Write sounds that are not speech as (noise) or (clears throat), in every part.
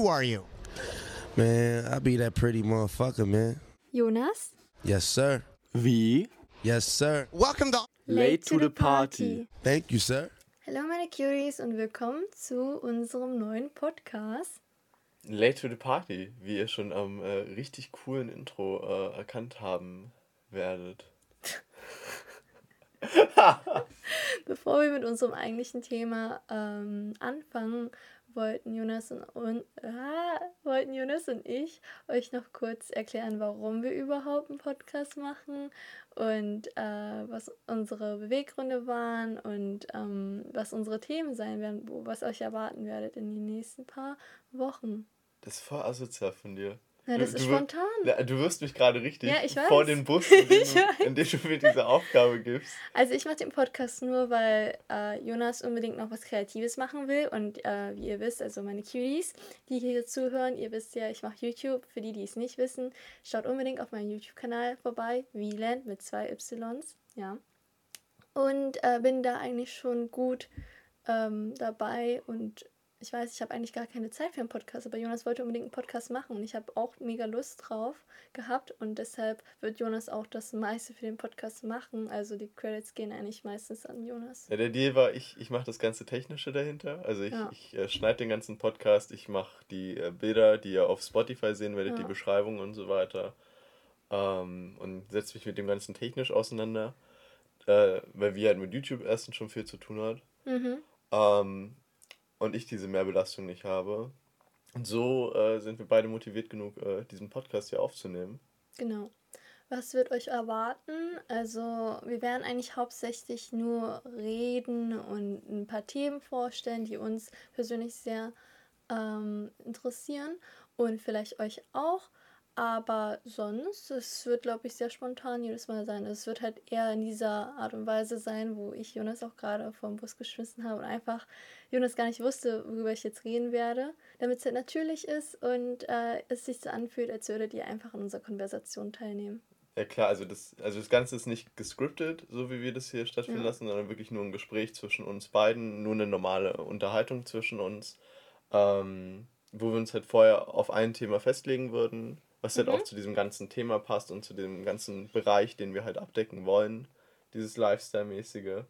Who are you? Man, I be that pretty motherfucker, man. Jonas? Yes, sir. Wie? Yes, sir. Welcome to Late to the party. Thank you, sir. Hallo meine Curies und willkommen zu unserem neuen Podcast. Late to the Party, wie ihr schon am äh, richtig coolen Intro äh, erkannt haben werdet. (laughs) Bevor wir mit unserem eigentlichen Thema ähm, anfangen, wollten Jonas und, und, ah, wollten Jonas und ich euch noch kurz erklären, warum wir überhaupt einen Podcast machen und äh, was unsere Beweggründe waren und ähm, was unsere Themen sein werden, was euch erwarten werdet in den nächsten paar Wochen. Das ist voll asozial von dir. Ja, das Du- ist du spontan. Du wirst mich gerade richtig Ja, vor den Bus, in dem, (laughs) du, in dem du mir diese Aufgabe gibst. Also ich mache den Podcast nur, weil äh, Jonas unbedingt noch was Kreatives machen will. Und äh, wie ihr wisst, also meine Cuties, die hier zuhören, ihr wisst ja, ich mache YouTube. Für die, die es nicht wissen, schaut unbedingt auf meinen YouTube-Kanal vorbei, Wieland mit zwei Ys. Ja. Und äh, bin da eigentlich schon gut ähm, dabei und ich weiß, ich habe eigentlich gar keine Zeit für einen Podcast, aber Jonas wollte unbedingt einen Podcast machen und ich habe auch mega Lust drauf gehabt und deshalb wird Jonas auch das meiste für den Podcast machen. Also die Credits gehen eigentlich meistens an Jonas. Ja, der Deal war, ich, ich mache das ganze Technische dahinter. Also ich, Ja. ich äh, schneide den ganzen Podcast, ich mache die äh, Bilder, die ihr auf Spotify sehen werdet, die Ja. Beschreibung und so weiter. Ähm, und setze mich mit dem ganzen technisch auseinander. Äh, weil wir halt mit YouTube erstens schon viel zu tun hat. Mhm. Ähm, und ich diese Mehrbelastung nicht habe. Und so äh, sind wir beide motiviert genug, äh, diesen Podcast hier aufzunehmen. Genau. Was wird euch erwarten? Also, wir werden eigentlich hauptsächlich nur reden und ein paar Themen vorstellen, die uns persönlich sehr ähm, interessieren und vielleicht euch auch. Aber sonst, es wird, glaube ich, sehr spontan jedes Mal sein. Es wird halt eher in dieser Art und Weise sein, wo ich Jonas auch gerade vom Bus geschmissen habe und einfach Jonas gar nicht wusste, worüber ich jetzt reden werde, damit es halt natürlich ist und äh, es sich so anfühlt, als würdet ihr einfach an unserer Konversation teilnehmen. Ja klar, also das, also das Ganze ist nicht gescriptet, so wie wir das hier stattfinden Ja. lassen, sondern wirklich nur ein Gespräch zwischen uns beiden, nur eine normale Unterhaltung zwischen uns, ähm, wo wir uns halt vorher auf ein Thema festlegen würden, was halt Mhm. auch zu diesem ganzen Thema passt und zu dem ganzen Bereich, den wir halt abdecken wollen, dieses Lifestyle-mäßige.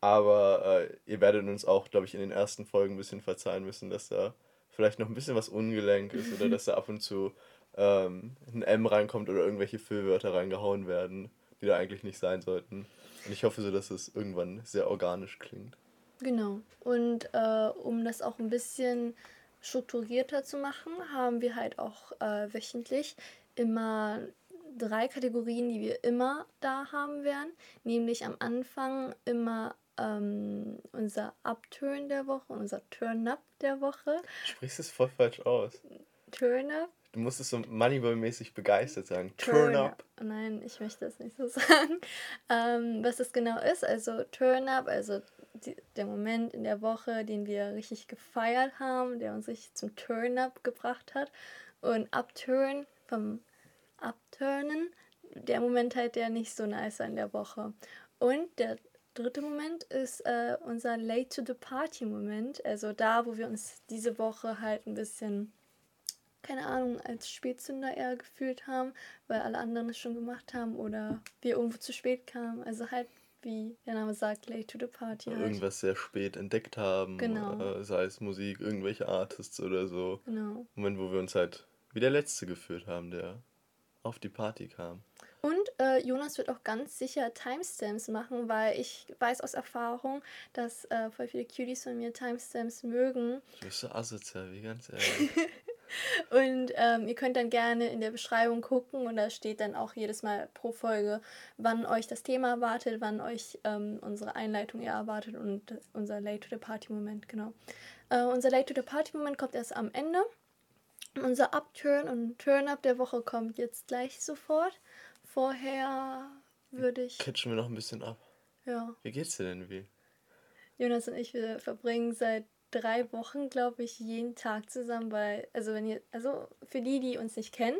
Aber äh, ihr werdet uns auch, glaube ich, in den ersten Folgen ein bisschen verzeihen müssen, dass da vielleicht noch ein bisschen was ungelenk ist oder dass da ab und zu ähm, ein M reinkommt oder irgendwelche Füllwörter reingehauen werden, die da eigentlich nicht sein sollten. Und ich hoffe so, dass es irgendwann sehr organisch klingt. Genau. Und äh, um das auch ein bisschen strukturierter zu machen, haben wir halt auch äh, wöchentlich immer drei Kategorien, die wir immer da haben werden. Nämlich am Anfang immer ähm, unser Upturn der Woche, unser Turn-Up der Woche. Du sprichst es voll falsch aus. Turn-Up. Du musst es so Moneyball-mäßig begeistert sagen. Turn up. Nein, ich möchte das nicht so (laughs) sagen. Ähm, was das genau ist, also Turn up, also der Moment in der Woche, den wir richtig gefeiert haben, der uns richtig zum Turn up gebracht hat. Und Upturn vom Upturnen, der Moment halt, der nicht so nice war in der Woche. Und der dritte Moment ist äh, unser Late to the Party Moment, also da, wo wir uns diese Woche halt ein bisschen keine Ahnung, als Spätzünder eher gefühlt haben, weil alle anderen es schon gemacht haben oder wir irgendwo zu spät kamen. Also halt, wie der Name sagt, late to the party halt. Irgendwas sehr spät entdeckt haben. Genau. Äh, sei es Musik, irgendwelche Artists oder so. Genau. Moment, wo wir uns halt wie der Letzte gefühlt haben, der auf die Party kam. Und äh, Jonas wird auch ganz sicher Timestamps machen, weil ich weiß aus Erfahrung, dass äh, voll viele Cuties von mir Timestamps mögen. Du bist so asozial, wie ganz ehrlich. (laughs) Und ähm, ihr könnt dann gerne in der Beschreibung gucken und da steht dann auch jedes Mal pro Folge, wann euch das Thema erwartet, wann euch ähm, unsere Einleitung eher erwartet und unser Late to the Party Moment, genau. Äh, unser Late to the Party Moment kommt erst am Ende. Unser Upturn und Turn-Up der Woche kommt jetzt gleich sofort. Vorher würde ich, Catchen wir noch ein bisschen ab. ja, Wie geht's dir denn, wie? Jonas und ich, wir verbringen seit drei Wochen, glaube ich, jeden Tag zusammen, weil, also wenn ihr, also für die, die uns nicht kennen,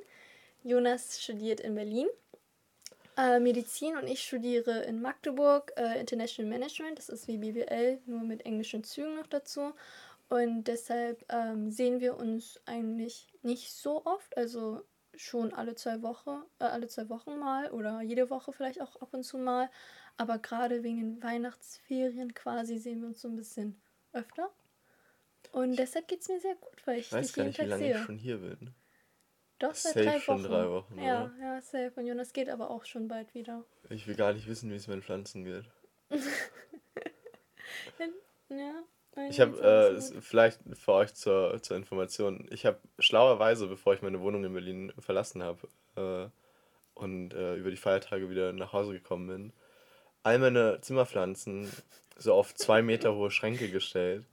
Jonas studiert in Berlin äh, Medizin und ich studiere in Magdeburg äh, International Management. Das ist wie BWL, nur mit englischen Zügen noch dazu. Und deshalb ähm, sehen wir uns eigentlich nicht so oft, also schon alle zwei Wochen, äh, alle zwei Wochen mal oder jede Woche vielleicht auch ab und zu mal. Aber gerade wegen den Weihnachtsferien quasi sehen wir uns so ein bisschen öfter. Und deshalb geht es mir sehr gut, weil ich, Ich weiß dich gar jeden nicht, wie Tag lange sehe. ich schon hier bin. Doch, seit Safe drei schon Wochen. drei Wochen, Ja, oder? ja, safe. Und Jonas geht aber auch schon bald wieder. Ich will gar nicht wissen, wie es meinen Pflanzen geht. (laughs) Ja. Ich habe, äh, vielleicht für euch zur, zur Information, ich habe schlauerweise, bevor ich meine Wohnung in Berlin verlassen habe äh, und äh, über die Feiertage wieder nach Hause gekommen bin, all meine Zimmerpflanzen so auf zwei Meter hohe Schränke gestellt,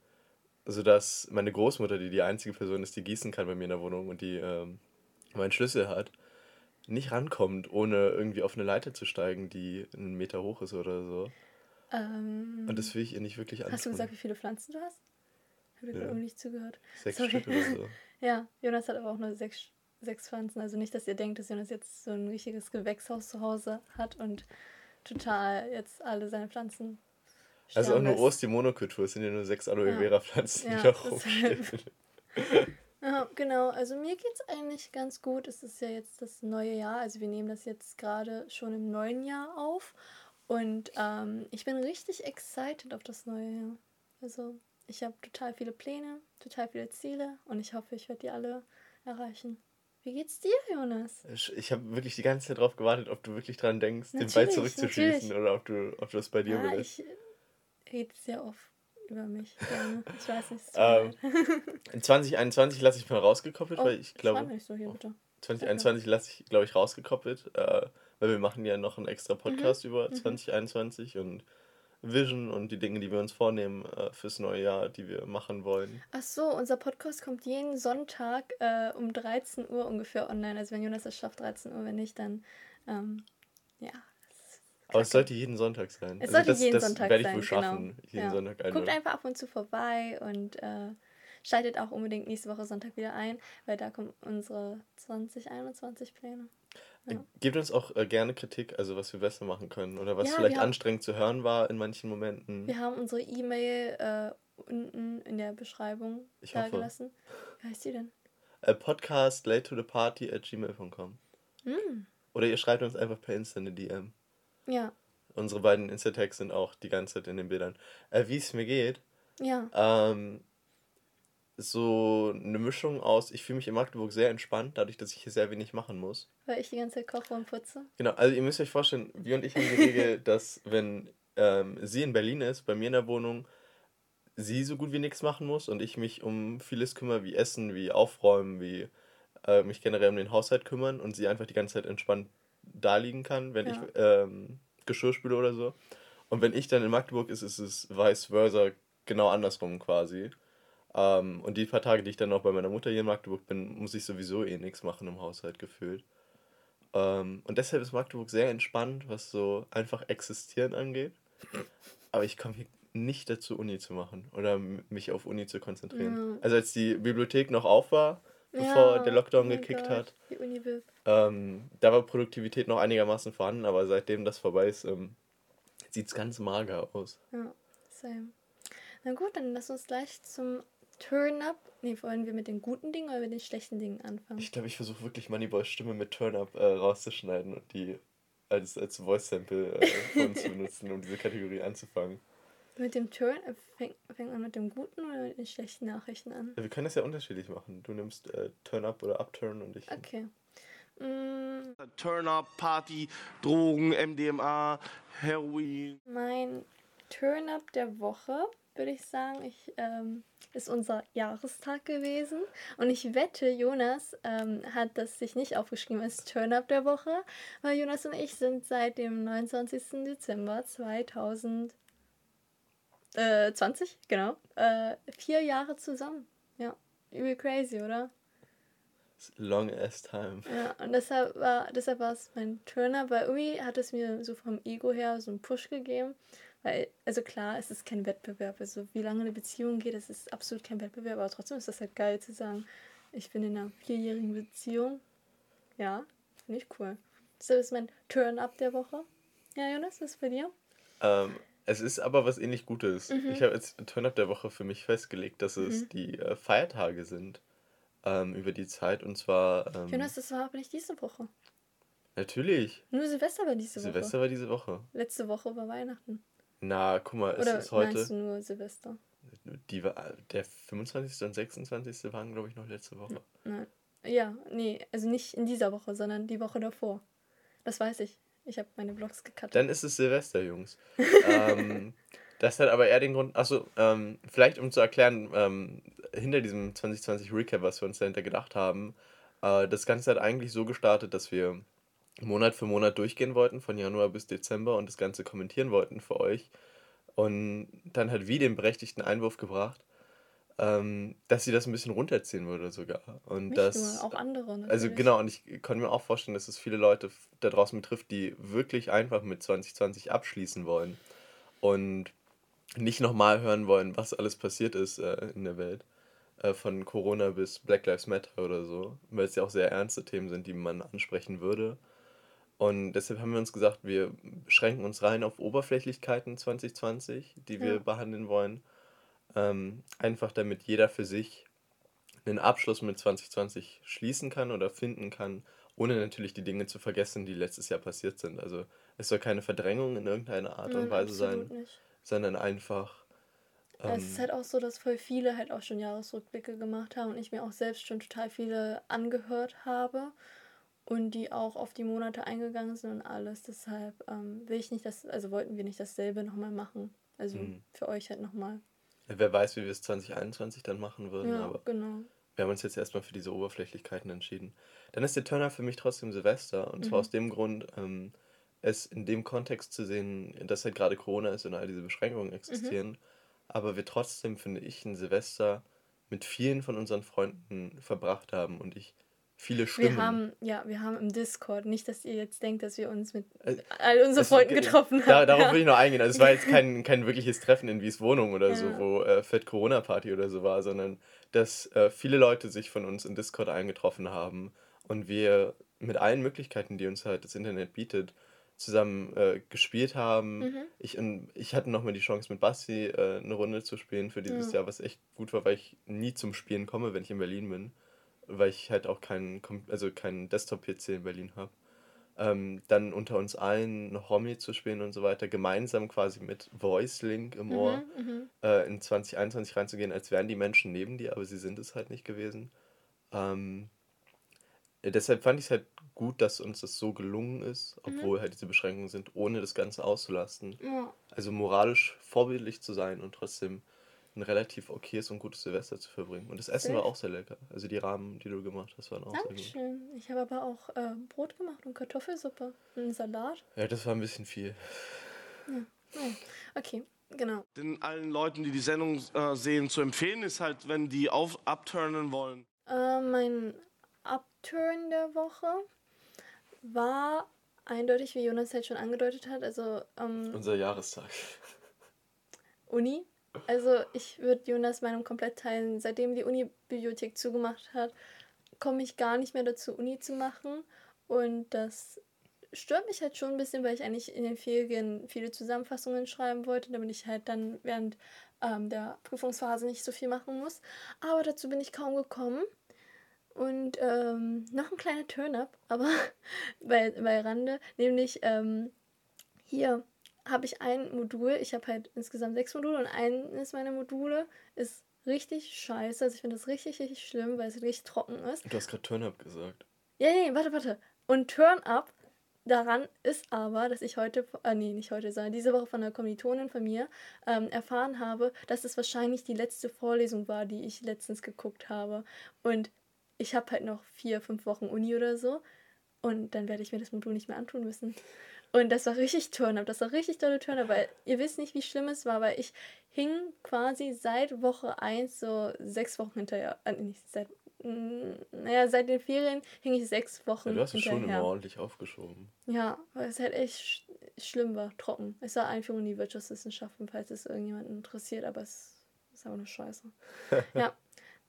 sodass meine Großmutter, die die einzige Person ist, die gießen kann bei mir in der Wohnung und die ähm, meinen Schlüssel hat, nicht rankommt, ohne irgendwie auf eine Leiter zu steigen, die einen Meter hoch ist oder so. ähm, Und das will ich ihr nicht wirklich antun. Hast du gesagt, wie viele Pflanzen du hast? Ich habe dir Ja. irgendwie nicht zugehört. Sechs Sorry. Stück oder so. (laughs) Ja, Jonas hat aber auch nur sechs, sechs Pflanzen. Also nicht, dass ihr denkt, dass Jonas jetzt so ein richtiges Gewächshaus zu Hause hat und total jetzt alle seine Pflanzen. Also auch sterben nur. Ost die Monokultur, es sind ja nur sechs Aloe. Vera Pflanzen, die Ja, da deshalb. rumstehen. Ja, genau. Also mir geht es eigentlich ganz gut. Es ist ja jetzt das neue Jahr. Also wir nehmen das jetzt gerade schon im neuen Jahr auf. Und ähm, ich bin richtig excited auf das neue Jahr. Also ich habe total viele Pläne, total viele Ziele und ich hoffe, ich werde die alle erreichen. Wie geht's dir, Jonas? Ich, habe wirklich die ganze Zeit darauf gewartet, ob du wirklich dran denkst, den Ball Natürlich, zurückzuschießen natürlich. oder ob du, ob du das bei dir Ja, belässt. ich rede sehr oft über mich. Gerne. Ich weiß nicht. Ähm. (laughs) In 2021 lasse ich mal rausgekoppelt, Oh, weil ich glaube, nicht so hier, bitte. 2021 lasse ich, glaube ich, rausgekoppelt, äh, weil wir machen ja noch einen extra Mhm. Podcast über 2021 und Vision und die Dinge, die wir uns vornehmen äh, fürs neue Jahr, die wir machen wollen. Ach so, unser Podcast kommt jeden Sonntag äh, um 13 Uhr ungefähr online. Also wenn Jonas es schafft, 13 Uhr, wenn nicht, dann ähm, ja. Aber es sollte jeden Sonntag sein. Es Also sollte das, jeden das Sonntag werde ich sein, wohl schaffen, genau. jeden Ja. Sonntag Guckt einmal. einfach ab und zu vorbei und äh, schaltet auch unbedingt nächste Woche Sonntag wieder ein, weil da kommen unsere 2021 Pläne. Ja. Gebt uns auch äh, gerne Kritik, also was wir besser machen können oder was Ja, vielleicht haben- anstrengend zu hören war in manchen Momenten. Wir haben unsere E-Mail äh, unten in der Beschreibung Ich da hoffe. gelassen. Wie heißt die denn? Äh, Podcast late to the party at gmail.com. Hm. Oder ihr schreibt uns einfach per Insta eine DM. Ja, Unsere beiden Insta-Tags sind auch die ganze Zeit in den Bildern. Äh, Wie es mir geht, ja. ähm, so eine Mischung aus, ich fühle mich in Magdeburg sehr entspannt, dadurch, dass ich hier sehr wenig machen muss. Weil ich die ganze Zeit koche und putze. Genau, also ihr müsst euch vorstellen, wir und ich haben die Regel, (laughs) dass wenn ähm, sie in Berlin ist, bei mir in der Wohnung, sie so gut wie nichts machen muss und ich mich um vieles kümmere, wie Essen, wie Aufräumen, wie äh, mich generell um den Haushalt kümmern und sie einfach die ganze Zeit entspannt da liegen kann, wenn Ja. ich ähm, Geschirr spüle oder so. Und wenn ich dann in Magdeburg ist, ist es vice versa genau andersrum quasi. Ähm, und die paar Tage, die ich dann noch bei meiner Mutter hier in Magdeburg bin, muss ich sowieso eh nichts machen im Haushalt gefühlt. Ähm, und deshalb ist Magdeburg sehr entspannt, was so einfach existieren angeht. Aber ich komme hier nicht dazu, Uni zu machen oder mich auf Uni zu konzentrieren. Ja. Also als die Bibliothek noch auf war, bevor der Lockdown oh gekickt Gott, hat, Die Uni-Bib. ähm, da war Produktivität noch einigermaßen vorhanden, aber seitdem das vorbei ist, ähm, sieht es ganz mager aus. Ja, same. Na gut, dann lass uns gleich zum Turn-Up. Nee, wollen wir mit den guten Dingen oder mit den schlechten Dingen anfangen? Ich glaube, ich versuche wirklich Moneyboys Stimme mit Turn-Up äh, rauszuschneiden und die als, als Voice-Sample äh, (laughs) zu benutzen, um diese Kategorie anzufangen. Mit dem Turn, äh, fängt, fängt man mit dem guten oder mit den schlechten Nachrichten an? Ja, wir können das ja unterschiedlich machen. Du nimmst äh, Turn-Up oder Upturn und ich. Okay. Mm, Turn-up, Party, Drogen, MDMA, Heroin. mein Turn-Up der Woche, würde ich sagen, ich, ähm, ist unser Jahrestag gewesen. Und ich wette, Jonas ähm, hat das sich nicht aufgeschrieben als Turn-Up der Woche, weil Jonas und ich sind seit dem 29. Dezember 2020, äh, 20, genau, äh, vier Jahre zusammen. Ja, übel crazy, oder? Long ass time. Ja, und deshalb war, deshalb war es mein Turner, weil irgendwie hat es mir so vom Ego her so einen Push gegeben. Weil, also klar, es ist kein Wettbewerb. Also wie lange eine Beziehung geht, das ist absolut kein Wettbewerb, aber trotzdem ist das halt geil zu sagen, ich bin in einer vierjährigen Beziehung. Ja, finde ich cool. Deshalb ist mein Turn-Up der Woche. Ja, Jonas, was ist bei dir? Ähm, Es ist aber was ähnlich Gutes. Mhm. Ich habe jetzt Turn-Up der Woche für mich festgelegt, dass es Mhm. die äh, Feiertage sind ähm, über die Zeit. Und zwar ähm, Jonas, das war aber nicht diese Woche. natürlich. Nur Silvester war diese Silvester Woche. war diese Woche. Letzte Woche war Weihnachten. Na, guck mal, es Oder ist heute. meinst du nur Silvester? Die, war- der 25. und 26. waren, glaube ich, noch letzte Woche. Nein. Ja, nee, also nicht in dieser Woche, sondern die Woche davor. Das weiß ich. Ich habe meine Vlogs gecuttet. Dann ist es Silvester, Jungs. ähm, (laughs) das hat aber eher den Grund. Achso, ähm, vielleicht um zu erklären, ähm, hinter diesem 2020 Recap, was wir uns dahinter gedacht haben, äh, das Ganze hat eigentlich so gestartet, dass wir Monat für Monat durchgehen wollten, von Januar bis Dezember und das Ganze kommentieren wollten für euch. Und dann hat wie den berechtigten Einwurf gebracht, ähm, dass sie das ein bisschen runterziehen würde sogar. Und nicht das, nur, auch andere. Natürlich. also genau, und ich konnte mir auch vorstellen, dass es viele Leute da draußen betrifft, die wirklich einfach mit 2020 abschließen wollen und nicht nochmal hören wollen, was alles passiert ist äh, in der Welt. Äh, von Corona bis Black Lives Matter oder so, weil es ja auch sehr ernste Themen sind, die man ansprechen würde. Und deshalb haben wir uns gesagt, wir schränken uns rein auf Oberflächlichkeiten 2020, die wir Ja. behandeln wollen. Ähm, einfach damit jeder für sich einen Abschluss mit 2020 schließen kann oder finden kann, ohne natürlich die Dinge zu vergessen, die letztes Jahr passiert sind. Also es soll keine Verdrängung in irgendeiner Art und Weise sein, nicht. sondern einfach. Ja, es ist ähm, halt auch so, dass voll viele halt auch schon Jahresrückblicke gemacht haben und ich mir auch selbst schon total viele angehört habe und die auch auf die Monate eingegangen sind und alles. Deshalb ähm, will ich nicht, dass, also wollten wir nicht dasselbe nochmal machen. Also Mhm. für euch halt nochmal. Wer weiß, wie wir es 2021 dann machen würden, Ja, aber genau. wir haben uns jetzt erstmal für diese Oberflächlichkeiten entschieden. Dann ist der Turner für mich trotzdem Silvester. Und zwar Mhm. aus dem Grund, ähm, es in dem Kontext zu sehen, dass halt gerade Corona ist und all diese Beschränkungen Mhm. existieren. Aber wir trotzdem, finde ich, ein Silvester mit vielen von unseren Freunden verbracht haben und ich viele Stimmen. Wir haben, ja, wir haben im Discord, nicht, dass ihr jetzt denkt, dass wir uns mit Äh, all unseren Das- Freunden getroffen haben. Da, darauf ja. will ich noch eingehen. Also es war jetzt (laughs) kein, kein wirkliches Treffen in Wies Wohnung oder so, Ja. wo äh, Fett Corona-Party oder so war, sondern dass äh, viele Leute sich von uns in Discord eingetroffen haben und wir mit allen Möglichkeiten, die uns halt das Internet bietet, zusammen äh, gespielt haben. Mhm. Ich, und ich hatte nochmal die Chance mit Basti äh, eine Runde zu spielen für dieses Ja. Jahr, was echt gut war, weil ich nie zum Spielen komme, wenn ich in Berlin bin, weil ich halt auch keinen, also keinen Desktop-PC in Berlin habe ähm, dann unter uns allen noch Romy zu spielen und so weiter, gemeinsam quasi mit Voice Link im Ohr Mhm, mhm. äh, in 2021 reinzugehen, als wären die Menschen neben dir, aber sie sind es halt nicht gewesen. Ähm, deshalb fand ich es halt gut, dass uns das so gelungen ist, obwohl halt diese Beschränkungen sind, ohne das Ganze auszulasten. Ja. Also moralisch vorbildlich zu sein und trotzdem ein relativ okayes und gutes Silvester zu verbringen. Und das Essen war Safe. auch sehr lecker. Also die Rahmen, die du gemacht hast, waren auch sehr gut. Dankeschön. Ich habe aber auch äh, Brot gemacht und Kartoffelsuppe und einen Salat. Ja, das war ein bisschen viel. Okay, genau. Den allen Leuten, die die Sendung äh, sehen, zu empfehlen ist halt, wenn die auf abturnen wollen. Äh, mein Upturn der Woche war eindeutig, wie Jonas halt schon angedeutet hat, also ähm, Unser Jahrestag. Uni. Also ich würde Jonas Meinung komplett teilen. Seitdem die Uni-Bibliothek zugemacht hat, komme ich gar nicht mehr dazu, Uni zu machen. Und das stört mich halt schon ein bisschen, weil ich eigentlich in den Ferien viele Zusammenfassungen schreiben wollte, damit ich halt dann während ähm, der Prüfungsphase nicht so viel machen muss. Aber dazu bin ich kaum gekommen. Und ähm, noch ein kleiner Turn-up, aber (laughs) bei, bei Rande, nämlich ähm, hier habe ich ein Modul, ich habe halt insgesamt sechs Module und eines meiner Module ist richtig scheiße. Also ich finde das richtig, richtig schlimm, weil es richtig trocken ist. Du hast gerade Turn-Up gesagt. Ja, nee, warte, warte. Und Turn-up daran ist aber, dass ich heute, äh, nee, nicht heute, sondern diese Woche von einer Kommilitonin von mir ähm, erfahren habe, dass es wahrscheinlich die letzte Vorlesung war, die ich letztens geguckt habe. Und ich habe halt noch vier, fünf Wochen Uni oder so. Und dann werde ich mir das Modul nicht mehr antun müssen. Und das war richtig Turn-up, das war richtig tolle Turn-up, weil ihr wisst nicht, wie schlimm es war, weil ich hing quasi seit Woche 1 so sechs Wochen hinterher, äh, nicht seit, mm, naja, seit den Ferien hing ich sechs Wochen Ja, du hast es schon immer ordentlich aufgeschoben. Ja, weil es halt echt sch schlimm war, trocken. Es war Einführung in die Wirtschaftswissenschaften, falls es irgendjemanden interessiert, aber es ist aber nur scheiße. (laughs) ja,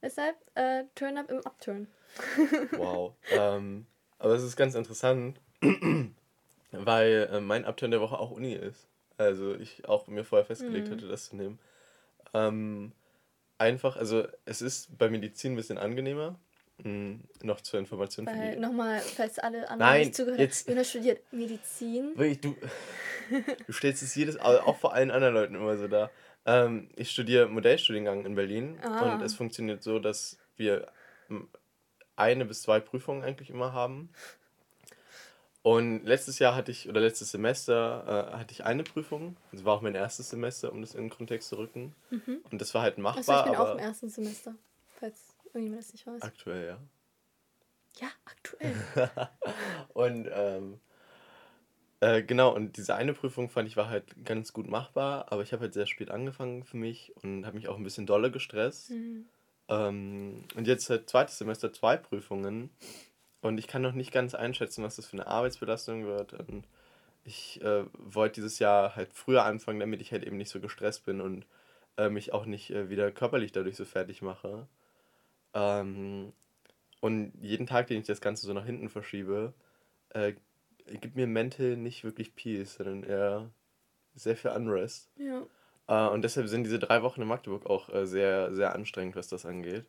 deshalb äh, Turn up im Upturn. (laughs) Wow. ähm, aber es ist ganz interessant, weil äh, mein Upturn der Woche auch Uni ist. Also ich auch mir vorher festgelegt Mhm. hatte, das zu nehmen. Ähm, einfach, also es ist bei Medizin ein bisschen angenehmer. Hm, noch zur Information für Weil die. nochmal, falls alle anderen Nein, nicht zugehört haben, Jonas studiert Medizin. Wirklich, du, (laughs) du stellst es jedes, auch vor allen anderen Leuten immer so da. Ähm, ich studiere Modellstudiengang in Berlin Ah. und es funktioniert so, dass wir ähm, eine bis zwei Prüfungen eigentlich immer haben. Und letztes Jahr hatte ich, oder letztes Semester, äh, hatte ich eine Prüfung. Das war auch mein erstes Semester, um das in den Kontext zu rücken. Und das war halt machbar, Also ich bin auch aber im ersten Semester, falls irgendjemand das nicht weiß. aktuell, ja. Ja, aktuell. (laughs) Und ähm, äh, genau, und diese eine Prüfung fand ich war halt ganz gut machbar, aber ich habe halt sehr spät angefangen für mich und habe mich auch ein bisschen dolle gestresst. Mhm. Ähm, und jetzt halt zweites Semester zwei Prüfungen und ich kann noch nicht ganz einschätzen, was das für eine Arbeitsbelastung wird. Und ich äh, wollte dieses Jahr halt früher anfangen, damit ich halt eben nicht so gestresst bin und äh, mich auch nicht äh, wieder körperlich dadurch so fertig mache. Ähm, und jeden Tag, den ich das Ganze so nach hinten verschiebe, äh, gibt mir mental nicht wirklich Peace, sondern eher sehr viel Unrest. Ja. Äh, und deshalb sind diese drei Wochen in Magdeburg auch äh, sehr, sehr anstrengend, was das angeht.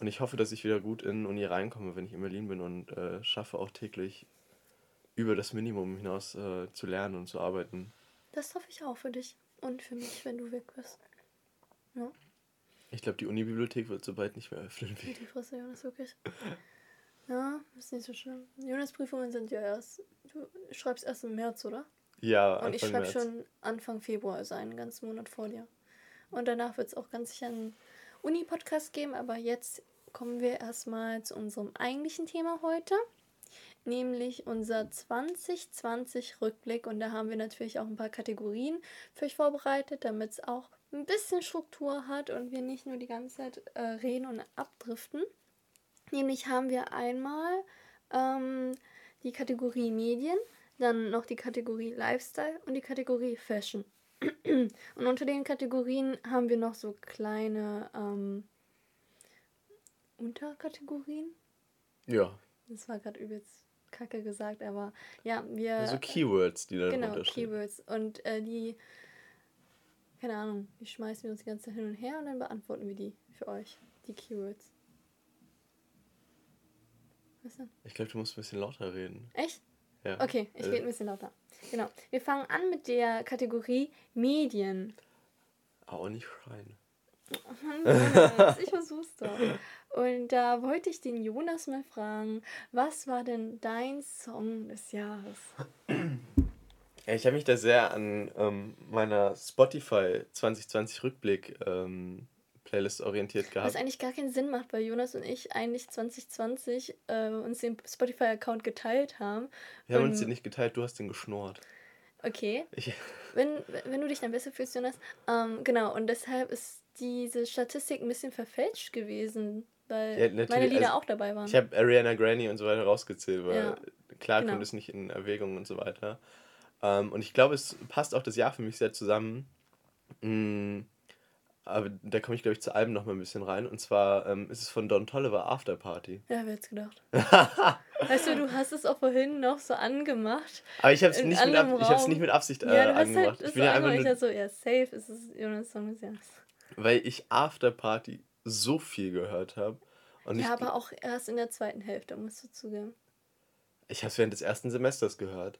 Und ich hoffe, dass ich wieder gut in Uni reinkomme, wenn ich in Berlin bin und äh, schaffe auch täglich über das Minimum hinaus äh, zu lernen und zu arbeiten. Das hoffe ich auch für dich und für mich, wenn du weg bist. Ja, Ich glaube, die Unibibliothek wird so bald nicht mehr öffnen. wie die Fresse, Jonas, wirklich. Ja, ist nicht so schlimm. Jonas Prüfungen sind ja erst, du schreibst erst im März, oder? Ja, Und ich Anfang schreibe schon Anfang Februar, also einen ganzen Monat vor dir. Und danach wird es auch ganz sicher einen Uni-Podcast geben, aber jetzt kommen wir erstmal zu unserem eigentlichen Thema heute, nämlich unser 2020-Rückblick. Und da haben wir natürlich auch ein paar Kategorien für euch vorbereitet, damit es auch ein bisschen Struktur hat und wir nicht nur die ganze Zeit äh, reden und abdriften. Nämlich haben wir einmal ähm, die Kategorie Medien, dann noch die Kategorie Lifestyle und die Kategorie Fashion. Und unter den Kategorien haben wir noch so kleine ähm, Unterkategorien. Ja, Das war gerade übelst kacke gesagt, aber ja, wir. also Keywords, die da Genau. Keywords. Und äh, die, keine Ahnung, die schmeißen wir uns die ganze Zeit hin und her und dann beantworten wir die für euch, die Keywords. Was denn? Ich glaube, du musst ein bisschen lauter reden. Echt? Ja. Okay, ich Äh, rede ein bisschen lauter. Genau. Wir fangen an mit der Kategorie Medien. Auch nicht schreien. Mann, Jonas, ich versuch's doch. Und da wollte ich den Jonas mal fragen, was war denn dein Song des Jahres? Ja, ich habe mich da sehr an ähm, meiner Spotify 2020 Rückblick ähm, Playlist orientiert Was gehabt. eigentlich gar keinen Sinn macht, weil Jonas und ich eigentlich 2020 äh, uns den Spotify-Account geteilt haben. Wir haben uns den nicht geteilt, du hast den geschnurrt. Okay, Ich, (laughs) wenn, wenn du dich dann besser fühlst, Jonas. Ähm, genau, und deshalb ist diese Statistik ein bisschen verfälscht gewesen, weil Ja, meine Lieder also auch dabei waren. ich habe Ariana Grande und so weiter rausgezählt, weil Ja, klar genau. kommt es nicht in Erwägung und so weiter. Ähm, und ich glaube, es passt auch das Jahr für mich sehr zusammen. Mm, aber da komme ich, glaube ich, zu Alben noch mal ein bisschen rein. Und zwar ähm, ist es von Don Tolliver After Party. Ja, wer hätte gedacht. (laughs) weißt du, du hast es auch vorhin noch so angemacht. Aber ich habe es nicht, mit Ab- ich hab's nicht mit Absicht äh, ja, angemacht. halt ich bin ja einfach. Ich nur, dachte so, ja, safe ist es Jonas Song des Jahres. weil ich After Party so viel gehört habe. Ja, ich, aber auch erst in der zweiten Hälfte, musst du zugeben. ich habe es während des ersten Semesters gehört.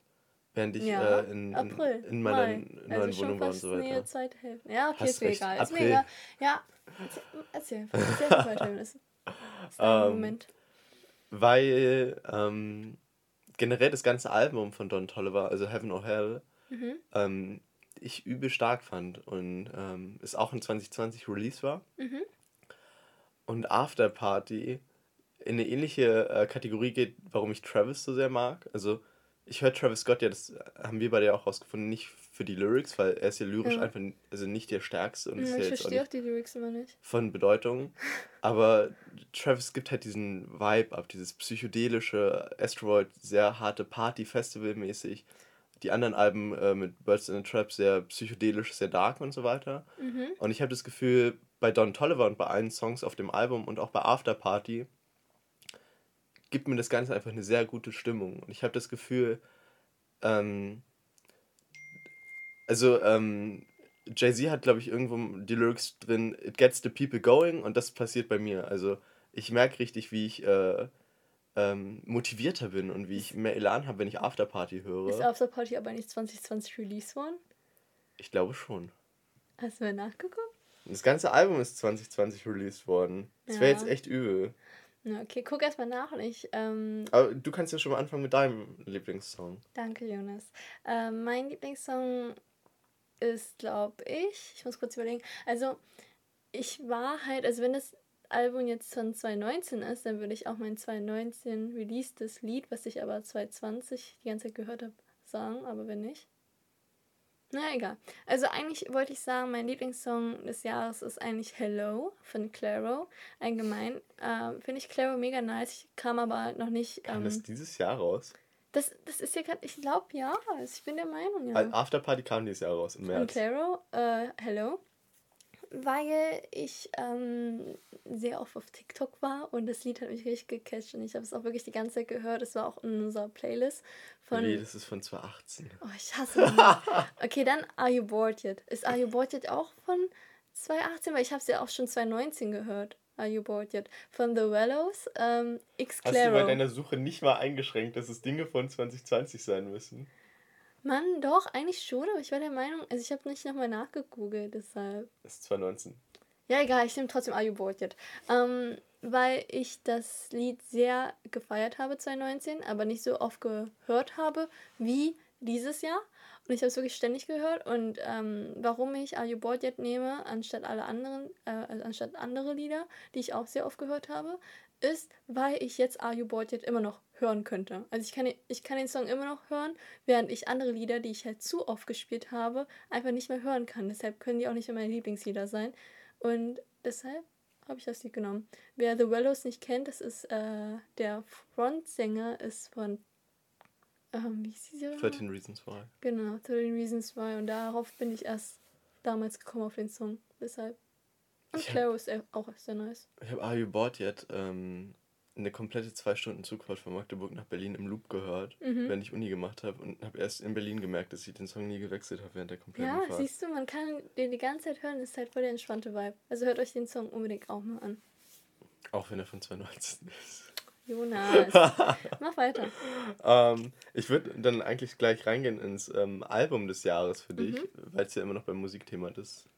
Während ich ja, äh, in, in, April, in meiner neuen also Wohnung war und so weiter. Hälfte. Ja, okay, Hast ist mir egal. Ist mir egal. Ja, erzähl, erzähl, erzähl Jonas. Ist dein Ähm, Moment. Weil ähm, generell das ganze Album von Don Tolliver, also Heaven or Hell, Mhm. ähm, ich übel stark fand und ähm, es auch in 2020 Release war. Mhm. Und After Party in eine ähnliche äh, Kategorie geht, warum ich Travis so sehr mag. Also ich höre Travis Scott ja, das haben wir beide ja auch rausgefunden, nicht für die Lyrics, weil er ist ja lyrisch Ja. einfach also nicht der Stärkste und ist ja Ich jetzt auch verstehe auch nicht die Lyrics immer nicht. von Bedeutung. (laughs) Aber Travis gibt halt diesen Vibe ab, dieses psychedelische Asteroid, sehr harte Party-Festival-mäßig. Die anderen Alben äh, mit Birds in the Trap sehr psychedelisch, sehr dark und so weiter. Mhm. Und ich habe das Gefühl, bei Don Tolliver und bei allen Songs auf dem Album und auch bei After Party gibt mir das Ganze einfach eine sehr gute Stimmung. Und ich habe das Gefühl, ähm, Also, ähm, Jay-Z hat, glaube ich, irgendwo die Lyrics drin, it gets the people going und das passiert bei mir. Also, ich merke richtig, wie ich äh, ähm, motivierter bin und wie ich mehr Elan habe, wenn ich Afterparty höre. Ist Afterparty aber nicht 2020 released worden? Ich glaube schon. Hast du mal nachgeguckt? Das ganze Album ist 2020 released worden. Das wäre Ja. jetzt echt übel. Na, okay, guck erstmal nach und ich. Ähm, Aber du kannst ja schon mal anfangen mit deinem Lieblingssong. danke, Jonas. Ähm, mein Lieblingssong ist, glaube ich, ich muss kurz überlegen. Also, ich war halt, also wenn das Album jetzt von 2019 ist, dann würde ich auch mein 2019 releasedes Lied, was ich aber 2020 die ganze Zeit gehört habe, sagen, aber wenn nicht. Na egal. Also eigentlich wollte ich sagen, mein Lieblingssong des Jahres ist eigentlich Hello von Claro. Allgemein ähm, finde ich Claro mega nice. Ich kam aber halt noch nicht. Kam Ähm, das dieses Jahr raus? das, das ist ja gerade, ich glaube ja. Ich bin der Meinung, ja. Afterparty kam dieses Jahr raus im Von März. Claro, äh, Hello. Weil ich ähm, sehr oft auf TikTok war und das Lied hat mich richtig gecatcht und ich habe es auch wirklich die ganze Zeit gehört. Es war auch in unserer Playlist von. Nee, das ist von 2018. Oh, ich hasse das. (laughs) Okay, dann Are You Bored Yet? Ist Are You Bored Yet auch von 2018? Weil ich habe es ja auch schon 2019 gehört. Are You Bored Yet? Von The Wellows, ähm, X Hast du bei Claro. deiner Suche nicht mal eingeschränkt, dass es Dinge von 2020 sein müssen? Mann, doch, eigentlich schon, aber ich war der Meinung, also ich habe nicht nochmal nachgegoogelt, deshalb. Das ist 2019. Ja, egal, ich nehme trotzdem Are You Bored Yet? Ähm, weil ich das Lied sehr gefeiert habe 2019, aber nicht so oft gehört habe wie dieses Jahr. Und ich habe es wirklich ständig gehört. Und ähm, warum ich Are You Bored Yet nehme, anstatt alle anderen, äh, also anstatt andere Lieder, die ich auch sehr oft gehört habe, ist, weil ich jetzt Are You Bored Yet immer noch hören könnte. Also ich kann, den- ich kann den Song immer noch hören, während ich andere Lieder, die ich halt zu oft gespielt habe, einfach nicht mehr hören kann. Deshalb können die auch nicht mehr meine Lieblingslieder sein. Und deshalb habe ich das Lied genommen. Wer The Wellows nicht kennt, das ist äh, der Frontsänger ist von ähm, wie hieß die Serie? 13 Reasons Why. Genau, 13 Reasons Why. Und darauf bin ich erst damals gekommen auf den Song. Deshalb. Und Claro ist auch sehr nice. Ich habe Are You Bored Yet ähm, eine komplette zwei Stunden Zugfahrt von Magdeburg nach Berlin im Loop gehört, Mhm. während ich Uni gemacht habe und habe erst in Berlin gemerkt, dass ich den Song nie gewechselt habe während der kompletten Ja, Fahrt. siehst du, man kann den die ganze Zeit hören, ist halt voll der entspannte Vibe. Also hört euch den Song unbedingt auch mal an. Auch wenn er von 2019 ist. Jonas, (laughs) mach weiter. Ähm, ich würde dann eigentlich gleich reingehen ins ähm, Album des Jahres für dich, Mhm. weil es ja immer noch beim Musikthema das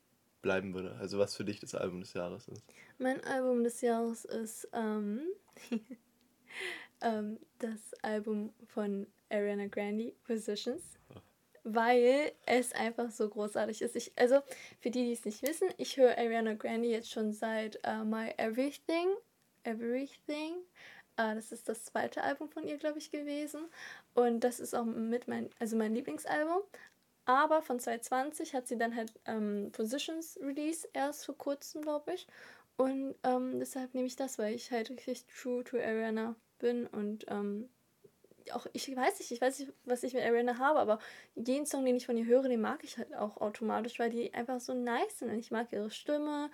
bleiben würde. Also was für dich das Album des Jahres ist. Mein Album des Jahres ist ähm, (laughs) ähm, das Album von Ariana Grande, Positions. Weil es einfach so großartig ist. Ich, also, für die, die es nicht wissen, ich höre Ariana Grande jetzt schon seit äh, My Everything. Everything. Äh, das ist das zweite Album von ihr, glaube ich, gewesen. Und das ist auch mit mein, also mein Lieblingsalbum. Aber von 2020 hat sie dann halt ähm, Positions Release erst vor kurzem, glaube ich. Und ähm, deshalb nehme ich das, weil ich halt richtig true to Ariana bin und ähm, auch, ich weiß nicht, ich weiß nicht, was ich mit Ariana habe, aber jeden Song, den ich von ihr höre, den mag ich halt auch automatisch, weil die einfach so nice sind und ich mag ihre Stimme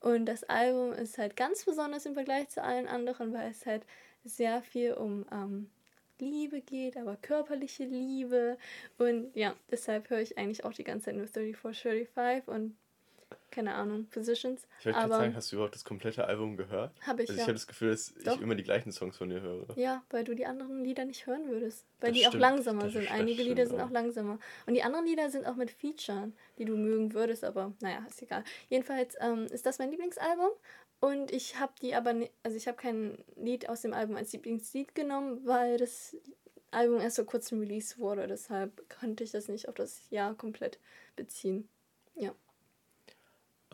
und das Album ist halt ganz besonders im Vergleich zu allen anderen, weil es halt sehr viel um ähm, Liebe geht, aber körperliche Liebe. Und ja, deshalb höre ich eigentlich auch die ganze Zeit nur 34, 35 und keine Ahnung, Positions, Ich wollte gerade sagen, hast du überhaupt das komplette Album gehört? habe ich Also ich ja. habe das Gefühl, dass Doch. ich immer die gleichen Songs von dir höre. Ja, weil du die anderen Lieder nicht hören würdest. Weil Das die auch stimmt, langsamer das sind. Einige stimmt Lieder sind auch. auch langsamer. Und die anderen Lieder sind auch mit Featuren, die du mögen würdest, aber naja, ist egal. Jedenfalls ähm, ist das mein Lieblingsalbum. Und ich habe die aber, ni- also ich habe kein Lied aus dem Album als Lieblingslied genommen, weil das Album erst vor kurzem released wurde. Deshalb konnte ich das nicht auf das Jahr komplett beziehen.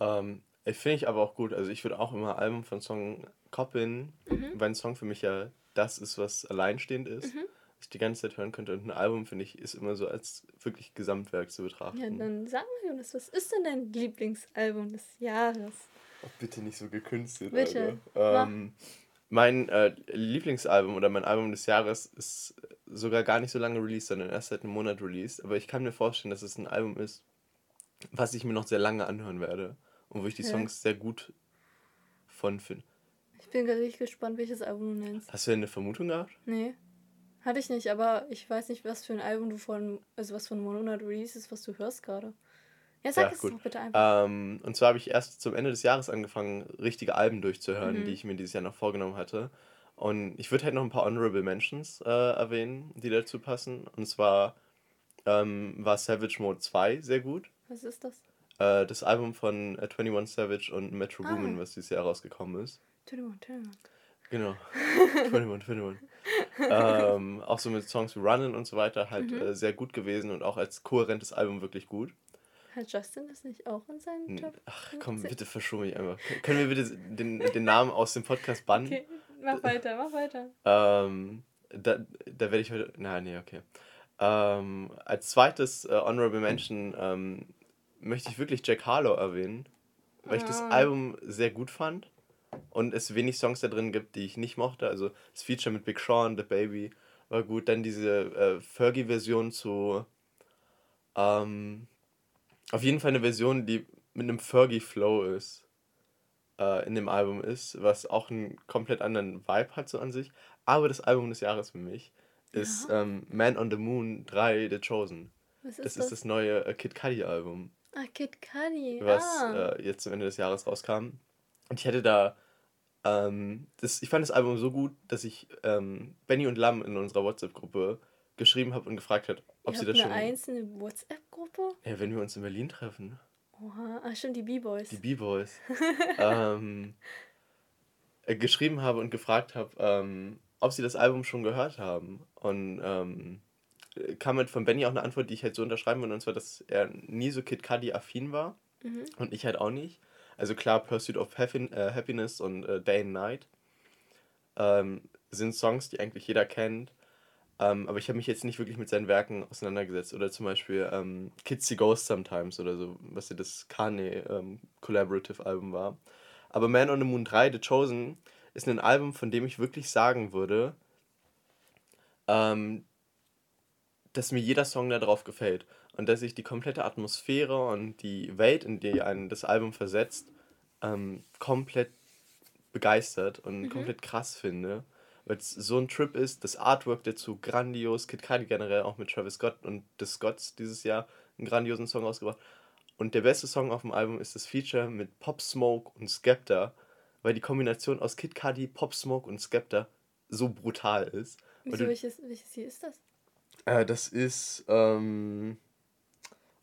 Ähm, ich finde ich aber auch gut. Also ich würde auch immer Album von Song koppeln, Mhm. weil ein Song für mich ja das ist, was alleinstehend ist. Mhm. Was ich die ganze Zeit hören könnte. Und ein Album, finde ich, ist immer so als wirklich Gesamtwerk zu betrachten. Ja, dann sag mal, Jonas, was ist denn dein Lieblingsalbum des Jahres? Oh, bitte nicht so gekünstelt. Bitte. Ähm, mein äh, Lieblingsalbum oder mein Album des Jahres ist sogar gar nicht so lange released, sondern erst seit einem Monat released. Aber ich kann mir vorstellen, dass es ein Album ist, was ich mir noch sehr lange anhören werde. Und wo ich die Ja. Songs sehr gut von finde. Ich bin gerade richtig gespannt, welches Album du nennst. Hast du denn eine Vermutung gehabt? Nee. Hatte ich nicht, aber ich weiß nicht, was für ein Album du von, also was von Monat Release ist, was du hörst gerade. Ja, sag Ja, es gut. doch bitte einfach. Ähm, und zwar habe ich erst zum Ende des Jahres angefangen, richtige Alben durchzuhören, Mhm. die ich mir dieses Jahr noch vorgenommen hatte. Und ich würde halt noch ein paar Honorable Mentions äh, erwähnen, die dazu passen. Und zwar ähm, war Savage Mode 2 sehr gut. Was ist das? Äh, das Album von äh, 21 Savage und Metro Ah. Boomin, was dieses Jahr rausgekommen ist. 21, 21. Genau. (laughs) 21, 21. ähm, auch so mit Songs wie Runnin' und so weiter halt Mhm. äh, sehr gut gewesen und auch als kohärentes Album wirklich gut. Hat Justin das nicht auch in seinen N- Top? Ach komm, 15? bitte verschon mich einfach. Können wir bitte den, den Namen aus dem Podcast bannen? Okay, mach weiter, mach weiter. Ähm, da, da werde ich heute. Nein, nee, okay. Ähm, als zweites äh, Honorable Mention ähm, möchte ich wirklich Jack Harlow erwähnen, weil ich das Ah. Album sehr gut fand und es wenig Songs da drin gibt, die ich nicht mochte. Also das Feature mit Big Sean, The Baby war gut. Dann diese äh, Fergie-Version zu. Ähm, auf jeden Fall eine Version, die mit einem Fergie-Flow ist äh, in dem Album ist, was auch einen komplett anderen Vibe hat so an sich. Aber das Album des Jahres für mich ist ähm, Man on the Moon 3 The Chosen. Was Das ist ist das? das neue äh, Kid Cudi Album, Ah, Kid Cudi. was ah. äh, jetzt zum Ende des Jahres rauskam. Und ich hätte da ähm, das, ich fand das Album so gut, dass ich ähm, Benny und Lam in unserer WhatsApp-Gruppe geschrieben habe und gefragt hat, ob Ihr sie das eine schon. einzelne WhatsApp-Gruppe? Ja, wenn wir uns in Berlin treffen. Oha, ah, stimmt, die B-Boys. die B-Boys, (laughs) ähm, äh, geschrieben habe und gefragt habe, ähm, ob sie das Album schon gehört haben. Und ähm, äh, kam halt von Benny auch eine Antwort, die ich halt so unterschreiben würde, und zwar, dass er nie so Kid Cudi-affin war Mhm. und ich halt auch nicht. Also klar, Pursuit of Happin äh, Happiness und äh, Day and Night ähm, sind Songs, die eigentlich jeder kennt. Ähm, aber ich habe mich jetzt nicht wirklich mit seinen Werken auseinandergesetzt. Oder zum Beispiel ähm, Kids See Ghosts Sometimes oder so, was ja das Kanye ähm, Collaborative Album war. Aber Man on the Moon 3, The Chosen, ist ein Album, von dem ich wirklich sagen würde, ähm, dass mir jeder Song da drauf gefällt. Und dass ich die komplette Atmosphäre und die Welt, in die einen das Album versetzt, ähm, komplett begeistert und komplett krass finde. Weil es so ein Trip ist, das Artwork dazu grandios, Kid Cudi generell auch mit Travis Scott und The Scotts dieses Jahr einen grandiosen Song rausgebracht. Und der beste Song auf dem Album ist das Feature mit Pop Smoke und Skepta, weil die Kombination aus Kid Cudi, Pop Smoke und Skepta so brutal ist. Wieso, welches, welches hier ist das? Äh, das ist, ähm.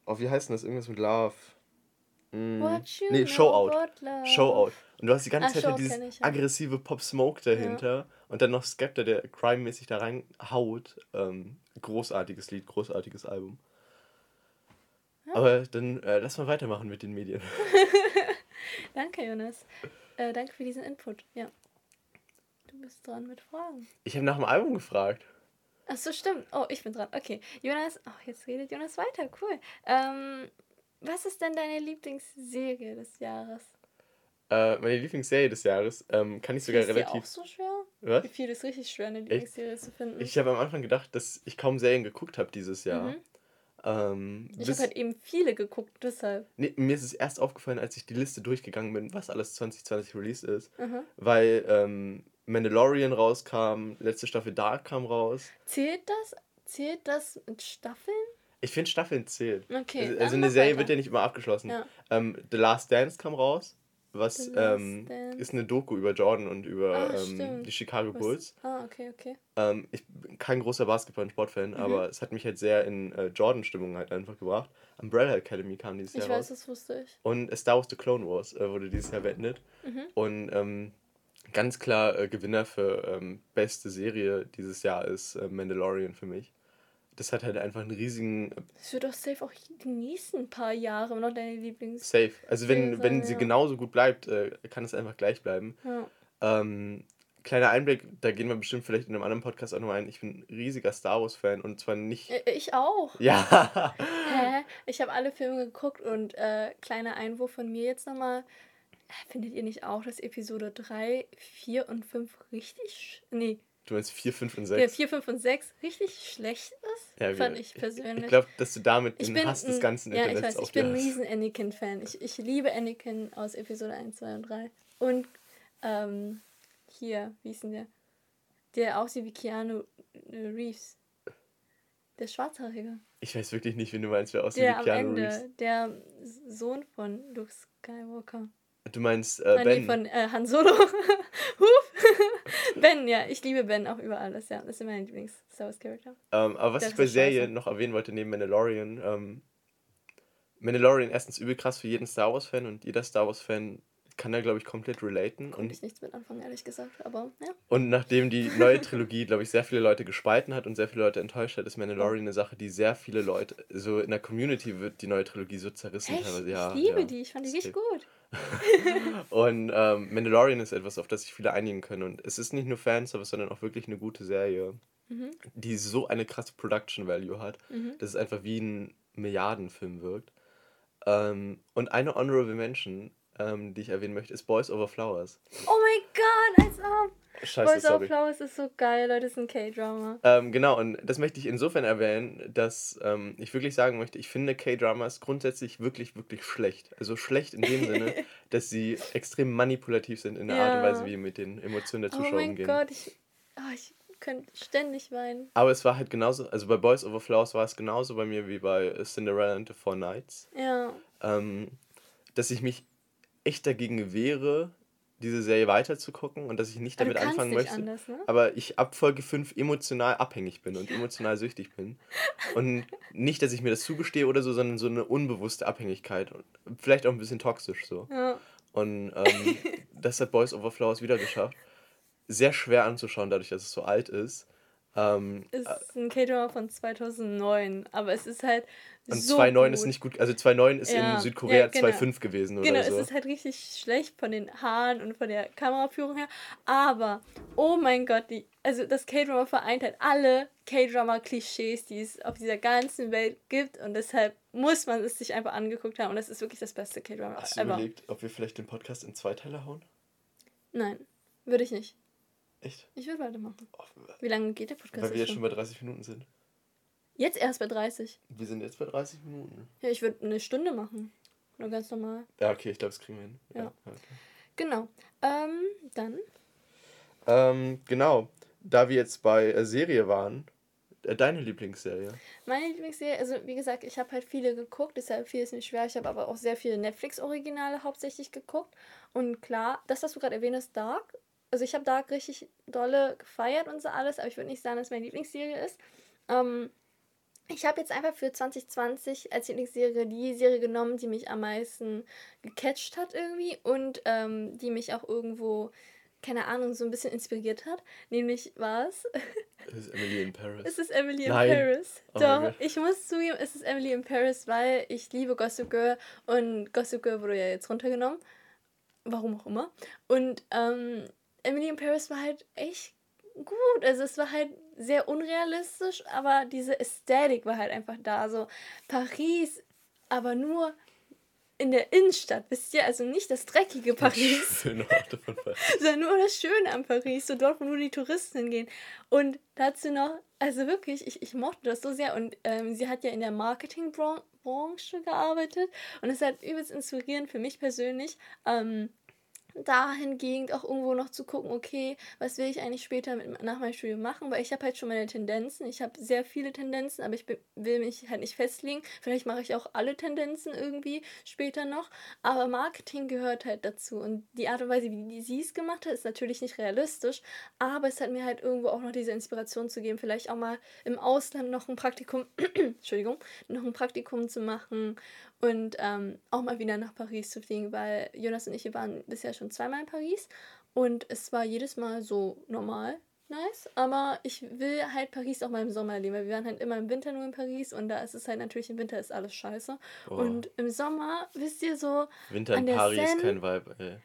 Oh, wie heißt denn das? Irgendwas mit Love. You Nee, Show Out. Und du hast die ganze Ah, Zeit Show dieses ich, ja. aggressive Pop Smoke dahinter. Und dann noch Skepta, der crime-mäßig da reinhaut. Ähm, großartiges Lied, großartiges Album. Aber dann äh, lass mal weitermachen mit den Medien. (laughs) Danke, Jonas. Äh, danke für diesen Input. Ja. Du bist dran mit Fragen. Ich habe nach dem Album gefragt. Ach so, stimmt. Oh, ich bin dran. Okay. Jonas, oh, jetzt redet Jonas weiter. Cool. Ähm, was ist denn deine Lieblingsserie des Jahres? Äh, meine Lieblingsserie des Jahres ähm, kann ich sogar ist relativ. auch so schwer? Was? Wie viel ist richtig schwer, eine Lieblingsserie zu finden? Ich habe am Anfang gedacht, dass ich kaum Serien geguckt habe dieses Jahr. Mhm. Ähm, Ich habe halt eben viele geguckt, deshalb. Nee, mir ist es erst aufgefallen, als ich die Liste durchgegangen bin, was alles 2020 released ist. Mhm. Weil ähm, Mandalorian rauskam, letzte Staffel Dark kam raus. Zählt das? Zählt das mit Staffeln? Ich finde Staffeln zählt. Okay. Also, also eine Serie weiter. wird ja nicht immer abgeschlossen. Ja. Ähm, The Last Dance kam raus, was ähm, ist eine Doku über Jordan und über Ah, ähm, die Chicago Was- Bulls. Ah, okay, okay. Ähm, ich bin kein großer Basketball- und Sportfan, Mhm. aber es hat mich halt sehr in äh, Jordan-Stimmung halt einfach gebracht. Umbrella Academy kam dieses Ich Jahr weiß, raus. das wusste ich. Und Star Wars The Clone Wars äh, wurde dieses Jahr beendet. Mhm. Und ähm, ganz klar äh, Gewinner für ähm, beste Serie dieses Jahr ist äh, Mandalorian für mich. Das hat halt einfach einen riesigen äh, Das wird doch safe auch die nächsten paar Jahre noch deine Lieblings... Safe. Also wenn, Serie wenn sein, sie ja. genauso gut bleibt, äh, kann es einfach gleich bleiben. Ja. Ähm, kleiner Einblick, da gehen wir bestimmt vielleicht in einem anderen Podcast auch nochmal ein. Ich bin ein riesiger Star Wars-Fan und zwar nicht. Äh, Ich auch. Ja, Hä? Ich habe alle Filme geguckt und äh, kleiner Einwurf von mir jetzt nochmal. Findet ihr nicht auch, dass Episode 3, 4 und 5 richtig. Nee, du meinst 4, 5 und ja, 6. 4, 5 und 6 richtig schlecht ist? Ja, fand wir- ich persönlich. Ich glaube, dass du damit Ich den Hass des ganzen ja, ich Internets weiß, auf ich bin ein riesen Anakin-Fan. Ich, ich liebe Anakin aus Episode 1, 2 und 3. Und ähm, hier, wie ist denn der? Der aussieht wie Keanu Reeves. Der Schwarzhaarige. Ich weiß wirklich nicht, wen du meinst, wer aussieht Der wie Keanu Ende. Reeves. Der Sohn von Luke Skywalker. Du meinst äh, Nein, nee, Ben. von äh, Han Solo. (laughs) Huf. (laughs) ben, ja. Ich liebe Ben auch über alles, ja. Das ist mein Lieblings-Star Wars-Charakter. Ähm, aber was Der ich bei Serien noch erwähnen wollte, neben Mandalorian, ähm, Mandalorian erstens übel krass für jeden Star Wars-Fan und jeder Star Wars-Fan kann da, glaube ich, komplett relaten. Konnte Und, ich nichts mit anfangen, ehrlich gesagt. Aber ja. und nachdem die neue Trilogie, glaube ich, sehr viele Leute gespalten hat und sehr viele Leute enttäuscht hat, ist Mandalorian eine Sache, die sehr viele Leute, so in der Community wird die neue Trilogie so zerrissen Echt? Ja, ich liebe ja. die. Ich fand die Das richtig gut. (laughs) Und ähm, Mandalorian ist etwas, auf das sich viele einigen können. Und es ist nicht nur Fanservice, sondern auch wirklich eine gute Serie, Mhm. die so eine krasse Production Value hat, dass es einfach wie ein Milliardenfilm wirkt. Ähm, und eine Honorable Mention, ähm, die ich erwähnen möchte, ist Boys Over Flowers. Oh mein Gott, als ob. Scheiße, Boys sorry. Flowers ist so geil, Leute. Das ist ein K-Drama. Ähm, genau, und das möchte ich insofern erwähnen, dass ähm, ich wirklich sagen möchte, ich finde K-Dramas grundsätzlich wirklich, wirklich schlecht. Also schlecht in dem Sinne, (laughs) dass sie extrem manipulativ sind in der Art und Ja. Weise, wie mit den Emotionen der Oh Zuschauer mein umgehen. Gott, ich, oh, ich könnte ständig weinen. Aber es war halt genauso, also bei Boys Over Flowers war es genauso bei mir wie bei Cinderella and the Four Knights, Ja. ähm, dass ich mich echt dagegen wehre, diese Serie weiterzugucken und dass ich nicht damit anfangen nicht möchte. anders, ne? Aber ich ab Folge 5 emotional abhängig bin und emotional süchtig bin. Und nicht, dass ich mir das zugestehe oder so, sondern so eine unbewusste Abhängigkeit. Und vielleicht auch ein bisschen toxisch so. Ja. Und ähm, (laughs) das hat Boys Over Flowers wieder geschafft. Sehr schwer anzuschauen, dadurch, dass es so alt ist. Ähm, Ist ein K-Drama von 2009, aber es ist halt und so 2.9 gut. ist nicht gut. Also 2.9 ist Ja, in Südkorea ja, genau. 2.5 gewesen Genau, oder so. es ist halt richtig schlecht von den Haaren und von der Kameraführung her. Aber, oh mein Gott, die, also das K-Drama vereint halt alle K-Drama-Klischees, die es auf dieser ganzen Welt gibt. Und deshalb muss man es sich einfach angeguckt haben. Und das ist wirklich das beste K-Drama Hast du ever. überlegt, ob wir vielleicht den Podcast in zwei Teile hauen? Nein, würde ich nicht. Echt? Ich würde weitermachen. Oh, Wie lange geht der Podcast weil wir jetzt schon bei 30 Minuten sind. Jetzt erst bei 30. Wir sind jetzt bei 30 Minuten. Ja, ich würde eine Stunde machen. Nur ganz normal. Ja, okay, ich glaube, das kriegen wir hin. Ja. okay. Genau. Ähm, dann. Ähm, genau. Da wir jetzt bei äh, Serie waren, äh, deine Lieblingsserie. Meine Lieblingsserie, also wie gesagt, ich habe halt viele geguckt, deshalb fiel es mir schwer. Ich habe aber auch sehr viele Netflix-Originale hauptsächlich geguckt. Und klar, das, was du gerade erwähnt hast, Dark. Also ich habe Dark richtig dolle gefeiert und so alles, aber ich würde nicht sagen, dass es meine Lieblingsserie ist. Ähm, ich habe jetzt einfach für 2020 als Lieblingsserie die Serie genommen, die mich am meisten gecatcht hat irgendwie und ähm, die mich auch irgendwo, keine Ahnung, so ein bisschen inspiriert hat. Nämlich war es Das ist Emily in Paris. es ist Emily in Nein. Paris. Oh Doch, ich muss zugeben, es ist Emily in Paris, weil ich liebe Gossip Girl und Gossip Girl wurde ja jetzt runtergenommen. Warum auch immer. Und ähm, Emily in Paris war halt echt gut. Also es war halt sehr unrealistisch, aber diese Ästhetik war halt einfach da. Also Paris, aber nur in der Innenstadt, wisst ihr? Also nicht das dreckige Paris Schöne Orte (laughs) von Paris. sondern nur das Schöne am Paris, so dort, wo nur die Touristen hingehen. Und dazu noch, also wirklich, ich, ich mochte das so sehr. Und ähm, sie hat ja in der Marketingbranche gearbeitet und es halt übelst inspirierend für mich persönlich. Ähm, dahingehend auch irgendwo noch zu gucken, okay, was will ich eigentlich später mit, nach meinem Studium machen, weil ich habe halt schon meine Tendenzen, ich habe sehr viele Tendenzen, aber ich will mich halt nicht festlegen. Vielleicht mache ich auch alle Tendenzen irgendwie später noch, aber Marketing gehört halt dazu. Und die Art und Weise, wie sie es gemacht hat, ist natürlich nicht realistisch, aber es hat mir halt irgendwo auch noch diese Inspiration zu geben, vielleicht auch mal im Ausland noch ein Praktikum, (clears throat) Entschuldigung, noch ein Praktikum zu machen und ähm, auch mal wieder nach Paris zu fliegen, weil Jonas und ich waren bisher schon zweimal in Paris und es war jedes Mal so normal nice, aber ich will halt Paris auch mal im Sommer erleben, weil wir waren halt immer im Winter nur in Paris und da ist es halt natürlich im Winter ist alles scheiße Oh. und im Sommer, wisst ihr so, Winter in Paris, Seine- kein Vibe, ey.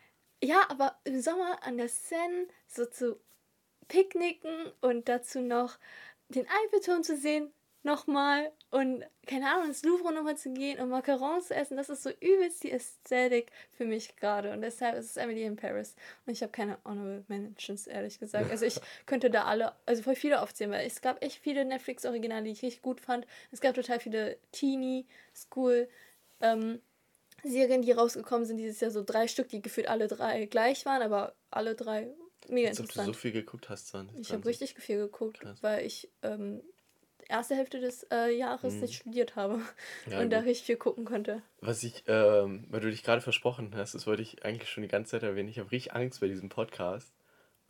ja, aber im Sommer an der Seine so zu picknicken und dazu noch den Eiffelturm zu sehen, nochmal und keine Ahnung, ins Louvre nochmal zu gehen und Macarons zu essen, das ist so übelst die Ästhetik für mich gerade und deshalb ist es Emily in Paris und ich habe keine Honorable Mentions, ehrlich gesagt. Also ich (laughs) könnte da alle, also voll viele aufzählen, weil es gab echt viele Netflix-Originale, die ich richtig gut fand. Es gab total viele Teenie, School, ähm, Serien, die rausgekommen sind dieses Jahr, so drei Stück, die gefühlt alle drei gleich waren, aber alle drei mega Als ob du so interessant. viel geguckt hast, 20. Ich habe richtig viel geguckt, Krass. weil ich ähm, erste Hälfte des äh, Jahres Mhm. nicht studiert habe (laughs) Ja, und da gut. richtig viel gucken konnte. Was ich, ähm, weil du dich gerade versprochen hast, das wollte ich eigentlich schon die ganze Zeit erwähnen. Ich habe richtig Angst bei diesem Podcast.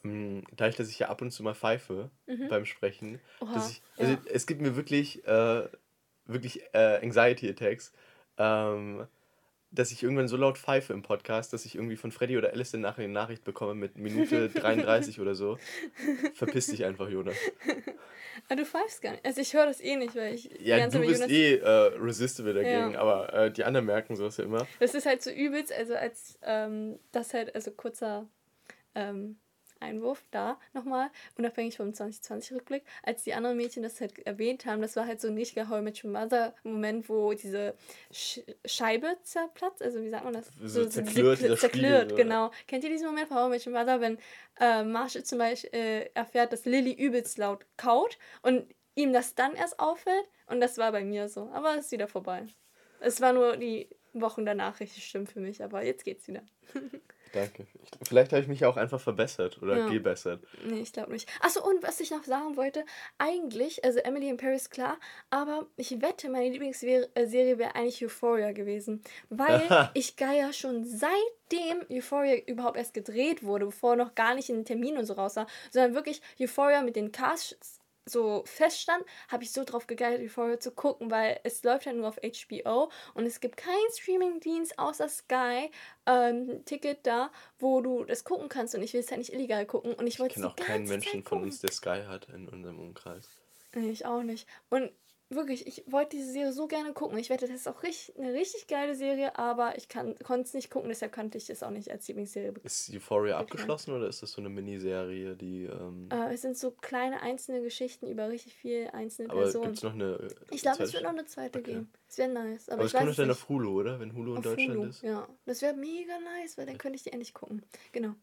Ähm, Dadurch, dass ich ja ab und zu mal pfeife beim Sprechen. Mhm. Oha, dass ich, also ja. es gibt mir wirklich, äh, wirklich äh, Anxiety Attacks. Ähm, dass ich irgendwann so laut pfeife im Podcast, dass ich irgendwie von Freddy oder Alice nachher eine Nachricht bekomme mit Minute (laughs) 33 oder so. Verpiss dich einfach, Jonas. (laughs) Ah, du pfeifst gar nicht. Also ich höre das eh nicht, weil ich Ja, du bist Jonas- eh äh, resistible dagegen, Ja. aber äh, die anderen merken sowas ja immer. Das ist halt so übelst, also als ähm, das halt, also kurzer ähm, Einwurf da nochmal, unabhängig vom 2020-Rückblick, als die anderen Mädchen das halt erwähnt haben, das war halt so ein richtiger How Mother-Moment, wo diese Sch Scheibe zerplatzt, also wie sagt man das? So zerklirrt, diese dieser zerklirrt, Spiegel, so. genau. Kennt ihr diesen Moment von How Mother, wenn äh, Marshall zum Beispiel äh, erfährt, dass Lilly übelst laut kaut und ihm das dann erst auffällt? Und das war bei mir so, aber es ist wieder vorbei. Es war nur die Wochen danach richtig schlimm für mich, aber jetzt geht's wieder. (laughs) Danke. Ich, vielleicht habe ich mich auch einfach verbessert oder Ja. gebessert. Nee, ich glaube nicht. Achso, und was ich noch sagen wollte, eigentlich, also Emily in Paris, klar, aber ich wette, meine Lieblingsserie wäre eigentlich Euphoria gewesen. Weil (laughs) ich geier schon seitdem Euphoria überhaupt erst gedreht wurde, bevor noch gar nicht in den Termin und so raus war, sondern wirklich Euphoria mit den Casts so feststand, habe ich so drauf gegeiert, Euphoria zu gucken, weil es läuft ja nur auf HBO und es gibt keinen Streamingdienst außer Sky, ähm, Ticket da, wo du das gucken kannst und ich will es halt nicht illegal gucken und ich Ich wollte kenne es auch die keinen ganze Menschen Zeit von gucken. uns, der Sky hat in unserem Umkreis. Nee, ich auch nicht. Und wirklich, ich wollte diese Serie so gerne gucken. Ich wette, das ist auch richtig, eine richtig geile Serie, aber ich konnte es nicht gucken, deshalb kannte ich es auch nicht als Lieblingsserie. Ist Euphoria Bekannt. abgeschlossen oder ist das so eine Miniserie, die. Ähm, Äh, es sind so kleine einzelne Geschichten über richtig viele einzelne aber Personen. gibt es noch eine. äh, Ich glaube, es wird noch eine zweite Okay. geben. Es wäre nice. Aber, Aber ich es kommt doch es dann auf Hulu, oder? Wenn Hulu in Auf Deutschland Hulu, ist. Ja, das wäre mega nice, weil dann könnte ich die endlich gucken. Genau.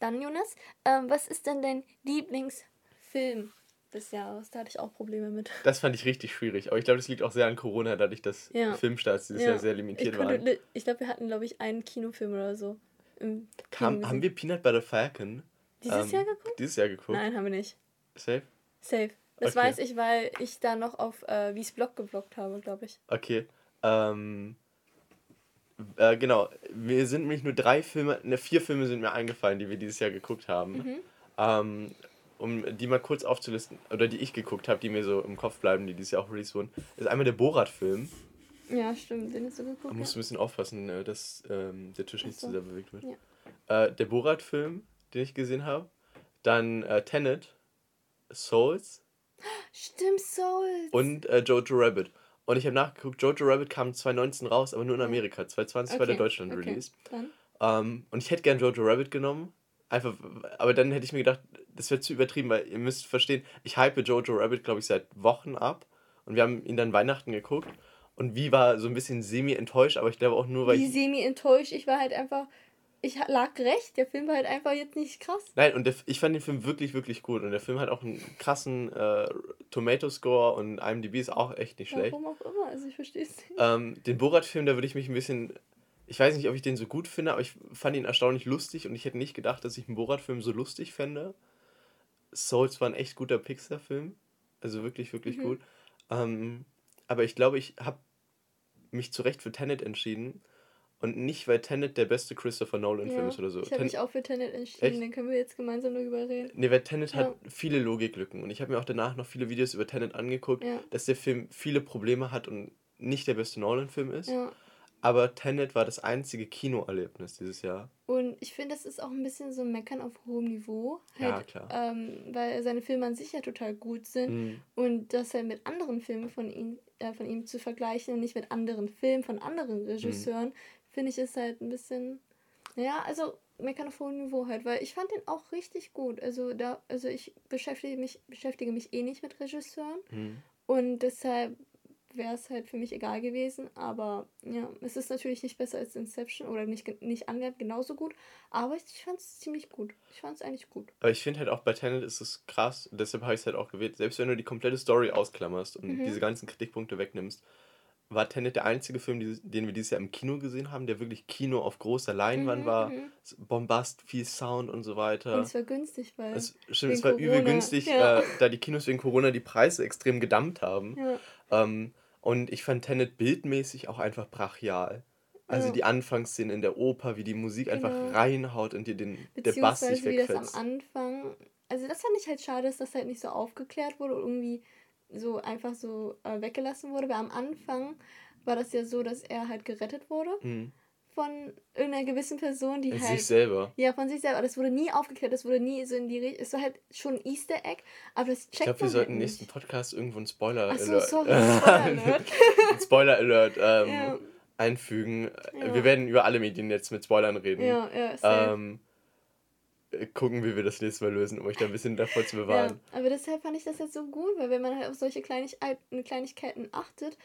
Dann, Jonas, ähm, was ist denn dein Lieblingsfilm des Jahres? Da hatte ich auch Probleme mit. (laughs) Das fand ich richtig schwierig. Aber ich glaube, das liegt auch sehr an Corona, dadurch, dass Ja. Filmstarts dieses Ja. Jahr sehr Ich, limitiert konnte, waren. ich glaube, wir hatten, glaube ich, einen Kinofilm oder so. Im Kam, haben wir Peanut Butter Falcon Dieses ähm, Jahr geguckt? Dieses Jahr geguckt? Nein, haben wir nicht. Safe? Safe. Das Okay. weiß ich, weil ich da noch auf äh, Wies Blog geblockt habe, glaube ich. Okay. Ähm, äh, genau. Mir sind nämlich nur drei Filme, ne, vier Filme sind mir eingefallen, die wir dieses Jahr geguckt haben. Mhm. Ähm, um die mal kurz aufzulisten, oder die ich geguckt habe, die mir so im Kopf bleiben, die dieses Jahr auch released wurden, ist einmal der Borat-Film. Ja, stimmt. Den hast du geguckt. Man muss ein bisschen aufpassen, äh, dass ähm, der Tisch nicht so. zu sehr bewegt wird. Ja. Äh, der Borat-Film, den ich gesehen habe. Dann äh, Tenet, Souls Stimmt, Soul. und äh, Jojo Rabbit. Und ich habe nachgeguckt, Jojo Rabbit kam 2019 raus, aber nur in. Amerika. 2020 war der Deutschland okay. Ähm, und ich hätte gern Jojo Rabbit genommen. Einfach, aber dann hätte ich mir gedacht, das wäre zu übertrieben, weil ihr müsst verstehen, ich hype Jojo Rabbit, glaube ich, seit Wochen ab. Und wir haben ihn dann Weihnachten geguckt. Und wie war so ein bisschen semi-enttäuscht, aber ich glaube auch nur, weil Wie ich. semi enttäuscht. Ich war halt einfach. Ich lag recht. Der Film war halt einfach jetzt nicht krass. Nein, und der, ich fand den Film wirklich, wirklich gut. Und der Film hat auch einen krassen äh, Tomato-Score und IMDb ist auch echt nicht schlecht. Warum auch immer. Also ich verstehe es nicht. Ähm, den Borat-Film, da würde ich mich ein bisschen. Ich weiß nicht, ob ich den so gut finde, aber ich fand ihn erstaunlich lustig und ich hätte nicht gedacht, dass ich einen Borat-Film so lustig fände. Souls war ein echt guter Pixar-Film. Also wirklich, wirklich Mhm. gut. Ähm, aber ich glaube, ich habe mich zu Recht für Tenet entschieden. Und nicht, weil Tenet der beste Christopher Nolan-Film Ja, ist oder so. Ich habe mich auch für Tenet entschieden. Echt? Dann können wir jetzt gemeinsam darüber reden. Nee, weil Tenet Ja. hat viele Logiklücken und ich habe mir auch danach noch viele Videos über Tenet angeguckt, Ja. dass der Film viele Probleme hat und nicht der beste Nolan-Film ist. Ja. Aber Tenet war das einzige Kinoerlebnis dieses Jahr. Und ich finde, das ist auch ein bisschen so ein Meckern auf hohem Niveau. Ja, Halt, klar. Ähm, weil seine Filme an sich ja total gut sind. Mhm. Und das halt mit anderen Filmen von ihm, äh, von ihm zu vergleichen und nicht mit anderen Filmen von anderen Regisseuren, finde ich ist halt ein bisschen. Naja, also meckern auf hohem Niveau halt, weil ich fand den auch richtig gut. Also da, also ich beschäftige mich, beschäftige mich eh nicht mit Regisseuren. Mhm. Und deshalb wäre es halt für mich egal gewesen. Aber ja, es ist natürlich nicht besser als Inception oder nicht, nicht annähernd genauso gut. Aber ich fand es ziemlich gut. Ich fand es eigentlich gut. Aber ich finde halt auch bei Tenet ist es krass, deshalb habe ich es halt auch gewählt, selbst wenn du die komplette Story ausklammerst und Mhm. diese ganzen Kritikpunkte wegnimmst, war Tenet der einzige Film, den wir dieses Jahr im Kino gesehen haben, der wirklich Kino auf großer Leinwand war. Bombast, viel Sound und so weiter. Und es war günstig, weil. Es, stimmt, es war übel günstig, ja. äh, da die Kinos wegen Corona die Preise extrem gedammt haben. Ja. Ähm, und ich fand Tenet bildmäßig auch einfach brachial. Also Ja. die Anfangsszene in der Oper, wie die Musik einfach Genau. reinhaut und dir den, der Bass sich Beziehungsweise wie das am Anfang. Also das fand ich halt schade, dass das halt nicht so aufgeklärt wurde und irgendwie so einfach so äh, weggelassen wurde. Weil am Anfang war das ja so, dass er halt gerettet wurde Mhm. Von irgendeiner gewissen Person, die In halt. sich selber. Ja, von sich selber. Aber das wurde nie aufgeklärt, das wurde nie so in die Richtung. Es war halt schon ein Easter Egg, aber das checkt Ich glaube, wir sollten halt im nächsten nicht. Podcast irgendwo einen Spoiler Ach so, Alert, sorry, (laughs) Spoiler-Alert. einen Spoiler Alert ähm, Ja. einfügen. Ja. Wir werden über alle Medien jetzt mit Spoilern reden. Ja, ja, safe. ähm, äh, gucken, wie wir das nächste Mal lösen, um euch da ein bisschen davor zu Ja, bewahren. aber deshalb fand ich das jetzt so gut, weil wenn man halt auf solche Kleinig Kleinigkeiten achtet,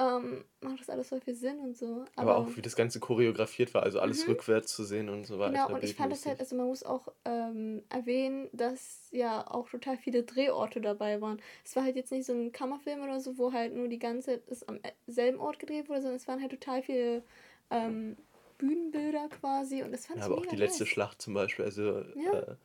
ähm, macht das alles voll viel Sinn und so. Aber, auch wie das Ganze choreografiert war, also alles Mhm. rückwärts zu sehen und so weiter. Genau, und ich fand das halt, also man muss auch ähm, erwähnen, dass ja auch total viele Drehorte dabei waren. Es war halt jetzt nicht so ein Kammerfilm oder so, wo halt nur die ganze Zeit es am äh, selben Ort gedreht wurde, sondern es waren halt total viele ähm, Bühnenbilder quasi und das fand Ja, ich aber auch die letzte nice. Schlacht zum Beispiel, also Ja. äh,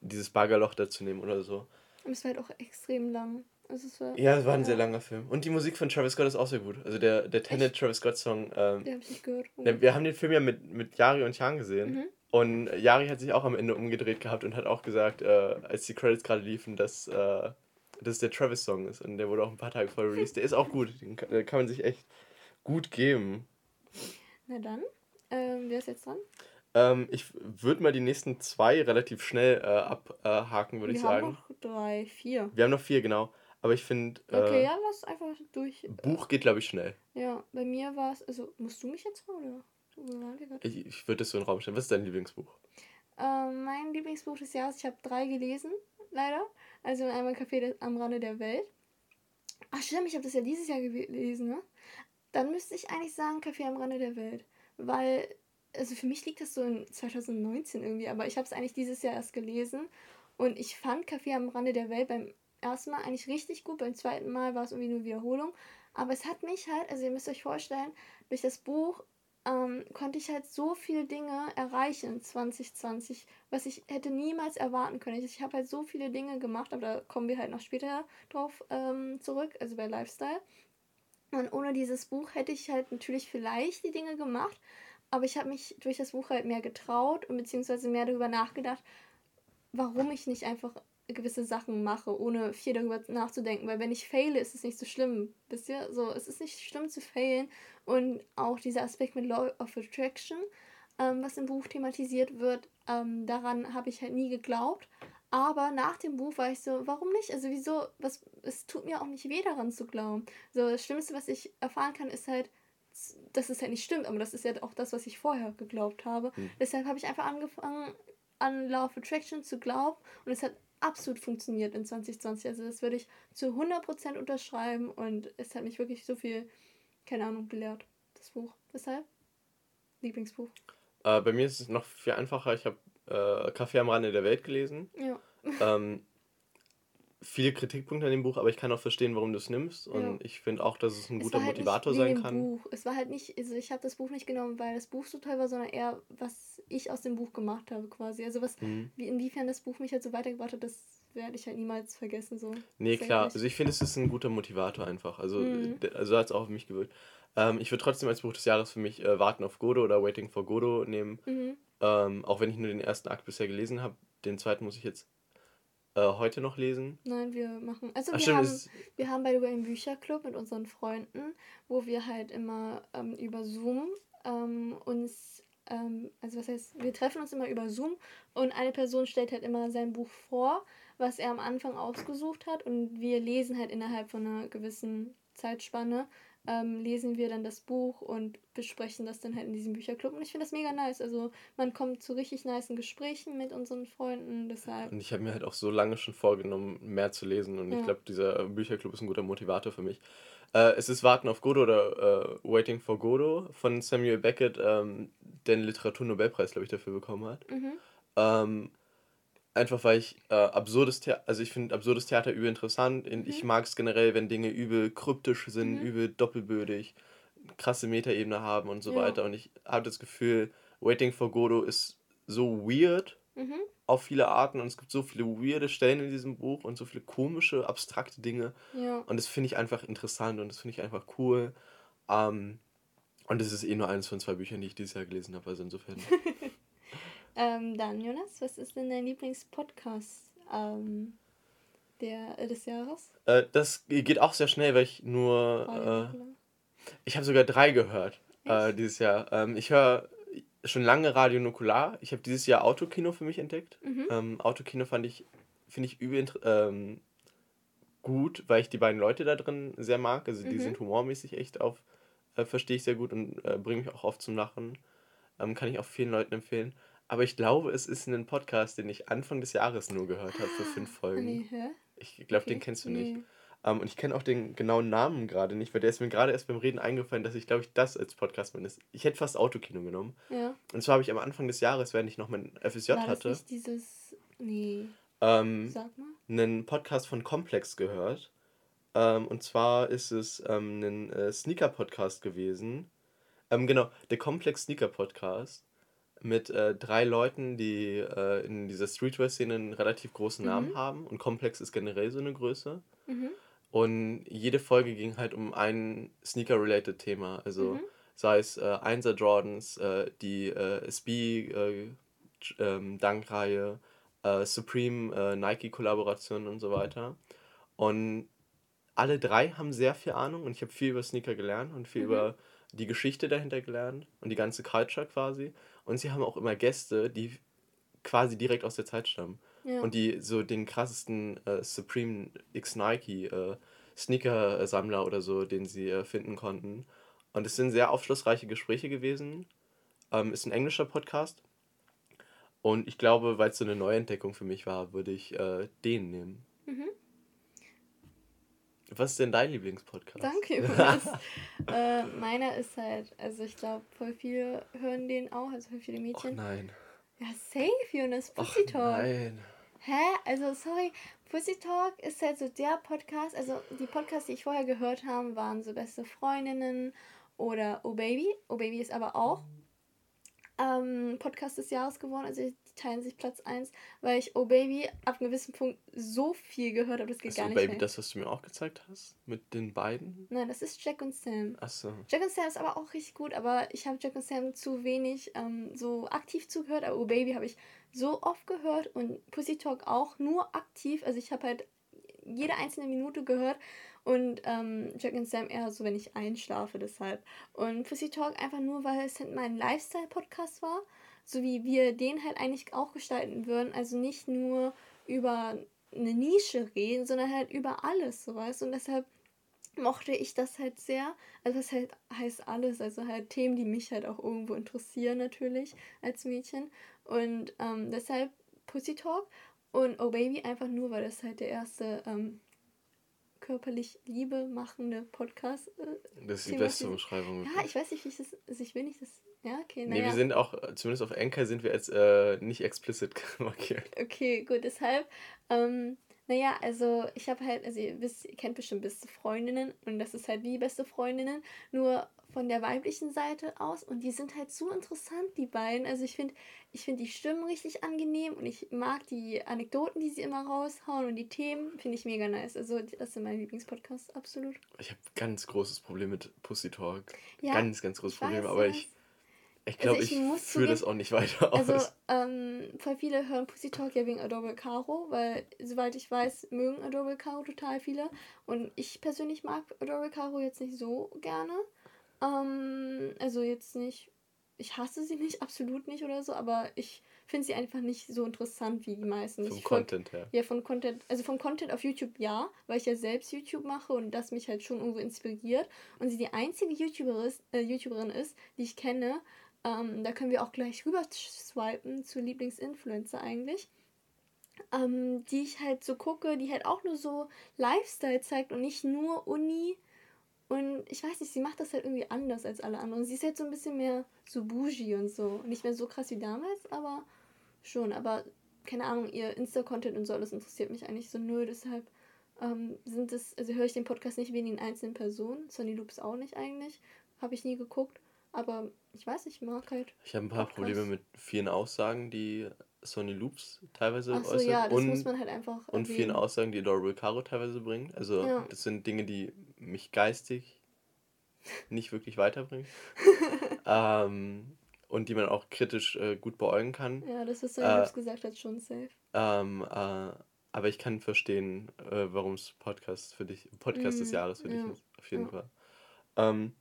dieses Baggerloch dazu nehmen oder so. Und es war halt auch extrem lang. Es war, Ja, es war ein sehr langer Film. Und die Musik von Travis Scott ist auch sehr gut. Also der, der Tenet Travis Scott Song. Ähm, Den hab ich nicht gehört. Ne, wir haben den Film ja mit, mit Yari und Chan gesehen. Mhm. Und Yari hat sich auch am Ende umgedreht gehabt und hat auch gesagt, äh, als die Credits gerade liefen, dass äh, das der Travis-Song ist. Und der wurde auch ein paar Tage vorher (laughs) released. Der ist auch gut. Den kann, der kann man sich echt gut geben. Na dann, ähm, wer ist jetzt dran? Ähm, ich würde mal die nächsten zwei relativ schnell äh, abhaken, würde Wir ich haben sagen. noch drei, vier. Wir haben noch vier, genau. Aber ich finde, Okay, äh, ja, lass einfach durch. Buch geht, glaube ich, schnell. Ja, bei mir war es, also musst du mich jetzt fragen oder? Ich, ich würde das so in den Raum stellen. Was ist dein Lieblingsbuch? Ähm, mein Lieblingsbuch des Jahres, ich habe drei gelesen, leider. Also einmal Café am Rande der Welt. Ach stimmt, ich habe das ja dieses Jahr gelesen, ne? Dann müsste ich eigentlich sagen Café am Rande der Welt. Weil, also für mich liegt das so in 2019 irgendwie, aber ich habe es eigentlich dieses Jahr erst gelesen. Und ich fand Café am Rande der Welt beim ersten Mal eigentlich richtig gut. Beim zweiten Mal war es irgendwie nur Wiederholung. Aber es hat mich halt, also ihr müsst euch vorstellen, durch das Buch ähm, konnte ich halt so viele Dinge erreichen in 2020, was ich hätte niemals erwarten können. Ich habe halt so viele Dinge gemacht, aber da kommen wir halt noch später drauf ähm, zurück, also bei Lifestyle. Und ohne dieses Buch hätte ich halt natürlich vielleicht die Dinge gemacht, aber ich habe mich durch das Buch halt mehr getraut und beziehungsweise mehr darüber nachgedacht, warum ich nicht einfach gewisse Sachen mache, ohne viel darüber nachzudenken. Weil wenn ich faile, ist es nicht so schlimm. Wisst ihr? So, es ist nicht schlimm zu failen. Und auch dieser Aspekt mit Law of Attraction, ähm, was im Buch thematisiert wird, ähm, daran habe ich halt nie geglaubt. Aber nach dem Buch war ich so, warum nicht? Also wieso, was, es tut mir auch nicht weh daran zu glauben. So, das Schlimmste, was ich erfahren kann, ist halt, dass es halt nicht stimmt, aber das ist ja auch das, was ich vorher geglaubt habe. Hm. Deshalb habe ich einfach angefangen, an Law of Attraction zu glauben und es hat absolut funktioniert in 2020. Also das würde ich zu 100% unterschreiben und es hat mich wirklich so viel, keine Ahnung, gelehrt, das Buch. Deshalb Lieblingsbuch. Äh, bei mir ist es noch viel einfacher. Ich habe äh, Kaffee am Rande der Welt gelesen. Ja. Ähm, viele Kritikpunkte an dem Buch, aber ich kann auch verstehen, warum du es nimmst. Und Ja. ich finde auch, dass es ein Es guter halt Motivator sein kann. Buch. Es war halt nicht, also ich habe das Buch nicht genommen, weil das Buch so toll war, sondern eher, was ich aus dem Buch gemacht habe quasi. Also was, Mhm. wie, inwiefern das Buch mich halt so weitergebracht hat, das werde ich halt niemals vergessen. So. Nee, klar. Also ich finde, es ist ein guter Motivator einfach. Also, Mhm. d- also hat es auch auf mich gewirkt. Ähm, ich würde trotzdem als Buch des Jahres für mich äh, Warten auf Godot oder Waiting for Godot nehmen. Mhm. Ähm, auch wenn ich nur den ersten Akt bisher gelesen habe. Den zweiten muss ich jetzt äh, heute noch lesen. Nein, wir machen. Also Ach, wir stimmt, haben, wir haben by the way einen Bücherclub mit unseren Freunden, wo wir halt immer ähm, über Zoom ähm, uns, ähm, also was heißt, wir treffen uns immer über Zoom und eine Person stellt halt immer sein Buch vor, was er am Anfang ausgesucht hat und wir lesen halt innerhalb von einer gewissen Zeitspanne, ähm, lesen wir dann das Buch und besprechen das dann halt in diesem Bücherclub und ich finde das mega nice. Also man kommt zu richtig niceen Gesprächen mit unseren Freunden, deshalb. Und ich habe mir halt auch so lange schon vorgenommen, mehr zu lesen. Und ich Ja. glaube, dieser Bücherclub ist ein guter Motivator für mich. Äh, es ist Warten auf Godot oder äh, Waiting for Godot von Samuel Beckett, ähm, der den Literaturnobelpreis, glaube ich, dafür bekommen hat. Mhm. Ähm, Einfach weil ich äh, absurdes Theater, also ich finde absurdes Theater übel interessant. Mhm. Ich mag es generell, wenn Dinge übel kryptisch sind, übel doppelbödig, krasse Metaebene haben und so Ja. weiter. Und ich habe das Gefühl, Waiting for Godot ist so weird Mhm. auf viele Arten und es gibt so viele weirde Stellen in diesem Buch und so viele komische, abstrakte Dinge. Ja. Und das finde ich einfach interessant und das finde ich einfach cool. Ähm, und es ist eh nur eines von zwei Büchern, die ich dieses Jahr gelesen habe, also insofern. (laughs) Ähm, dann, Jonas, was ist denn dein Lieblingspodcast ähm, der, äh, des Jahres? äh, das geht auch sehr schnell, weil ich nur. Äh, ich habe sogar drei gehört äh, dieses Jahr. Ähm, ich höre schon lange Radio Nukular. Ich habe dieses Jahr Autokino für mich entdeckt. Mhm. Ähm, Autokino fand ich, finde ich übel ähm, gut, weil ich die beiden Leute da drin sehr mag. Also die Mhm. sind humormäßig echt auf, äh, verstehe ich sehr gut und äh, bringen mich auch oft zum Lachen. Ähm, kann ich auch vielen Leuten empfehlen. Aber ich glaube, es ist ein Podcast, den ich Anfang des Jahres nur gehört habe für fünf Folgen. nee, hä? Ich glaube, den Okay. kennst du nicht. Nee. Ähm, und ich kenne auch den genauen Namen gerade nicht, weil der ist mir gerade erst beim Reden eingefallen, dass ich, glaube ich, das als Podcast bin. Ich hätte fast Autokino genommen. Ja. Und zwar habe ich am Anfang des Jahres, während ich noch mein FSJ War das hatte, nicht dieses. Nee, ähm, sag mal. einen Podcast von Complex gehört. Ähm, und zwar ist es ähm, ein äh, Sneaker-Podcast gewesen. Ähm, genau, der Complex Sneaker Podcast mit äh, drei Leuten, die äh, in dieser Streetwear-Szene einen relativ großen Namen haben. Und Complex ist generell so eine Größe. Mhm. Und jede Folge ging halt um ein Sneaker-related Thema. Also Mhm. sei es äh, 1er Jordans, äh, die äh, SB äh, ähm, äh, Supreme äh, und so weiter. Und alle drei haben sehr viel Ahnung und ich habe viel über Sneaker gelernt und viel Mhm. über die Geschichte dahinter gelernt und die ganze Culture quasi. Und sie haben auch immer Gäste, die quasi direkt aus der Zeit stammen Ja. und die so den krassesten äh, Supreme X Nike äh, Sneaker-Sammler oder so, den sie äh, finden konnten. Und es sind sehr aufschlussreiche Gespräche gewesen. Ähm, ist ein englischer Podcast. Und ich glaube, weil es so eine Neuentdeckung für mich war, würde ich äh, den nehmen. Mhm. Was ist denn dein Lieblingspodcast? Danke, (laughs) Jonas. äh, meiner ist halt, also ich glaube, voll viele hören den auch, also voll viele Och Mädchen. nein. Ja, safe, Jonas, Och Pussy Talk. nein. Hä? Also, sorry, Pussy Talk ist halt so der Podcast. Also, die Podcasts, die ich vorher gehört habe, waren so Beste Freundinnen oder Oh Baby. Oh Baby ist aber auch ähm, Podcast des Jahres geworden. Also, die teilen sich Platz 1, weil ich Oh Baby ab einem gewissen Punkt so viel gehört habe, das geht Achso, gar nicht Baby, mehr. das, was du mir auch gezeigt hast? Mit den beiden? Nein, das ist Jack und Sam. Achso. Jack und Sam ist aber auch richtig gut, aber ich habe Jack und Sam zu wenig ähm, so aktiv zugehört. Aber Oh Baby habe ich so oft gehört und Pussy Talk auch nur aktiv. Also ich habe halt jede einzelne Minute gehört und ähm, Jack und Sam eher so, wenn ich einschlafe, deshalb. Und Pussy Talk einfach nur, weil es halt mein Lifestyle-Podcast war, so wie wir den halt eigentlich auch gestalten würden. Also nicht nur über eine Nische reden, sondern halt über alles, so weißt. Und deshalb mochte ich das halt sehr. Also das halt heißt alles, also halt Themen, die mich halt auch irgendwo interessieren natürlich als Mädchen. Und ähm, deshalb Pussy Talk und Oh Baby einfach nur, weil das halt der erste ähm, körperlich Liebe machende Podcast äh, Das ist die beste Umschreibung. Ja, ich weiß nicht, wie ich das. Also ich will nicht das. Ja, okay, Nee, naja. wir sind auch, zumindest auf Anchor sind wir als äh, nicht explicit (laughs) markiert. Okay, gut, deshalb, ähm, naja, also ich habe halt, also ihr wisst, ihr kennt bestimmt beste Freundinnen und das ist halt wie beste Freundinnen, nur von der weiblichen Seite aus und die sind halt so interessant, die beiden. Also ich finde, ich finde die Stimmen richtig angenehm und ich mag die Anekdoten, die sie immer raushauen und die Themen, finde ich mega nice. Also das sind meine Lieblingspodcasts, absolut. Ich habe ganz großes Problem mit Pussy Talk. Ja, ganz, ganz großes Problem. aber ich, ich glaube, Also ich ich, führe das auch nicht weiter aus. Also, ähm, voll viele hören Pussy Talk ja wegen Adorable Caro, weil, soweit ich weiß, mögen Adorable Caro total viele. Und ich persönlich mag Adorable Caro jetzt nicht so gerne. Ähm, also jetzt nicht, ich hasse sie nicht, (laughs) absolut nicht oder so, aber ich finde sie einfach nicht so interessant wie die meisten. Vom Content her. ja, von Content, also vom Content auf YouTube ja, weil ich ja selbst YouTube mache und das mich halt schon irgendwo inspiriert. Und sie die einzige YouTuberin ist, äh, YouTuberin ist die ich kenne. Ähm, da können wir auch gleich rüber swipen zu Lieblingsinfluencer eigentlich. Ähm, die ich halt so gucke, die halt auch nur so Lifestyle zeigt und nicht nur Uni. Und ich weiß nicht, sie macht das halt irgendwie anders als alle anderen. Sie ist halt so ein bisschen mehr so bougie und so. Nicht mehr so krass wie damals, aber schon. Aber keine Ahnung, ihr Insta-Content und so, das interessiert mich eigentlich so null. Deshalb ähm, sind es, also höre ich den Podcast nicht wegen den einzelnen Personen. Sonny Loops auch nicht eigentlich. Habe ich nie geguckt. Aber ich weiß, ich mag halt. Ich habe ein paar Podcasts. Probleme mit vielen Aussagen, die Sony Loops teilweise Ach so, äußert. ja, das und, muss man halt einfach Und vielen erwähnen. Aussagen, die Laura Caro teilweise bringt. Also Ja. das sind Dinge, die mich geistig nicht wirklich weiterbringen. (laughs) ähm, und die man auch kritisch äh, gut beäugen kann. Ja, das, was Sonny Äh, Loops gesagt hat, schon safe. Ähm, äh, aber ich kann verstehen, äh, warum es Podcast für dich, Podcast des Mhm, Jahres für dich ja, ist. Auf jeden ja. Fall. Ähm,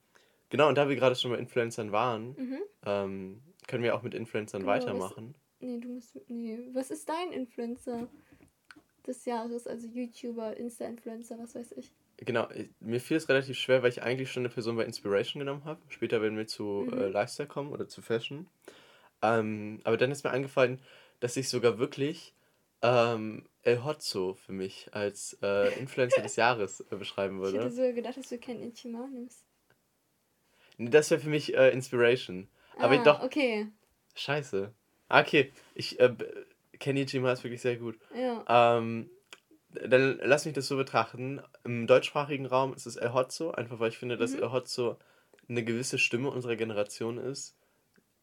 genau, und da wir gerade schon bei Influencern waren, Mhm. ähm, können wir auch mit Influencern Genau, was- weitermachen. Nee, du musst. Nee. Was ist dein Influencer des Jahres? Also YouTuber, Insta-Influencer, was weiß ich. Genau, ich- mir fiel es relativ schwer, weil ich eigentlich schon eine Person bei Inspiration genommen habe. Später werden wir zu Mhm. äh, Lifestyle kommen oder zu Fashion. Ähm, aber dann ist mir eingefallen, dass ich sogar wirklich ähm, El Hotzo für mich als äh, Influencer (laughs) des Jahres äh, beschreiben Ich hätte würde. sogar gedacht, dass du Ken Ichima nimmst. Das wäre für mich äh, Inspiration. Aber ah, doch, Okay, scheiße. Ah, Okay, ich, äh, Kenny Jima ist wirklich sehr gut. ja. Ähm, dann lass mich das so betrachten. Im deutschsprachigen Raum ist es El Hotzo, einfach weil ich finde, dass Mhm. El Hotzo eine gewisse Stimme unserer Generation ist,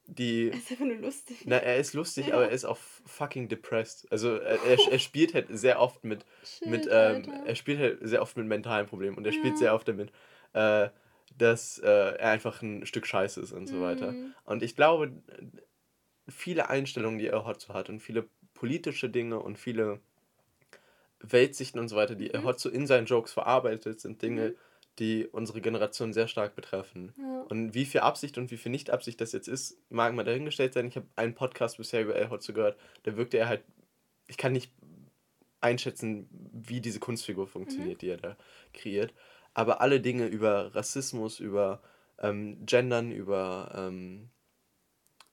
die. (laughs) Das ist einfach nur lustig. Na, er ist lustig, Ja. aber er ist auch fucking depressed. Also er, er, er spielt halt sehr oft mit, (laughs) Shit, mit ähm, er spielt halt sehr oft mit mentalen Problemen und er Ja. spielt sehr oft damit, äh, dass äh, er einfach ein Stück Scheiße ist und so weiter. Mhm. Und ich glaube, viele Einstellungen, die er Hotzo hat und viele politische Dinge und viele Weltsichten und so weiter, die er Mhm. Hotzo in seinen Jokes verarbeitet, sind Dinge, Mhm. die unsere Generation sehr stark betreffen. Ja. Und wie viel Absicht und wie viel Nicht-Absicht das jetzt ist, mag mal dahingestellt sein. Ich habe einen Podcast bisher über El Hotzo gehört, da wirkte er halt, ich kann nicht einschätzen, wie diese Kunstfigur funktioniert, die er da kreiert. Aber alle Dinge über Rassismus, über ähm, Gendern, über, ähm,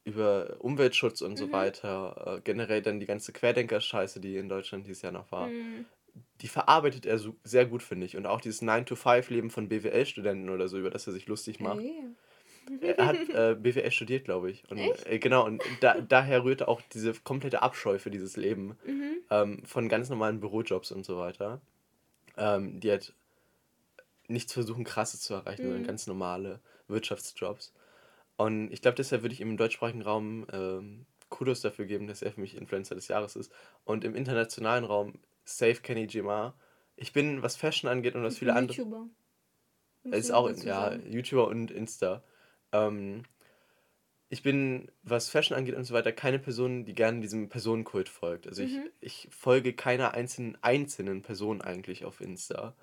über Umweltschutz und so Mhm. weiter, äh, generell dann die ganze Querdenker-Scheiße, die in Deutschland dieses Jahr noch war, Mhm. die verarbeitet er so, sehr gut, finde ich. Und auch dieses 9-to-5-Leben von BWL-Studenten oder so, über das er sich lustig macht. Ey. Er hat äh, BWL studiert, glaube ich. Und, äh, genau, und da, daher rührte auch diese komplette Abscheu für dieses Leben Mhm. ähm, von ganz normalen Bürojobs und so weiter. Ähm, die halt nichts versuchen, krasses zu erreichen, sondern Mhm. ganz normale Wirtschaftsjobs. Und ich glaube, deshalb würde ich ihm im deutschsprachigen Raum ähm, Kudos dafür geben, dass er für mich Influencer des Jahres ist. Und im internationalen Raum Safe Kenny Jima. Ich bin, was Fashion angeht und was Ich viele andere. YouTuber. Er ist auch, ja, sagen. YouTuber und Insta. Ähm, ich bin, was Fashion angeht und so weiter, keine Person, die gerne diesem Personenkult folgt. Also Mhm. ich, ich folge keiner einzelnen, einzelnen Person eigentlich auf Insta,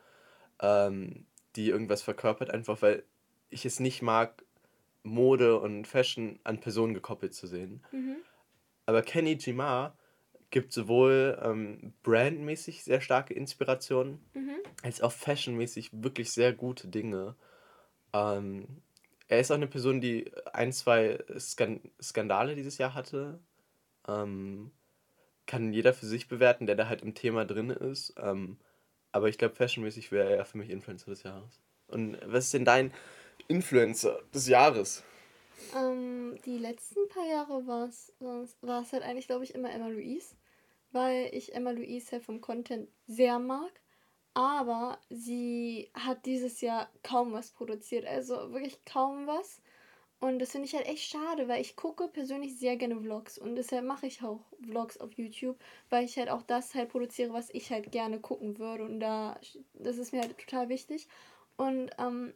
ähm, die irgendwas verkörpert, einfach weil ich es nicht mag, Mode und Fashion an Personen gekoppelt zu sehen. Mhm. Aber Kenny Jima gibt sowohl ähm, brandmäßig sehr starke Inspirationen, Mhm. als auch fashionmäßig wirklich sehr gute Dinge. Ähm, er ist auch eine Person, die ein, zwei Skan Skandale dieses Jahr hatte. Ähm, kann jeder für sich bewerten, der da halt im Thema drin ist. Ähm, aber ich glaube, fashionmäßig wäre er für mich Influencer des Jahres. Und was ist denn dein Influencer des Jahres? Ähm, die letzten paar Jahre war es halt eigentlich, glaube ich, immer Emma Louise, weil ich Emma Louise halt vom Content sehr mag. Aber sie hat dieses Jahr kaum was produziert, also wirklich kaum was. Und das finde ich halt echt schade, weil ich gucke persönlich sehr gerne Vlogs und deshalb mache ich auch Vlogs auf YouTube, weil ich halt auch das halt produziere, was ich halt gerne gucken würde und da das ist mir halt total wichtig. Und ähm,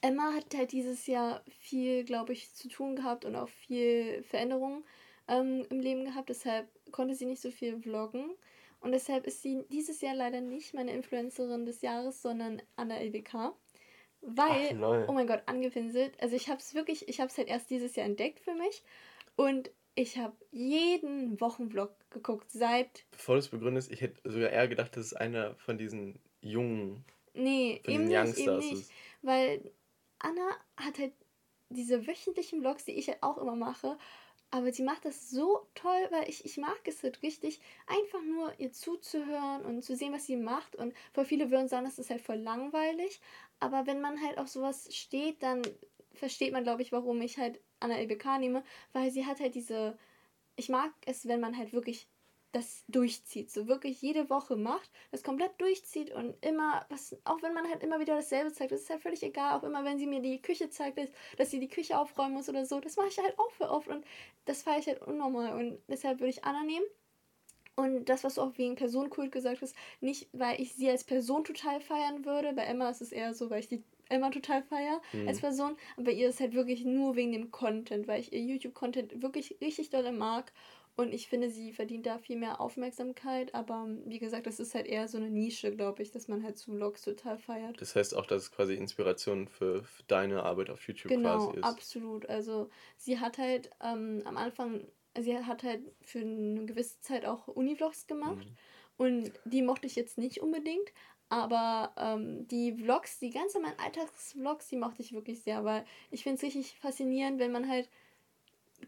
Emma hat halt dieses Jahr viel, glaube ich, zu tun gehabt und auch viel Veränderungen ähm, im Leben gehabt. Deshalb konnte sie nicht so viel vloggen. Und deshalb ist sie dieses Jahr leider nicht meine Influencerin des Jahres, sondern Anna LBK. Weil, Ach, oh mein Gott, angepinselt. Also ich habe es wirklich, ich habe es halt erst dieses Jahr entdeckt für mich. Und ich habe jeden Wochenvlog geguckt, seit, Bevor du es begründest, ich hätte sogar eher gedacht, dass es einer von diesen jungen, nee, von eben nicht, eben nicht. ist. Weil Anna hat halt diese wöchentlichen Vlogs, die ich halt auch immer mache. Aber sie macht das so toll, weil ich, ich mag es halt richtig, einfach nur ihr zuzuhören und zu sehen, was sie macht. Und voll viele würden sagen, das ist halt voll langweilig. Aber wenn man halt auf sowas steht, dann versteht man, glaube ich, warum ich halt Anna LBK nehme. Weil sie hat halt diese. Ich mag es, wenn man halt wirklich das durchzieht, so wirklich jede Woche macht, das komplett durchzieht und immer, was, auch wenn man halt immer wieder dasselbe zeigt, das ist halt völlig egal, auch immer wenn sie mir die Küche zeigt, dass, dass sie die Küche aufräumen muss oder so, das mache ich halt auch für oft und das feiere ich halt unnormal und deshalb würde ich Anna nehmen. Und das, was du auch wegen Personenkult gesagt hast, nicht, weil ich sie als Person total feiern würde. Bei Emma ist es eher so, weil ich die Emma total feier Mhm. als Person. Bei ihr ist halt wirklich nur wegen dem Content, weil ich ihr YouTube-Content wirklich richtig doll mag. Und ich finde, sie verdient da viel mehr Aufmerksamkeit. Aber wie gesagt, das ist halt eher so eine Nische, glaube ich, dass man halt so Vlogs total feiert. Das heißt auch, dass es quasi Inspiration für, für deine Arbeit auf YouTube Genau, quasi ist. absolut. Also sie hat halt ähm, am Anfang, sie hat halt für eine gewisse Zeit auch Uni-Vlogs gemacht. Mhm. Und die mochte ich jetzt nicht unbedingt. Aber ähm, die Vlogs, die ganz normalen Alltagsvlogs, die mochte ich wirklich sehr, weil ich finde es richtig faszinierend, wenn man halt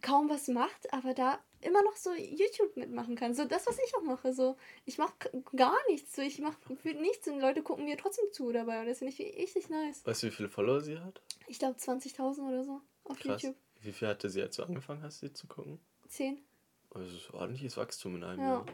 kaum was macht, aber da immer noch so YouTube mitmachen kann. So das, was ich auch mache. So, ich mache gar nichts. So, ich mache nichts und Leute gucken mir trotzdem zu dabei. Und das finde ich richtig nice. Weißt du, wie viele Follower sie hat? Ich glaube 20.000 oder so auf Krass. YouTube. Wie viel hatte sie, als du angefangen hast, sie zu gucken? 10. Also, das ist ordentliches Wachstum in einem Ja. Jahr.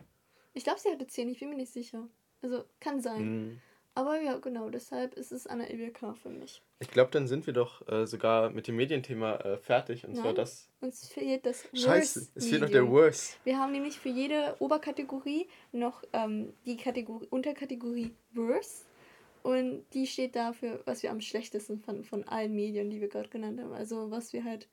Ich glaube, sie hatte 10, ich bin mir nicht sicher. Also, kann sein. Mhm. Aber ja, genau, deshalb ist es Anna Ilbeka für mich. Ich glaube, dann sind wir doch äh, sogar mit dem Medienthema äh, fertig. Und zwar Nein. das. Uns fehlt das Scheiße, Worst es fehlt noch der. Worst. Wir haben nämlich für jede Oberkategorie noch ähm, die Kategorie, Unterkategorie Worst. Und die steht dafür, was wir am schlechtesten fanden von allen Medien, die wir gerade genannt haben. Also was wir halt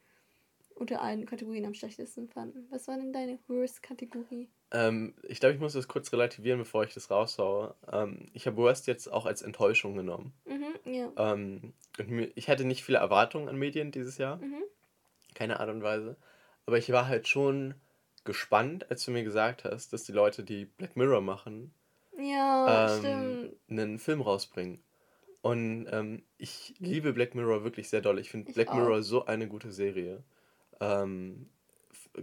unter allen Kategorien am schlechtesten fanden. Was war denn deine Worst-Kategorie? Ähm, ich glaube, ich muss das kurz relativieren, bevor ich das raushaue. Ähm, ich habe Worst jetzt auch als Enttäuschung genommen. Mhm, ja. Ähm, und mir, ich hatte nicht viele Erwartungen an Medien dieses Jahr. Mhm. Keine Art und Weise. Aber ich war halt schon gespannt, als du mir gesagt hast, dass die Leute, die Black Mirror machen, Ja, ähm, einen Film rausbringen. Und ähm, ich liebe Black Mirror wirklich sehr doll. Ich finde Black auch. Mirror so eine gute Serie. Ähm,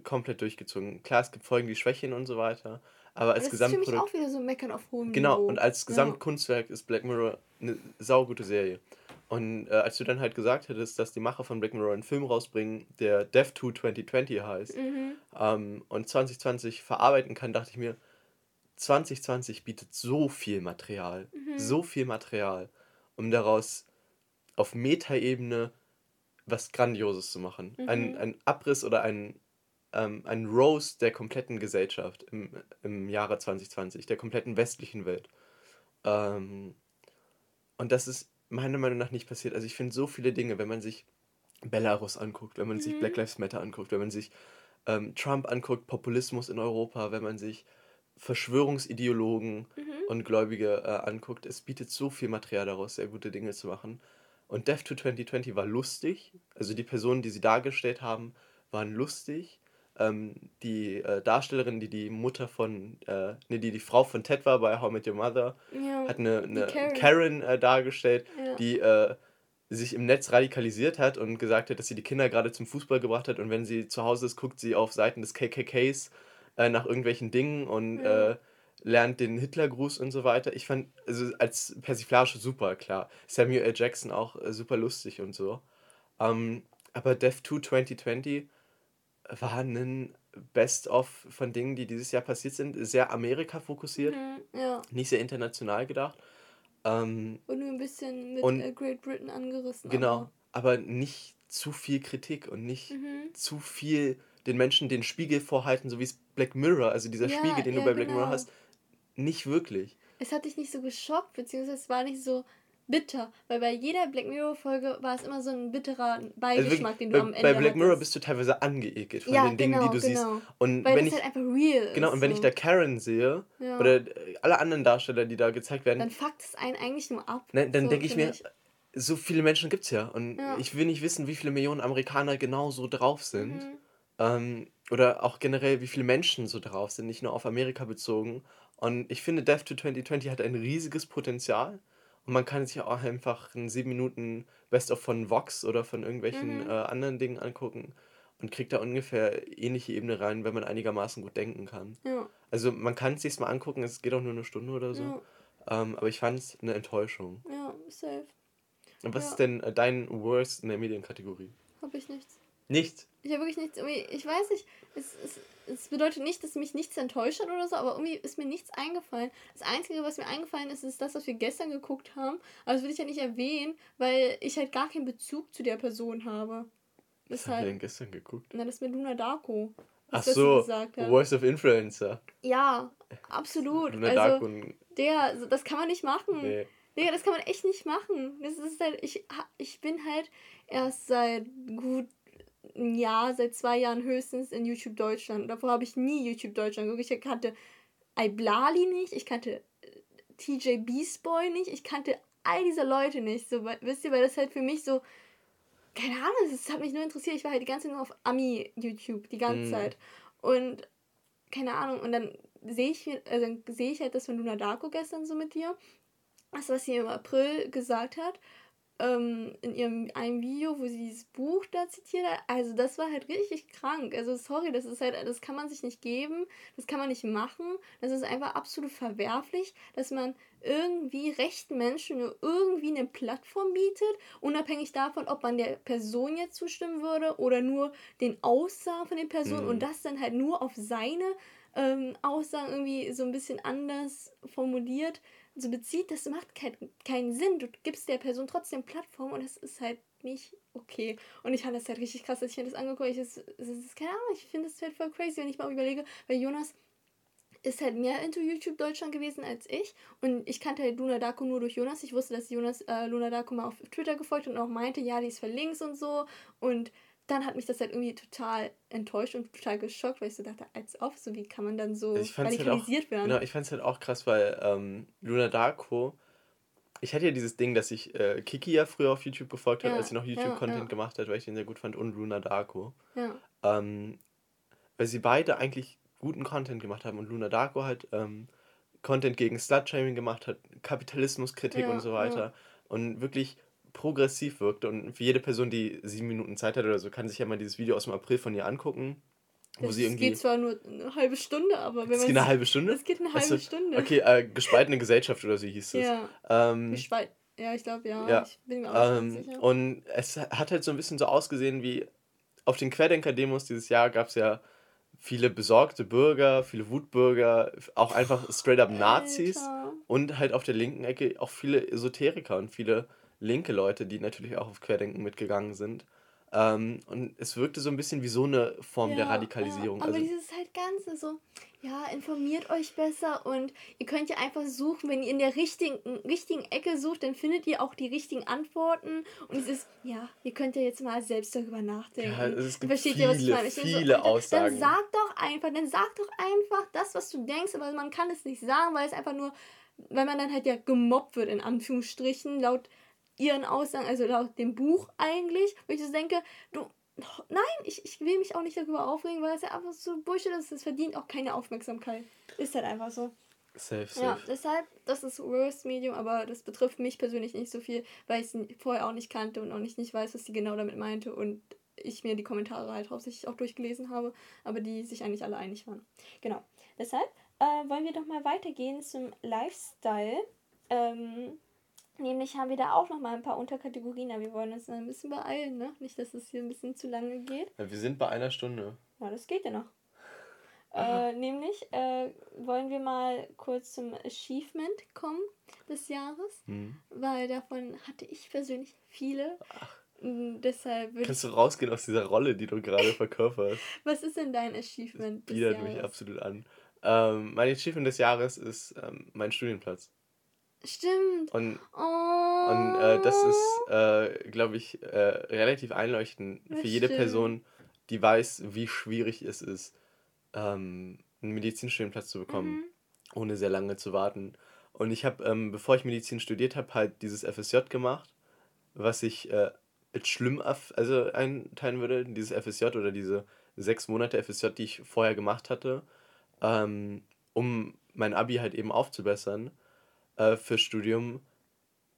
komplett durchgezogen. Klar, es gibt Folgen, die schwächen und so weiter. Aber als das ist für mich Gesamtprodukt. auch wieder so meckern auf hohem Genau, Niveau. und als Ja. Gesamtkunstwerk ist Black Mirror eine saugute Serie. Und äh, als du dann halt gesagt hättest, dass die Macher von Black Mirror einen Film rausbringen, der Death 2 2020 heißt, Mhm. ähm, und 2020 verarbeiten kann, dachte ich mir, 2020 bietet so viel Material, Mhm. so viel Material, um daraus auf Metaebene was Grandioses zu machen. Ein, Mhm. ein Abriss oder ein, ähm, ein Roast der kompletten Gesellschaft im, im Jahre 2020, der kompletten westlichen Welt. Ähm, und das ist meiner Meinung nach nicht passiert. Also ich finde so viele Dinge, wenn man sich Belarus anguckt, wenn man sich Mhm. Black Lives Matter anguckt, wenn man sich ähm, Trump anguckt, Populismus in Europa, wenn man sich Verschwörungsideologen Mhm. und Gläubige äh, anguckt, es bietet so viel Material daraus, sehr gute Dinge zu machen. Und Death to 2020 war lustig, also die Personen, die sie dargestellt haben, waren lustig. Ähm, die äh, Darstellerin, die die Mutter von, äh, nee, die die Frau von Ted war bei How I Met Your Mother, Ja. hat eine, eine Karen. Karen, äh, dargestellt, Ja. die äh, sich im Netz radikalisiert hat und gesagt hat, dass sie die Kinder gerade zum Fußball gebracht hat und wenn sie zu Hause ist, guckt sie auf Seiten des KKKs äh, nach irgendwelchen Dingen und Ja. äh, lernt den Hitlergruß und so weiter. Ich fand, also als Persiflage super, klar. Samuel L. Jackson auch super lustig und so. Ähm, aber Death 2 2020 war ein Best-of von Dingen, die dieses Jahr passiert sind. Sehr Amerika fokussiert, Mhm. Ja. nicht sehr international gedacht. Ähm, Und nur ein bisschen mit Und- äh, Great Britain angerissen. genau, aber nicht zu viel Kritik und nicht Aber, mhm. zu viel den Menschen den Spiegel vorhalten, so wie es Black Mirror, also dieser Ja, Spiegel, den ja, du bei Black genau. Mirror hast, nicht wirklich. Es hat dich nicht so geschockt, beziehungsweise es war nicht so bitter. Weil bei jeder Black Mirror-Folge war es immer so ein bitterer Also Beigeschmack, wirklich, den du bei, am Ende bei Black Mirror bist du teilweise angeekelt von Ja, den Dingen, genau, die du genau. siehst. Und Weil wenn das ich, halt einfach real ist. genau, und wenn ich so. da Karen sehe, Ja. oder alle anderen Darsteller, die da gezeigt werden, Dann fuckt es einen eigentlich nur ab. Ne, dann so, denke ich mir, so viele Menschen gibt es ja. Und Ja. ich will nicht wissen, wie viele Millionen Amerikaner genau so drauf sind. Mhm. Ähm, oder auch generell, wie viele Menschen so drauf sind, nicht nur auf Amerika bezogen. Und ich finde, Death to 2020 hat ein riesiges Potenzial. Und man kann sich auch einfach ein 7 Minuten Best-of von Vox oder von irgendwelchen Mhm. äh, anderen Dingen angucken und kriegt da ungefähr ähnliche Ebene rein, wenn man einigermaßen gut denken kann. Ja, Also man kann es sich mal angucken, es geht auch nur eine Stunde oder so. ja, Ähm, aber ich fand es eine Enttäuschung. ja, safe. Und was Ja. ist denn äh, dein Worst in der Medienkategorie? Hab ich nichts. Nichts. Ich habe wirklich nichts, irgendwie, ich weiß nicht, es, es, es bedeutet nicht, dass mich nichts enttäuscht hat oder so, aber irgendwie ist mir nichts eingefallen. Das Einzige, was mir eingefallen ist, ist das, was wir gestern geguckt haben. Aber das will ich ja nicht erwähnen, weil ich halt gar keinen Bezug zu der Person habe. Was haben wir denn gestern geguckt? Na, das mit Luna Darko. Ach so, Voice of Influencer. Ja, absolut. Luna also, Darko. Der, das kann man nicht machen. Nee. Digga, das kann man echt nicht machen. Das ist halt, ich, ich bin halt erst seit gut ein Jahr, seit zwei Jahren höchstens in YouTube Deutschland. Davor habe ich nie YouTube Deutschland geguckt. Ich kannte Iblali nicht, ich kannte äh, TJ Beast Boy nicht, ich kannte all diese Leute nicht. So, wisst ihr, weil das halt für mich so, keine Ahnung, das hat mich nur interessiert. Ich war halt die ganze Zeit nur auf Ami-YouTube, die ganze mm. Zeit. Und keine Ahnung, und dann sehe ich, also sehe ich halt das von Luna Darko gestern so mit dir. Das, was sie im April gesagt hat ähm, in ihrem einem Video, wo sie dieses Buch da zitiert hat. Also das war halt richtig krank. Also sorry, das ist halt, das kann man sich nicht geben, das kann man nicht machen. Das ist einfach absolut verwerflich, dass man irgendwie rechten Menschen nur irgendwie eine Plattform bietet, unabhängig davon, ob man der Person jetzt zustimmen würde oder nur den Aussagen von den Personen mhm. und das dann halt nur auf seine ähm, Aussagen irgendwie so ein bisschen anders formuliert so bezieht, das macht kein, keinen Sinn. Du gibst der Person trotzdem Plattform und das ist halt nicht okay. Und ich fand das halt richtig krass, dass ich mir das angeguckt habe. Es ist, keine Ahnung, ich finde das halt voll crazy, wenn ich mal überlege, weil Jonas ist halt mehr into YouTube Deutschland gewesen als ich. Und ich kannte halt Luna Darko nur durch Jonas. Ich wusste, dass Jonas äh, Luna Darko mal auf Twitter gefolgt und auch meinte, ja, die ist verlinkt und so. Und dann hat mich das halt irgendwie total enttäuscht und total geschockt, weil ich so dachte, als ob, so wie kann man dann so also radikalisiert halt auch, werden. Genau, ich fand es halt auch krass, weil ähm, Luna Darko, ich hatte ja dieses Ding, dass ich äh, Kiki ja früher auf YouTube gefolgt habe, ja, als sie noch YouTube-Content ja, ja. gemacht hat, weil ich den sehr gut fand, und Luna Darko. Ähm, weil sie beide eigentlich guten Content gemacht haben und Luna Darko halt ähm, Content gegen Slut-Shaming gemacht hat, Kapitalismuskritik und so weiter. Und wirklich progressiv wirkte. Und für jede Person, die sieben Minuten Zeit hat oder so, kann sich ja mal dieses Video aus dem April von ihr angucken. Wo das sie irgendwie, geht zwar nur eine halbe Stunde, aber wenn man. Es geht eine halbe Stunde? Es geht eine halbe also, Stunde. Okay, äh, gespaltene Gesellschaft oder so hieß es. Ja. Ähm, Gespalt ja, ich glaube, ja. ja. Ich bin mir auch ähm, sicher. Und es hat halt so ein bisschen so ausgesehen wie auf den Querdenker-Demos dieses Jahr gab es ja viele besorgte Bürger, viele Wutbürger, auch einfach straight up Nazis Alter. und halt auf der linken Ecke auch viele Esoteriker und viele linke Leute, die natürlich auch auf Querdenken mitgegangen sind. Ähm, und es wirkte so ein bisschen wie so eine Form ja, der Radikalisierung. Ja, aber also, dieses halt Ganze so, ja, informiert euch besser und ihr könnt ja einfach suchen, wenn ihr in der richtigen, richtigen Ecke sucht, dann findet ihr auch die richtigen Antworten. Und es ist, ja, ihr könnt ja jetzt mal selbst darüber nachdenken. Ja, es gibt Versteht viele, ihr, was ich meine? Ich viele so, Aussagen. Dann sag doch einfach, dann sag doch einfach das, was du denkst, aber man kann es nicht sagen, weil es einfach nur, weil man dann halt ja gemobbt wird, in Anführungsstrichen, laut ihren Aussagen, also laut dem Buch eigentlich, wo ich so denke, du, nein, ich, ich will mich auch nicht darüber aufregen, weil es ja einfach so Bullshit ist, es verdient auch keine Aufmerksamkeit. Ist halt einfach so. Safe, safe. Ja, deshalb, das ist Worst Medium, aber das betrifft mich persönlich nicht so viel, weil ich es vorher auch nicht kannte und auch nicht, nicht weiß, was sie genau damit meinte und ich mir die Kommentare halt hauptsächlich auch durchgelesen habe, aber die sich eigentlich alle einig waren. Genau. Deshalb äh, wollen wir doch mal weitergehen zum Lifestyle. Ähm, Nämlich haben wir da auch noch mal ein paar Unterkategorien, aber wir wollen uns ein bisschen beeilen, ne? Nicht, dass es hier ein bisschen zu lange geht. Ja, wir sind bei einer Stunde. Ja, das geht ja noch. Äh, nämlich äh, wollen wir mal kurz zum Achievement kommen des Jahres, hm. weil davon hatte ich persönlich viele. Ach. Mm, deshalb Kannst du rausgehen aus dieser Rolle, die du gerade verkörperst? Was ist denn dein Achievement das des Jahres? mich absolut an. Ähm, mein Achievement des Jahres ist ähm, mein Studienplatz. Stimmt. Und, oh. und äh, das ist, äh, glaube ich, äh, relativ einleuchtend das für jede stimmt. Person, die weiß, wie schwierig es ist, ähm, einen Medizinstudienplatz zu bekommen, mhm. ohne sehr lange zu warten. Und ich habe, ähm, bevor ich Medizin studiert habe, halt dieses FSJ gemacht, was ich äh, als schlimm also einteilen würde, dieses FSJ oder diese sechs Monate FSJ, die ich vorher gemacht hatte, ähm, um mein Abi halt eben aufzubessern äh, fürs Studium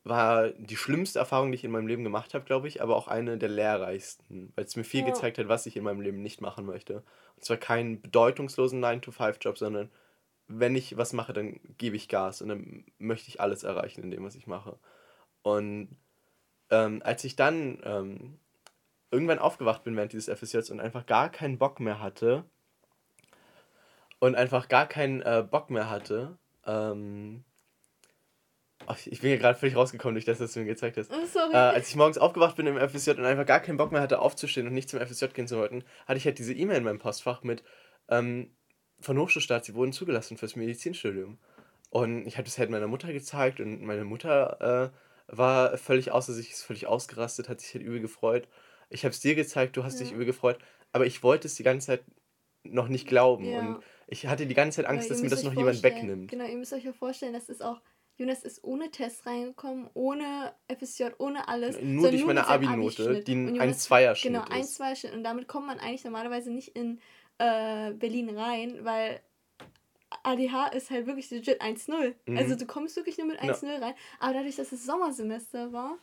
war die schlimmste Erfahrung, die ich in meinem Leben gemacht habe, glaube ich, aber auch eine der lehrreichsten, weil es mir viel ja. gezeigt hat, was ich in meinem Leben nicht machen möchte. Und zwar keinen bedeutungslosen 9-to-5-Job, sondern wenn ich was mache, dann gebe ich Gas und dann möchte ich alles erreichen in dem, was ich mache. Und ähm, als ich dann ähm, irgendwann aufgewacht bin während dieses FSJs und einfach gar keinen Bock mehr hatte. Und einfach gar keinen äh, Bock mehr hatte. Ähm, ich bin hier gerade völlig rausgekommen durch das, was du mir gezeigt hast. Oh, sorry. Äh, als ich morgens aufgewacht bin im FSJ und einfach gar keinen Bock mehr hatte aufzustehen und nicht zum FSJ gehen zu wollten, hatte ich halt diese E-Mail in meinem Postfach mit ähm, von Hochschulstaat, sie wurden zugelassen fürs Medizinstudium. Und ich habe das halt meiner Mutter gezeigt und meine Mutter äh, war völlig außer sich, ist völlig ausgerastet, hat sich halt übel gefreut. Ich habe es dir gezeigt, du hast dich Ja. übel gefreut, aber ich wollte es die ganze Zeit noch nicht glauben Ja. und ich hatte die ganze Zeit Angst, dass mir das noch jemand wegnimmt. Genau, ihr müsst euch ja vorstellen, das ist auch, Jonas ist ohne Test reingekommen, ohne FSJ, ohne alles. Nur durch mit meine Abi-Note, die Und ein Jonas- 1-2er-Schnitt Genau, ein, ist. zwei Schnitt. Und damit kommt man eigentlich normalerweise nicht in äh, Berlin rein, weil ADH ist halt wirklich legit 1-0. Mhm. Also du kommst wirklich nur mit Ja. 1-0 rein. Aber dadurch, dass es Sommersemester war,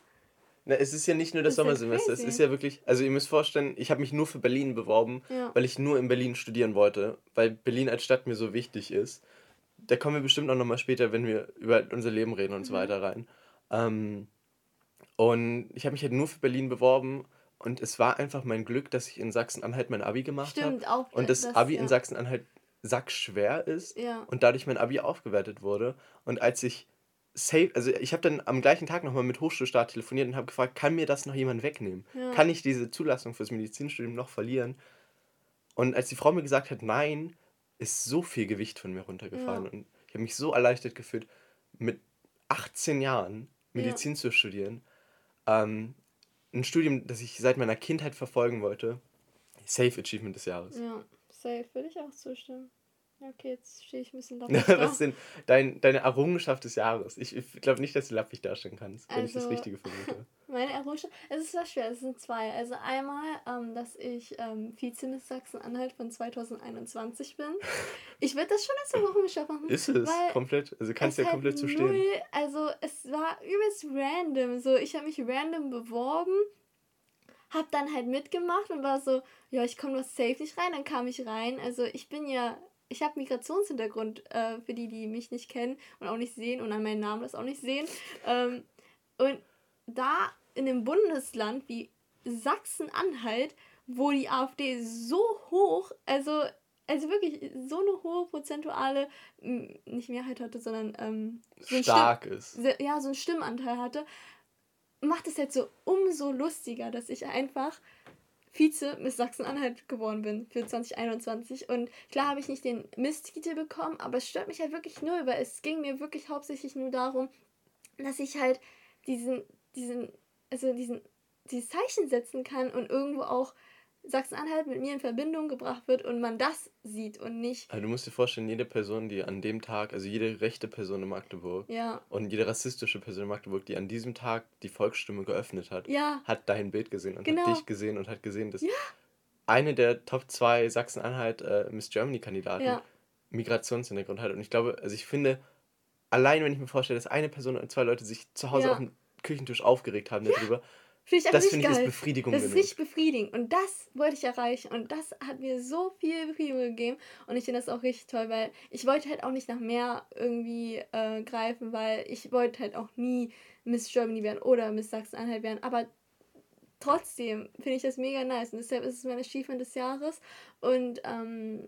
Na, es ist ja nicht nur das Das ja Sommersemester, es ist ja wirklich, also ihr müsst vorstellen, ich habe mich nur für Berlin beworben, Ja. weil ich nur in Berlin studieren wollte, weil Berlin als Stadt mir so wichtig ist. Da kommen wir bestimmt auch nochmal später, wenn wir über unser Leben reden und so Mhm. weiter rein. Ähm, und ich habe mich halt nur für Berlin beworben und es war einfach mein Glück, dass ich in Sachsen-Anhalt mein Abi gemacht habe. stimmt auch. Und das, das, Abi ja. in Sachsen-Anhalt sackschwer ist Ja. und dadurch mein Abi aufgewertet wurde. Und als ich safe, also ich habe dann am gleichen Tag nochmal mit Hochschulstaat telefoniert und habe gefragt, kann mir das noch jemand wegnehmen? Ja. Kann ich diese Zulassung fürs Medizinstudium noch verlieren? Und als die Frau mir gesagt hat, nein, ist so viel Gewicht von mir runtergefallen. Ja. Und ich habe mich so erleichtert gefühlt, mit 18 Jahren Medizin zu studieren. Ähm, ein Studium, das ich seit meiner Kindheit verfolgen wollte. Safe Achievement des Jahres. Ja, safe, würde ich auch zustimmen. Okay, jetzt stehe ich ein bisschen Was lappig ist denn dein, deine Errungenschaft des Jahres? Ich, ich glaube nicht, dass du lappig darstellen kannst, wenn ich das Also- Richtige vermute. (laughs) Meine Errungenschaft, es ist sehr schwer, es sind zwei. Also einmal, ähm, dass ich ähm, Vize Miss Sachsen-Anhalt von 2021 bin. Ich würde das schon als Errungenschaft machen. Ist es komplett? Also kannst du ja halt komplett zu stehen. null- Also es war übelst random. So, ich habe mich random beworben, habe dann halt mitgemacht und war so, ja, ich komme doch safe nicht rein. Dann kam ich rein. Also ich bin ja, ich habe Migrationshintergrund, äh, für die, die mich nicht kennen und auch nicht sehen und an meinem Namen das auch nicht sehen. Ähm, und da in einem Bundesland wie Sachsen-Anhalt, wo die AfD so hoch, also, also wirklich so eine hohe prozentuale, nicht Mehrheit hatte, sondern ähm, so Stark ist. Stimm, ja, so einen Stimmanteil hatte, macht es jetzt so umso lustiger, dass ich einfach Vize Miss Sachsen-Anhalt geworden bin für 2021. Und klar habe ich nicht den Miss-Titel bekommen, aber es stört mich halt wirklich null, weil es ging mir wirklich hauptsächlich nur darum, dass ich halt diesen, diesen, also diesen, dieses Zeichen setzen kann und irgendwo auch Sachsen-Anhalt mit mir in Verbindung gebracht wird und man das sieht und nicht, Also du musst dir vorstellen, jede Person, die an dem Tag, also jede rechte Person in Magdeburg ja, und jede rassistische Person in Magdeburg, die an diesem Tag die Volksstimme geöffnet hat, ja, hat dein Bild gesehen und Genau. hat dich gesehen und hat gesehen, dass eine der Top 2 Sachsen-Anhalt äh, Miss Germany-Kandidaten ja, Migrationshintergrund hat. Und ich glaube, also ich finde, allein wenn ich mir vorstelle, dass eine Person und zwei Leute sich zu Hause Ja. auf dem Küchentisch aufgeregt haben darüber, finde ich einfach das finde ich ist. Befriedigung Das ist genug. richtig befriedigend. Und das wollte ich erreichen. Und das hat mir so viel Befriedigung gegeben. Und ich finde das auch richtig toll, weil ich wollte halt auch nicht nach mehr irgendwie äh, greifen, weil ich wollte halt auch nie Miss Germany werden oder Miss Sachsen-Anhalt werden. Aber trotzdem finde ich das mega nice. Und deshalb ist es mein Achievement des Jahres. Und ähm,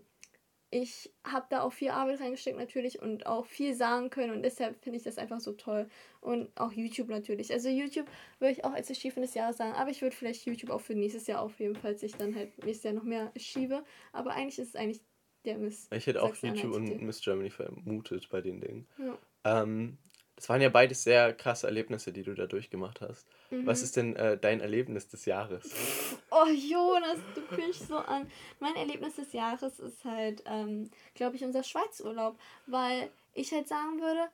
ich habe da auch viel Arbeit reingesteckt natürlich und auch viel sagen können. Und deshalb finde ich das einfach so toll. Und auch YouTube natürlich. Also YouTube würde ich auch als Achievement des Jahres sagen. Aber ich würde vielleicht YouTube auch für nächstes Jahr aufheben, falls ich dann halt nächstes Jahr noch mehr achieve. Aber eigentlich ist es eigentlich der Miss. Ich hätte auch YouTube und. Miss Germany vermutet bei den Dingen. Ja. Ähm, das waren ja beides sehr krasse Erlebnisse, die du da durchgemacht hast. Mhm. Was ist denn äh, dein Erlebnis des Jahres? Oh, Jonas, du pinchst so an. Mein Erlebnis des Jahres ist halt, ähm, glaube ich, unser Schweizurlaub. Weil ich halt sagen würde,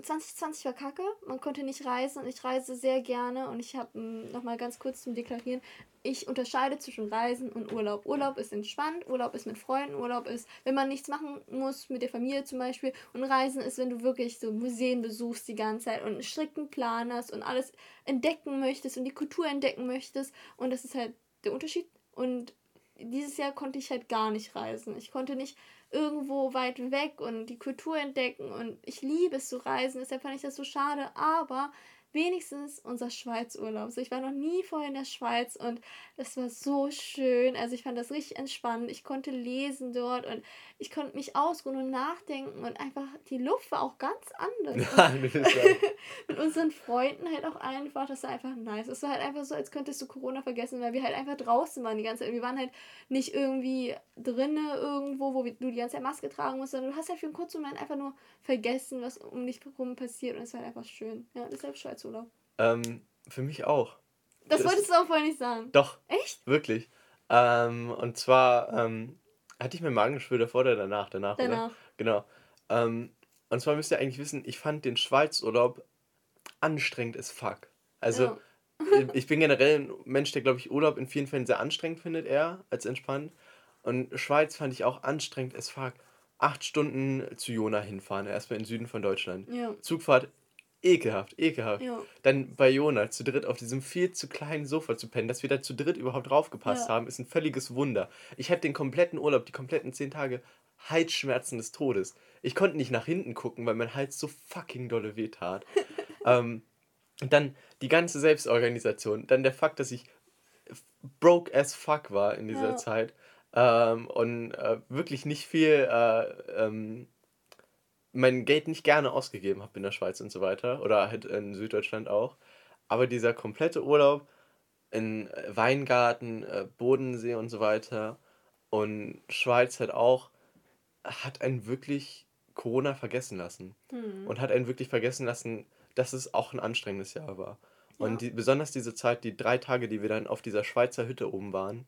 2020 war kacke, man konnte nicht reisen und ich reise sehr gerne und ich habe nochmal ganz kurz zum Deklarieren, ich unterscheide zwischen Reisen und Urlaub. Urlaub ist entspannt, Urlaub ist mit Freunden, Urlaub ist, wenn man nichts machen muss, mit der Familie zum Beispiel. Und Reisen ist, wenn du wirklich so Museen besuchst die ganze Zeit und einen strikten Plan hast und alles entdecken möchtest und die Kultur entdecken möchtest. Und das ist halt der Unterschied. Und dieses Jahr konnte ich halt gar nicht reisen. Ich konnte nicht irgendwo weit weg und die Kultur entdecken und ich liebe es zu reisen, deshalb fand ich das so schade, aber wenigstens unser Schweizurlaub. So, ich war noch nie vorher in der Schweiz und es war so schön. Also ich fand das richtig entspannend. Ich konnte lesen dort und ich konnte mich ausruhen und nachdenken und einfach die Luft war auch ganz anders. (laughs) (laughs) mit unseren Freunden halt auch einfach, das war einfach nice. Es war halt einfach so, als könntest du Corona vergessen, weil wir halt einfach draußen waren die ganze Zeit. Wir waren halt nicht irgendwie drinnen irgendwo, wo du die ganze Zeit Maske tragen musst, sondern du hast halt für einen kurzen Moment einfach nur vergessen, was um dich herum passiert und es war halt einfach schön. Ja, deshalb Schweiz Urlaub. Ähm, für mich auch. Das, das wolltest du auch vorher nicht sagen. Doch. Echt? Wirklich. Ähm, und zwar ähm, hatte ich mir Magengeschwür davor oder danach? Danach, danach. Oder? Genau. Ähm, und zwar müsst ihr eigentlich wissen, ich fand den Schweizurlaub anstrengend as fuck. Also, ja. ich bin generell ein Mensch, der, glaube ich, Urlaub in vielen Fällen sehr anstrengend findet, eher als entspannt. Und Schweiz fand ich auch anstrengend as fuck. Acht Stunden zu Jona hinfahren, erstmal in den Süden von Deutschland. Ja. Zugfahrt ekelhaft, ekelhaft. Ja. Dann bei Jona zu dritt auf diesem viel zu kleinen Sofa zu pennen, dass wir da zu dritt überhaupt draufgepasst ja. haben, ist ein völliges Wunder. Ich habe den kompletten Urlaub, die kompletten zehn Tage, Halsschmerzen des Todes. Ich konnte nicht nach hinten gucken, weil mein Hals so fucking dolle weh tat. (laughs) ähm, und dann die ganze Selbstorganisation. Dann der Fakt, dass ich broke as fuck war in dieser ja. Zeit. Ähm, und äh, wirklich nicht viel äh, ähm, mein Geld nicht gerne ausgegeben habe in der Schweiz und so weiter. Oder halt in Süddeutschland auch. Aber dieser komplette Urlaub in Weingarten, äh, Bodensee und so weiter und Schweiz halt auch, hat einen wirklich Corona vergessen lassen. Hm. Und hat einen wirklich vergessen lassen, dass es auch ein anstrengendes Jahr war. Ja. Und die, besonders diese Zeit, die drei Tage, die wir dann auf dieser Schweizer Hütte oben waren,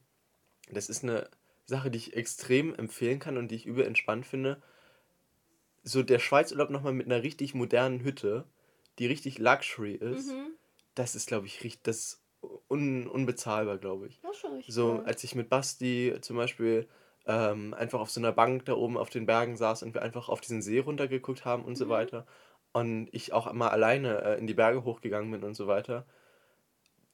das ist eine Sache, die ich extrem empfehlen kann und die ich übel entspannt finde so der Schweizurlaub nochmal mit einer richtig modernen Hütte, die richtig Luxury ist, mhm. das ist, glaube ich, richtig, das un, unbezahlbar, glaube ich. Das schon richtig so, cool. als ich mit Basti zum Beispiel ähm, einfach auf so einer Bank da oben auf den Bergen saß und wir einfach auf diesen See runtergeguckt haben und mhm. so weiter und ich auch mal alleine äh, in die Berge hochgegangen bin und so weiter,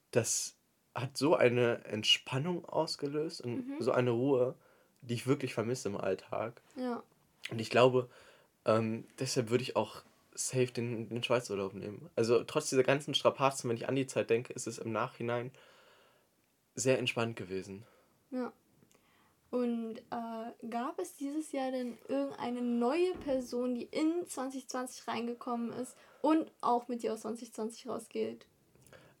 das hat so eine Entspannung ausgelöst und mhm. so eine Ruhe, die ich wirklich vermisse im Alltag. Ja. Und ich glaube, ähm, deshalb würde ich auch safe den, den Schweizurlaub nehmen. Also trotz dieser ganzen Strapazen, wenn ich an die Zeit denke, ist es im Nachhinein sehr entspannt gewesen. Ja. Und äh, gab es dieses Jahr denn irgendeine neue Person, die in 2020 reingekommen ist und auch mit dir aus 2020 rausgeht?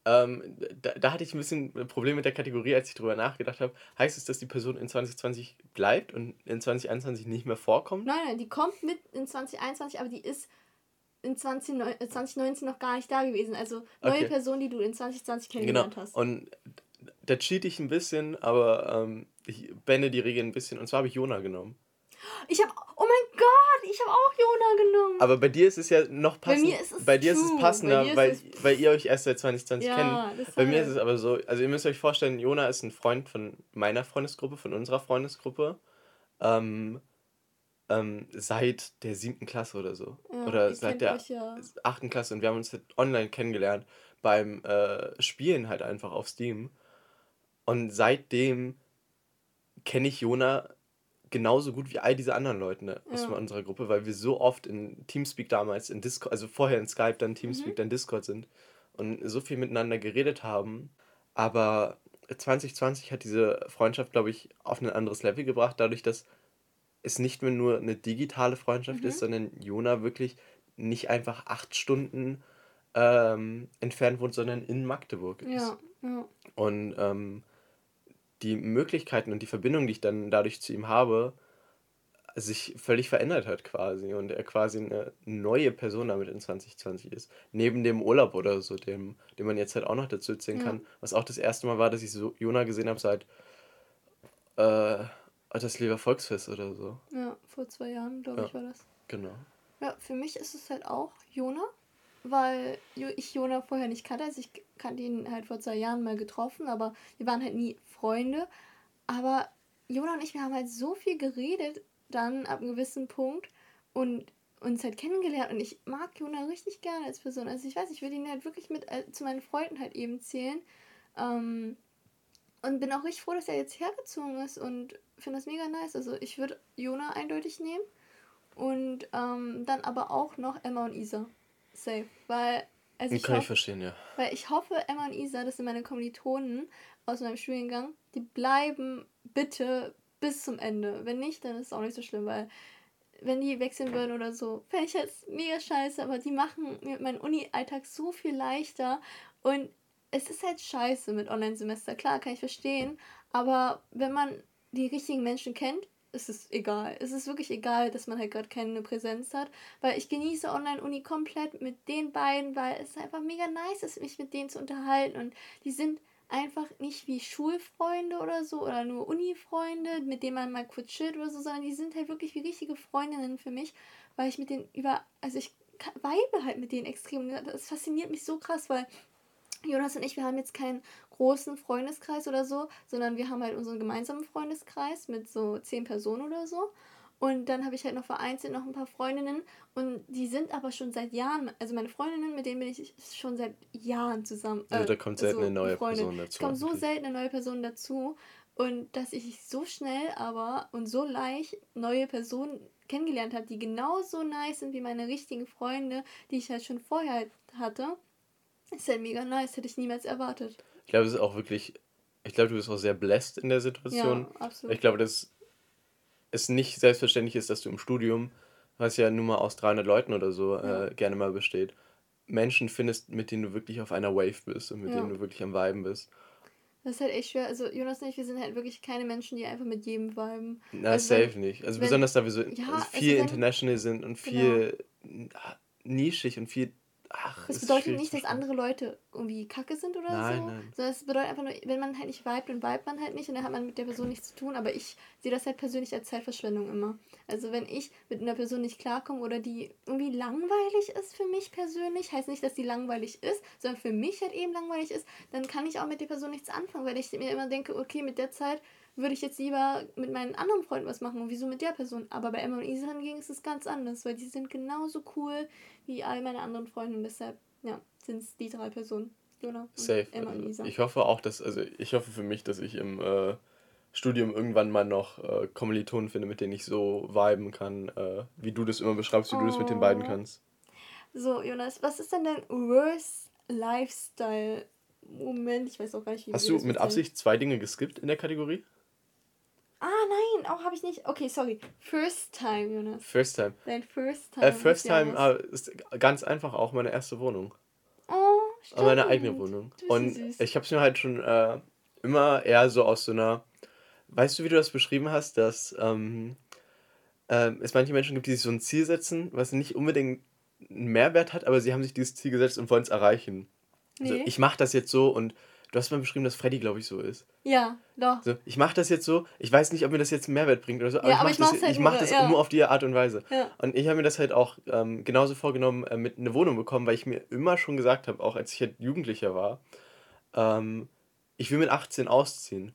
Ähm, da, da, hatte ich ein bisschen ein Problem mit der Kategorie, als ich drüber nachgedacht habe. Heißt es, dass die Person in 2020 bleibt und in 2021 nicht mehr vorkommt? Nein, nein, die kommt mit in 2021, aber die ist in 20, 2019 noch gar nicht da gewesen. Also neue okay. Person, die du in 2020 kennengelernt genau. hast. Und da cheat ich ein bisschen, aber ähm, ich bände die Regeln ein bisschen. Und zwar habe ich Jona genommen. Ich habe, ich habe auch Jona genommen. Aber bei dir ist es ja noch passend. Bei mir ist es, bei dir ist es passender, bei weil, es weil ihr euch erst seit 2020 ja, kennt. Bei mir ist es aber so, also ihr müsst euch vorstellen, Jona ist ein Freund von meiner Freundesgruppe, von unserer Freundesgruppe. Ähm, ähm, seit der siebten Klasse oder so. Ja, oder seit der ja. achten Klasse. Und wir haben uns halt online kennengelernt beim äh, Spielen halt einfach auf Steam. Und seitdem kenne ich Jona genauso gut wie all diese anderen Leute ne, aus ja. unserer Gruppe, weil wir so oft in Teamspeak damals, in Discord, also vorher in Skype, dann Teamspeak, mhm. dann Discord sind und so viel miteinander geredet haben. Aber 2020 hat diese Freundschaft, glaube ich, auf ein anderes Level gebracht, dadurch, dass es nicht mehr nur eine digitale Freundschaft mhm. ist, sondern Jona wirklich nicht einfach acht Stunden ähm, entfernt wohnt, sondern in Magdeburg ist. Ja, ja. Und ähm, die Möglichkeiten und die Verbindung, die ich dann dadurch zu ihm habe, sich völlig verändert hat quasi und er quasi eine neue Person damit in 2020 ist. Neben dem Urlaub oder so, dem, den man jetzt halt auch noch dazu erzählen ja. kann, was auch das erste Mal war, dass ich so Jona gesehen habe seit äh, das Leber Volksfest oder so. Ja, vor zwei Jahren, glaube ja, ich, war das. Genau. Ja, für mich ist es halt auch Jona, weil ich Jona vorher nicht kannte. Also ich kannte ihn halt vor zwei Jahren mal getroffen, aber wir waren halt nie Freunde. Aber Jona und ich, wir haben halt so viel geredet dann ab einem gewissen Punkt und uns halt kennengelernt. Und ich mag Jona richtig gerne als Person. Also ich weiß, ich würde ihn halt wirklich mit äh, zu meinen Freunden halt eben zählen. Ähm, und bin auch richtig froh, dass er jetzt hergezogen ist und finde das mega nice. Also ich würde Jona eindeutig nehmen und ähm, dann aber auch noch Emma und Isa. Safe. Weil, also ich Kann ich verstehen, ja. weil ich hoffe, Emma und Isa, das sind meine Kommilitonen aus meinem Studiengang, die bleiben bitte bis zum Ende. Wenn nicht, dann ist es auch nicht so schlimm, weil wenn die wechseln würden oder so, fände ich jetzt mega scheiße, aber die machen mir meinen Uni-Alltag so viel leichter und es ist halt scheiße mit Online-Semester. Klar, kann ich verstehen, aber wenn man die richtigen Menschen kennt, ist es egal. Es ist wirklich egal, dass man halt gerade keine Präsenz hat, weil ich genieße Online-Uni komplett mit den beiden, weil es einfach mega nice ist, mich mit denen zu unterhalten und die sind einfach nicht wie Schulfreunde oder so oder nur Uni-Freunde, mit denen man mal kurz chillt oder so, sondern die sind halt wirklich wie richtige Freundinnen für mich, weil ich mit denen über, also ich vibe halt mit denen extrem. Das fasziniert mich so krass, weil Jonas und ich, wir haben jetzt keinen großen Freundeskreis oder so, sondern wir haben halt unseren gemeinsamen Freundeskreis mit so zehn Personen oder so. Und dann habe ich halt noch vereinzelt noch ein paar Freundinnen und die sind aber schon seit Jahren, also meine Freundinnen, mit denen bin ich schon seit Jahren zusammen. Also da kommt selten eine neue befreundet. Person dazu Es kommen so selten eine neue Person dazu und dass ich so schnell aber und so leicht neue Personen kennengelernt habe, die genauso nice sind wie meine richtigen Freunde, die ich halt schon vorher hatte, ist halt mega nice, hätte ich niemals erwartet. Ich glaube, es ist auch wirklich, ich glaube, du bist auch sehr blessed in der Situation. Ja, absolut. Ich glaube, dass es nicht selbstverständlich ist, dass du im Studium, was ja nun mal aus 300 Leuten oder so Ja. äh, gerne mal besteht, Menschen findest, mit denen du wirklich auf einer Wave bist und mit Ja. denen du wirklich am Viben bist. Das ist halt echt schwer. Also Jonas und ich, wir sind halt wirklich keine Menschen, die einfach mit jedem viben. Na, Also wenn- safe nicht. Also wenn- besonders da wir so Ja, also also viel wenn- international sind und viel ah, nischig und viel. Ach, Das bedeutet nicht, dass andere Leute irgendwie kacke sind oder Nein, so. nein. Sondern es bedeutet einfach nur, wenn man halt nicht vibet, dann vibet man halt nicht und dann hat man mit der Person nichts zu tun. Aber ich sehe das halt persönlich als Zeitverschwendung immer. Also wenn ich mit einer Person nicht klarkomme oder die irgendwie langweilig ist für mich persönlich, heißt nicht, dass die langweilig ist, sondern für mich halt eben langweilig ist, dann kann ich auch mit der Person nichts anfangen, weil ich mir immer denke, okay, mit der Zeit würde ich jetzt lieber mit meinen anderen Freunden was machen und wieso mit der Person. Aber bei Emma und Isa hingegen ist es ganz anders, weil die sind genauso cool wie all meine anderen Freunde und deshalb, ja, sind es die drei Personen. Jona, und Safe. Emma und Isa. ich hoffe auch, dass, also ich hoffe für mich, dass ich im äh, Studium irgendwann mal noch äh, Kommilitonen finde, mit denen ich so viben kann, äh, wie du das immer beschreibst, wie du das mit den beiden Oh. kannst. So, Jonas, was ist denn dein worst Lifestyle-Moment? Ich weiß auch gar nicht, wie Hast du mit. Absicht zwei Dinge geskippt in der Kategorie? Ah, nein, auch habe ich nicht. Okay, sorry. First time, Jonas. First Time. Dein first time. Äh, first Time äh, ist ganz einfach auch meine erste Wohnung. Oh, stimmt. meine eigene Wohnung. Und süß. ich habe es mir halt schon äh, immer eher so aus so einer, weißt du, wie du das beschrieben hast, dass ähm, ähm, es manche Menschen gibt, die sich so ein Ziel setzen, was nicht unbedingt einen Mehrwert hat, aber sie haben sich dieses Ziel gesetzt und wollen es erreichen. Also Nee. ich mache das jetzt so und du hast mal beschrieben, dass Freddy, glaube ich, so ist. Ja, doch. Also ich mache das jetzt so, ich weiß nicht, ob mir das jetzt einen Mehrwert bringt oder so, aber Ja, ich mache das, halt ich mach nur, das ja. nur auf die Art und Weise. Ja. Und ich habe mir das halt auch ähm, genauso vorgenommen, äh, mit einer Wohnung bekommen, weil ich mir immer schon gesagt habe, auch als ich halt Jugendlicher war, ähm, ich will mit 18 ausziehen.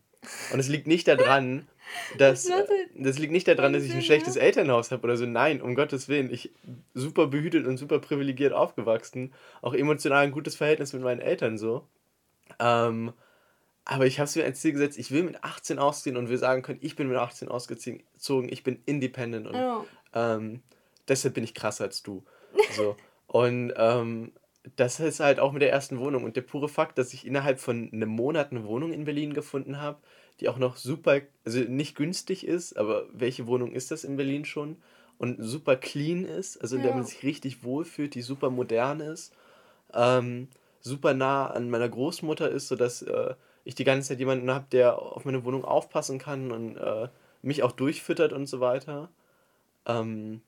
Und es liegt nicht daran, (laughs) dass Das äh, das liegt nicht daran, dass ich ein schlechtes. Elternhaus habe oder so. Nein, um Gottes Willen. Ich super behütet und super privilegiert aufgewachsen. Auch emotional ein gutes Verhältnis mit meinen Eltern so. Ähm, aber ich habe es mir als Ziel gesetzt, ich will mit 18 ausziehen und will sagen können, ich bin mit 18 ausgezogen, ich bin independent und Ja. ähm, deshalb bin ich krasser als du. So. (laughs) Und ähm, das ist halt auch mit der ersten Wohnung. Und der pure Fakt, dass ich innerhalb von einem Monat eine Wohnung in Berlin gefunden habe, die auch noch super, also nicht günstig ist, aber welche Wohnung ist das in Berlin schon? Und super clean ist, also in der Ja. man sich richtig wohlfühlt, die super modern ist, ähm, super nah an meiner Großmutter ist, sodass äh, ich die ganze Zeit jemanden habe, der auf meine Wohnung aufpassen kann und äh, mich auch durchfüttert und so weiter. Ähm,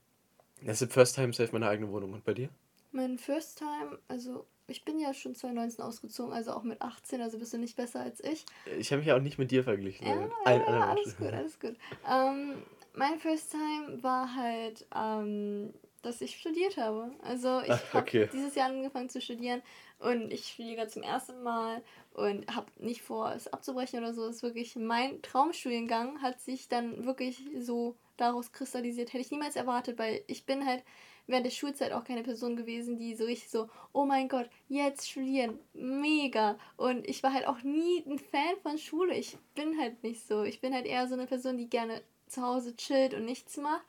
deshalb First Time Safe meine eigene Wohnung. Und bei dir? Mein First Time, also ich bin ja schon 2019 ausgezogen, also auch mit 18, also bist du nicht besser als ich. Ich habe mich ja auch nicht mit dir verglichen. Ja, allen ja, alles gut, alles gut. Ähm, mein First Time war halt, ähm, dass ich studiert habe. Also ich habe okay. dieses Jahr angefangen zu studieren und ich studiere zum ersten Mal und habe nicht vor, es abzubrechen oder so. Es ist wirklich mein Traumstudiengang hat sich dann wirklich so daraus kristallisiert. Hätte ich niemals erwartet, weil ich bin halt während der Schulzeit auch keine Person gewesen, die so richtig so, oh mein Gott, jetzt studieren, mega. Und ich war halt auch nie ein Fan von Schule. Ich bin halt nicht so. Ich bin halt eher so eine Person, die gerne zu Hause chillt und nichts macht.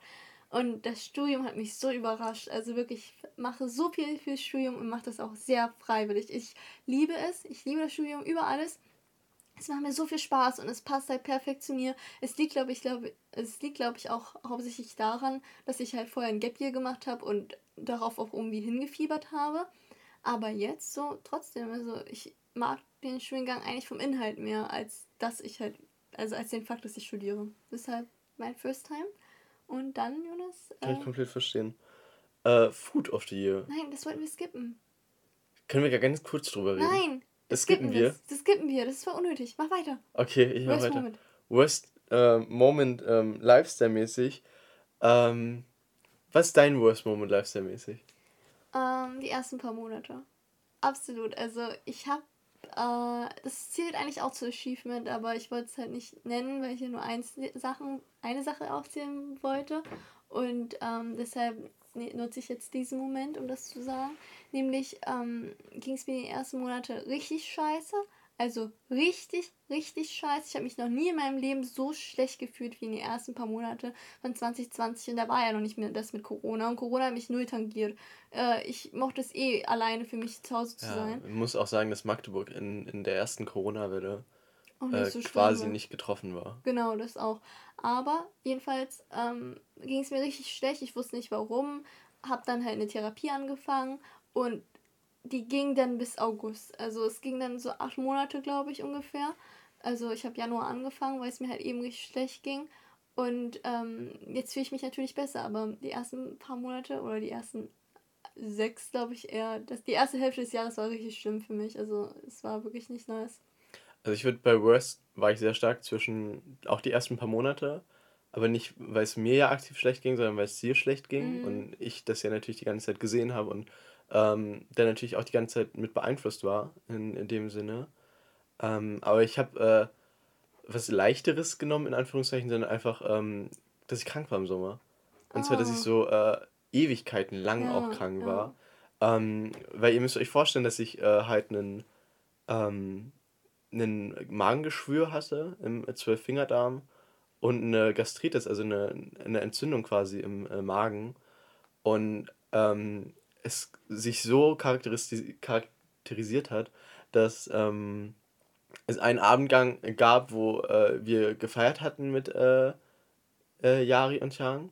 Und das Studium hat mich so überrascht. Also wirklich, ich mache so viel fürs Studium und mache das auch sehr freiwillig. Ich liebe es. Ich liebe das Studium über alles. Es macht mir so viel Spaß und es passt halt perfekt zu mir. Es liegt, glaube ich, glaube es liegt, glaube ich, auch hauptsächlich daran, dass ich halt vorher ein Gap Year gemacht habe und darauf auch irgendwie hingefiebert habe. Aber jetzt so trotzdem, also ich mag den Studiengang eigentlich vom Inhalt mehr, als dass ich halt, also als den Fakt, dass ich studiere. Deshalb mein First Time. Und dann, Jonas? Kann ich äh, komplett verstehen. Äh, Food of the Year. Nein, das wollten wir skippen. Können wir gar ganz kurz drüber reden? Nein! Das skippen wir. Das, das skippen wir, das war unnötig. Mach weiter. Okay, ich mach Worst weiter. Moment. Worst äh, Moment ähm, Lifestyle-mäßig. Ähm, was ist dein Worst Moment Lifestyle-mäßig? Ähm, die ersten paar Monate. Absolut. Also ich habe, äh, das zählt eigentlich auch zu Achievement, aber ich wollte es halt nicht nennen, weil ich hier nur eins Sachen, eine Sache aufzählen wollte. Und ähm, deshalb ne- nutze ich jetzt diesen Moment, um das zu sagen. Nämlich ähm, ging es mir die ersten Monate richtig scheiße. Also richtig, richtig scheiße. Ich habe mich noch nie in meinem Leben so schlecht gefühlt wie in den ersten paar Monate von 2020. Und da war ja noch nicht mehr das mit Corona. Und Corona hat mich null tangiert. Äh, ich mochte es eh alleine für mich zu Hause zu Ja, sein. ich muss auch sagen, dass Magdeburg in, in der ersten Corona-Welle äh, so quasi war. nicht getroffen war. Genau, das auch. Aber jedenfalls ähm, ging es mir richtig schlecht. Ich wusste nicht warum. Hab dann halt eine Therapie angefangen und die ging dann bis August. Also es ging dann so acht Monate, glaube ich, ungefähr. Also ich habe Januar angefangen, weil es mir halt eben richtig schlecht ging. Und ähm, jetzt fühle ich mich natürlich besser, aber die ersten paar Monate oder die ersten sechs, glaube ich, eher. Das, die erste Hälfte des Jahres war richtig schlimm für mich. Also es war wirklich nicht nice. Also ich würde bei Worst war ich sehr stark zwischen auch die ersten paar Monate, aber nicht, weil es mir ja aktiv schlecht ging, sondern weil es dir schlecht ging Mhm. und ich das ja natürlich die ganze Zeit gesehen habe und ähm, der natürlich auch die ganze Zeit mit beeinflusst war in, in dem Sinne. Ähm, aber ich habe äh, was leichteres genommen in Anführungszeichen, sondern einfach, ähm, dass ich krank war im Sommer. Und zwar, dass ich Ah. so äh, Ewigkeiten lang Ja, auch krank ja. war. Ähm, weil ihr müsst euch vorstellen, dass ich äh, halt einen ähm, einen Magengeschwür hatte im Zwölffingerdarm und eine Gastritis, also eine, eine Entzündung quasi im äh, Magen. Und ähm, es sich so charakteris charakterisiert hat, dass ähm, es einen Abendgang gab, wo äh, wir gefeiert hatten mit äh, äh, Yari und Chang.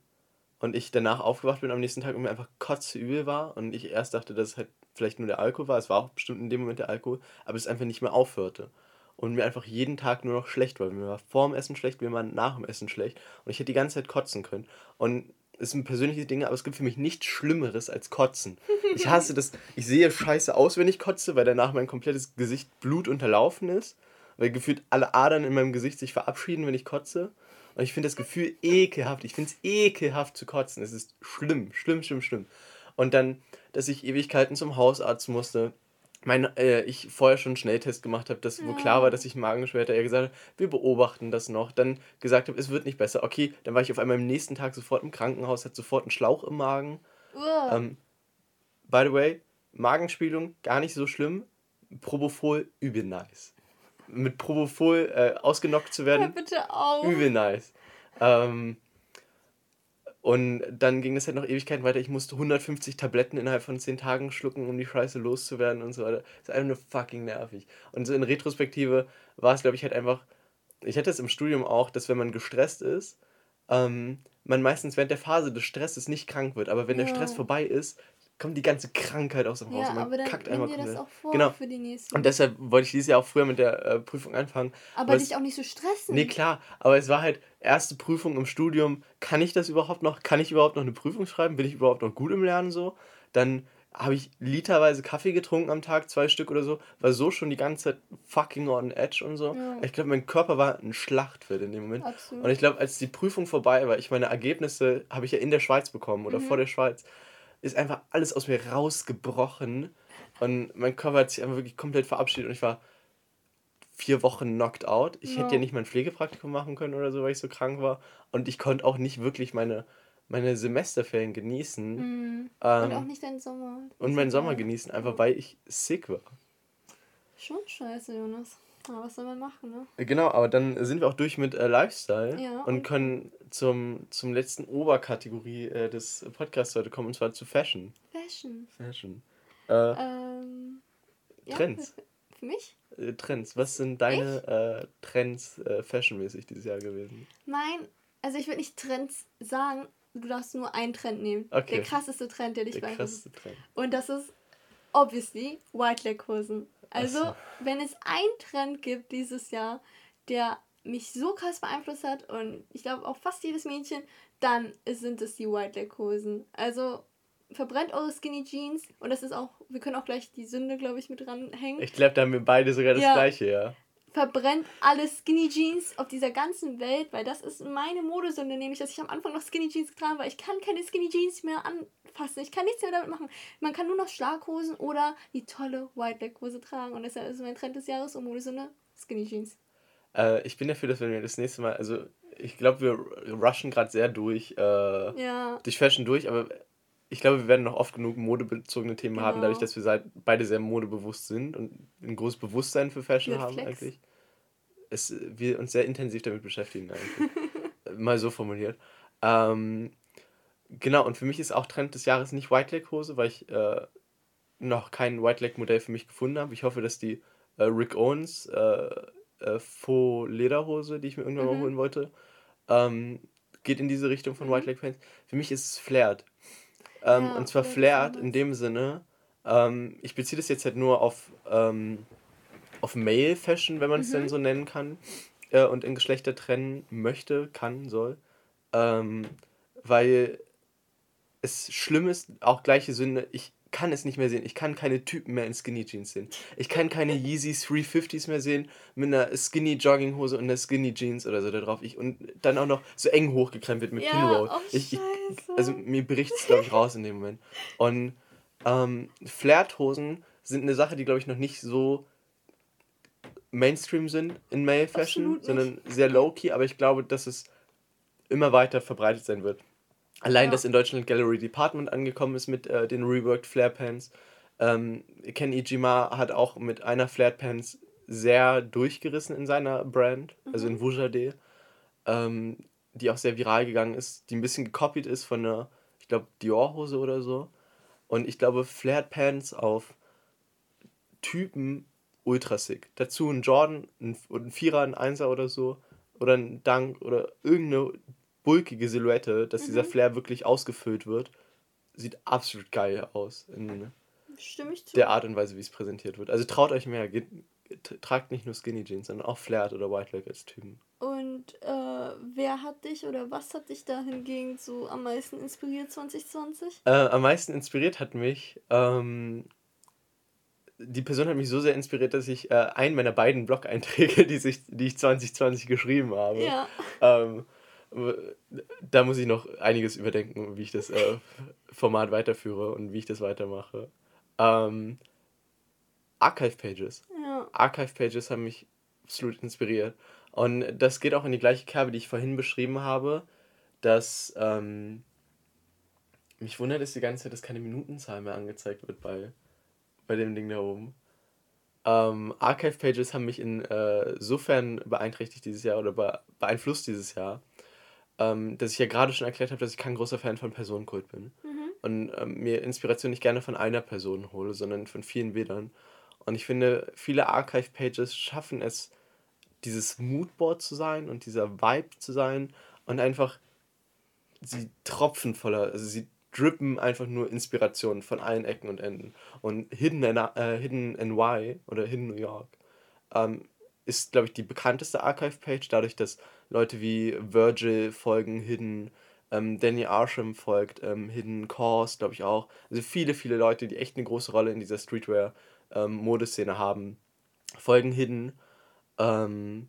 Und ich danach aufgewacht bin am nächsten Tag und mir einfach kotzübel war. Und ich erst dachte, dass es halt vielleicht nur der Alkohol war. Es war auch bestimmt in dem Moment der Alkohol, aber es einfach nicht mehr aufhörte. Und mir einfach jeden Tag nur noch schlecht war. Mir war vor dem Essen schlecht, mir war nach dem Essen schlecht. Und ich hätte die ganze Zeit kotzen können. Und es sind persönliche Dinge, aber es gibt für mich nichts Schlimmeres als Kotzen. (laughs) Ich hasse das. Ich sehe scheiße aus, wenn ich kotze, weil danach mein komplettes Gesicht Blut unterlaufen ist. Weil gefühlt alle Adern in meinem Gesicht sich verabschieden, wenn ich kotze. Und ich finde das Gefühl ekelhaft. Ich finde es ekelhaft zu kotzen. Es ist schlimm, schlimm, schlimm, schlimm. Und dann, dass ich Ewigkeiten zum Hausarzt musste. Mein, äh, ich vorher schon einen Schnelltest gemacht habe, dass, wo klar war, dass ich Magenschwere hatte. Er gesagt hat, wir beobachten das noch. Dann gesagt habe, es wird nicht besser. Okay, dann war ich auf einmal am nächsten Tag sofort im Krankenhaus, hatte sofort einen Schlauch im Magen. Ähm, by the way, Magenspielung gar nicht so schlimm. Propofol übel nice. Mit Propofol äh, ausgenockt zu werden, bitte auf. übel nice. Ähm, und dann ging es halt noch Ewigkeiten weiter. Ich musste 150 Tabletten innerhalb von 10 Tagen schlucken, um die Scheiße loszuwerden und so weiter. Das ist einfach nur fucking nervig. Und so in Retrospektive war es, glaube ich, halt einfach. Ich hatte es im Studium auch, dass wenn man gestresst ist, ähm, man meistens während der Phase des Stresses nicht krank wird. Aber wenn der Ja. Stress vorbei ist, kommt die ganze Krankheit aus dem Haus Ja, und man aber dann kackt einmal dir das auch vor Genau. für die nächsten. Und deshalb wollte ich dieses Jahr auch früher mit der äh, Prüfung anfangen. aber weil dich es- auch nicht so stressen. Nee, klar, aber es war halt erste Prüfung im Studium. Kann ich das überhaupt noch? Kann ich überhaupt noch eine Prüfung schreiben? Bin ich überhaupt noch gut im Lernen so? Dann habe ich literweise Kaffee getrunken am Tag, zwei Stück oder so. War so schon die ganze Zeit fucking on edge und so. Ja. Ich glaube, mein Körper war ein Schlachtfeld in dem Moment. Absolut. Und ich glaube, als die Prüfung vorbei war, ich meine Ergebnisse habe ich ja in der Schweiz bekommen oder Mhm. vor der Schweiz, ist einfach alles aus mir rausgebrochen. Und mein Körper hat sich einfach wirklich komplett verabschiedet und ich war vier Wochen knocked out. Ich hätte Ja. ja nicht mein Pflegepraktikum machen können oder so, weil ich so krank war. Und ich konnte auch nicht wirklich meine meine Semesterferien genießen. Mhm. Ähm, Und auch nicht deinen Sommer. und meinen Sommer Ja. genießen, einfach weil ich sick war. Schon scheiße, Jonas. Aber was soll man machen, ne? Genau, aber dann sind wir auch durch mit äh, Lifestyle Ja, und und- können zum, zum letzten Oberkategorie äh, des Podcasts heute kommen, und zwar zu Fashion. Fashion. Fashion. Äh, Ähm, ja, Trends. Für, für mich? äh, Trends. Was sind deine äh, Trends äh, fashionmäßig dieses Jahr gewesen? Mein, also ich würde nicht Trends sagen, du darfst nur einen Trend nehmen. Okay. Der krasseste Trend, der dich Der beeinflusst. krasseste Trend. Und das ist obviously White Leg Hosen. Also, Ach wenn es einen Trend gibt dieses Jahr, der mich so krass beeinflusst hat und ich glaube auch fast jedes Mädchen, dann sind es die White Leg Hosen. Also verbrennt eure Skinny Jeans und das ist auch, wir können auch gleich die Sünde, glaube ich, mit dranhängen. Ich glaube, da haben wir beide sogar das Ja. gleiche, ja. Verbrennt alle Skinny Jeans auf dieser ganzen Welt, weil das ist meine Modesünde, nämlich, dass ich am Anfang noch Skinny Jeans getragen habe, weil ich kann keine Skinny Jeans mehr anfassen. Ich kann nichts mehr damit machen. Man kann nur noch Schlaghosen oder die tolle White Leg Hose tragen und deshalb ist mein Trend des Jahres und Modesünde Skinny Jeans. Äh, ich bin dafür, dass wenn wir das nächste Mal, also ich glaube, wir rushen gerade sehr durch, äh, Ja, durch Fashion durch, aber ich glaube, wir werden noch oft genug modebezogene Themen haben, Genau. dadurch, dass wir seit, beide sehr modebewusst sind und ein großes Bewusstsein für Fashion Good haben flex. eigentlich. Es, wir uns sehr intensiv damit beschäftigen eigentlich. (laughs) Mal so formuliert. Ähm, genau, und für mich ist auch Trend des Jahres nicht White Leg Hose, weil ich äh, noch kein White Leg Modell für mich gefunden habe. Ich hoffe, dass die äh, Rick Owens äh, äh, Faux Lederhose, die ich mir irgendwann mal Mhm. holen wollte, ähm, geht in diese Richtung von Mhm. White Leg Pants. Für mich ist es flared. Ähm, Ja, und zwar ist flared in dem Sinne, ähm, ich beziehe das jetzt halt nur auf, ähm, auf Male Fashion, wenn man es Mhm. denn so nennen kann, äh, und in Geschlechter trennen möchte, kann, soll. Ähm, weil es schlimm ist, auch gleiche Sünde, ich kann es nicht mehr sehen. Ich kann keine Typen mehr in Skinny Jeans sehen. Ich kann keine Yeezy 350s mehr sehen mit einer Skinny Jogginghose und einer Skinny Jeans oder so da drauf. Ich, und dann auch noch so eng hochgekrempelt mit Ja, Pinroll. oh, ich, ich, also mir bricht es, glaube ich, raus in dem Moment. Und ähm, Flared-Hosen sind eine Sache, die, glaube ich, noch nicht so Mainstream sind in Male Fashion, sondern sehr low-key, aber ich glaube, dass es immer weiter verbreitet sein wird. Allein, Ja. dass in Deutschland Gallery Department angekommen ist mit äh, den reworked Flare Pants. Ähm, Ken Ijima hat auch mit einer Flared Pants sehr durchgerissen in seiner Brand, also in Vujade, ähm, die auch sehr viral gegangen ist, die ein bisschen gekopiert ist von einer, ich glaube, Dior-Hose oder so. Und ich glaube, Flared Pants auf Typen ultra sick. Dazu ein Jordan, ein, ein Vierer, ein Einser oder so. Oder ein Dunk oder irgendeine bulkige Silhouette, dass dieser Flare wirklich ausgefüllt wird. Sieht absolut geil aus in Stimme ich zu. der Art und Weise, wie es präsentiert wird. Also traut euch mehr. Geht, tragt nicht nur Skinny Jeans, sondern auch Flared oder White Leg als Typen. Und äh, wer hat dich oder was hat dich da hingegen so am meisten inspiriert 2020? Äh, am meisten inspiriert hat mich, ähm, die Person hat mich so sehr inspiriert, dass ich äh, einen meiner beiden Blog-Einträge, (laughs) die, sich, die ich 2020 geschrieben habe, Ja. ähm, da muss ich noch einiges überdenken, wie ich das äh, Format weiterführe und wie ich das weitermache. Ähm, Archive-Pages. Ja. Archive-Pages haben mich absolut inspiriert. Und das geht auch in die gleiche Kerbe, die ich vorhin beschrieben habe, dass ähm, mich wundert es die ganze Zeit, dass keine Minutenzahl mehr angezeigt wird bei, bei dem Ding da oben. Ähm, Archive-Pages haben mich insofern beeinträchtigt dieses Jahr oder be beeinflusst dieses Jahr, ähm, dass ich ja gerade schon erklärt habe, dass ich kein großer Fan von Personenkult bin. Mhm. Und ähm, mir Inspiration nicht gerne von einer Person hole, sondern von vielen Bildern. Und ich finde, viele Archive-Pages schaffen es, dieses Moodboard zu sein und dieser Vibe zu sein und einfach, sie tropfen voller, also sie drippen einfach nur Inspiration von allen Ecken und Enden. Und Hidden, äh, Hidden NY oder Hidden New York ähm, ist, glaube ich, die bekannteste Archive-Page, dadurch, dass Leute wie Virgil folgen Hidden, ähm, Danny Arsham folgt ähm, Hidden Cause, glaube ich auch. Also viele, viele Leute, die echt eine große Rolle in dieser Streetwear-Modeszene haben, folgen Hidden. Ähm,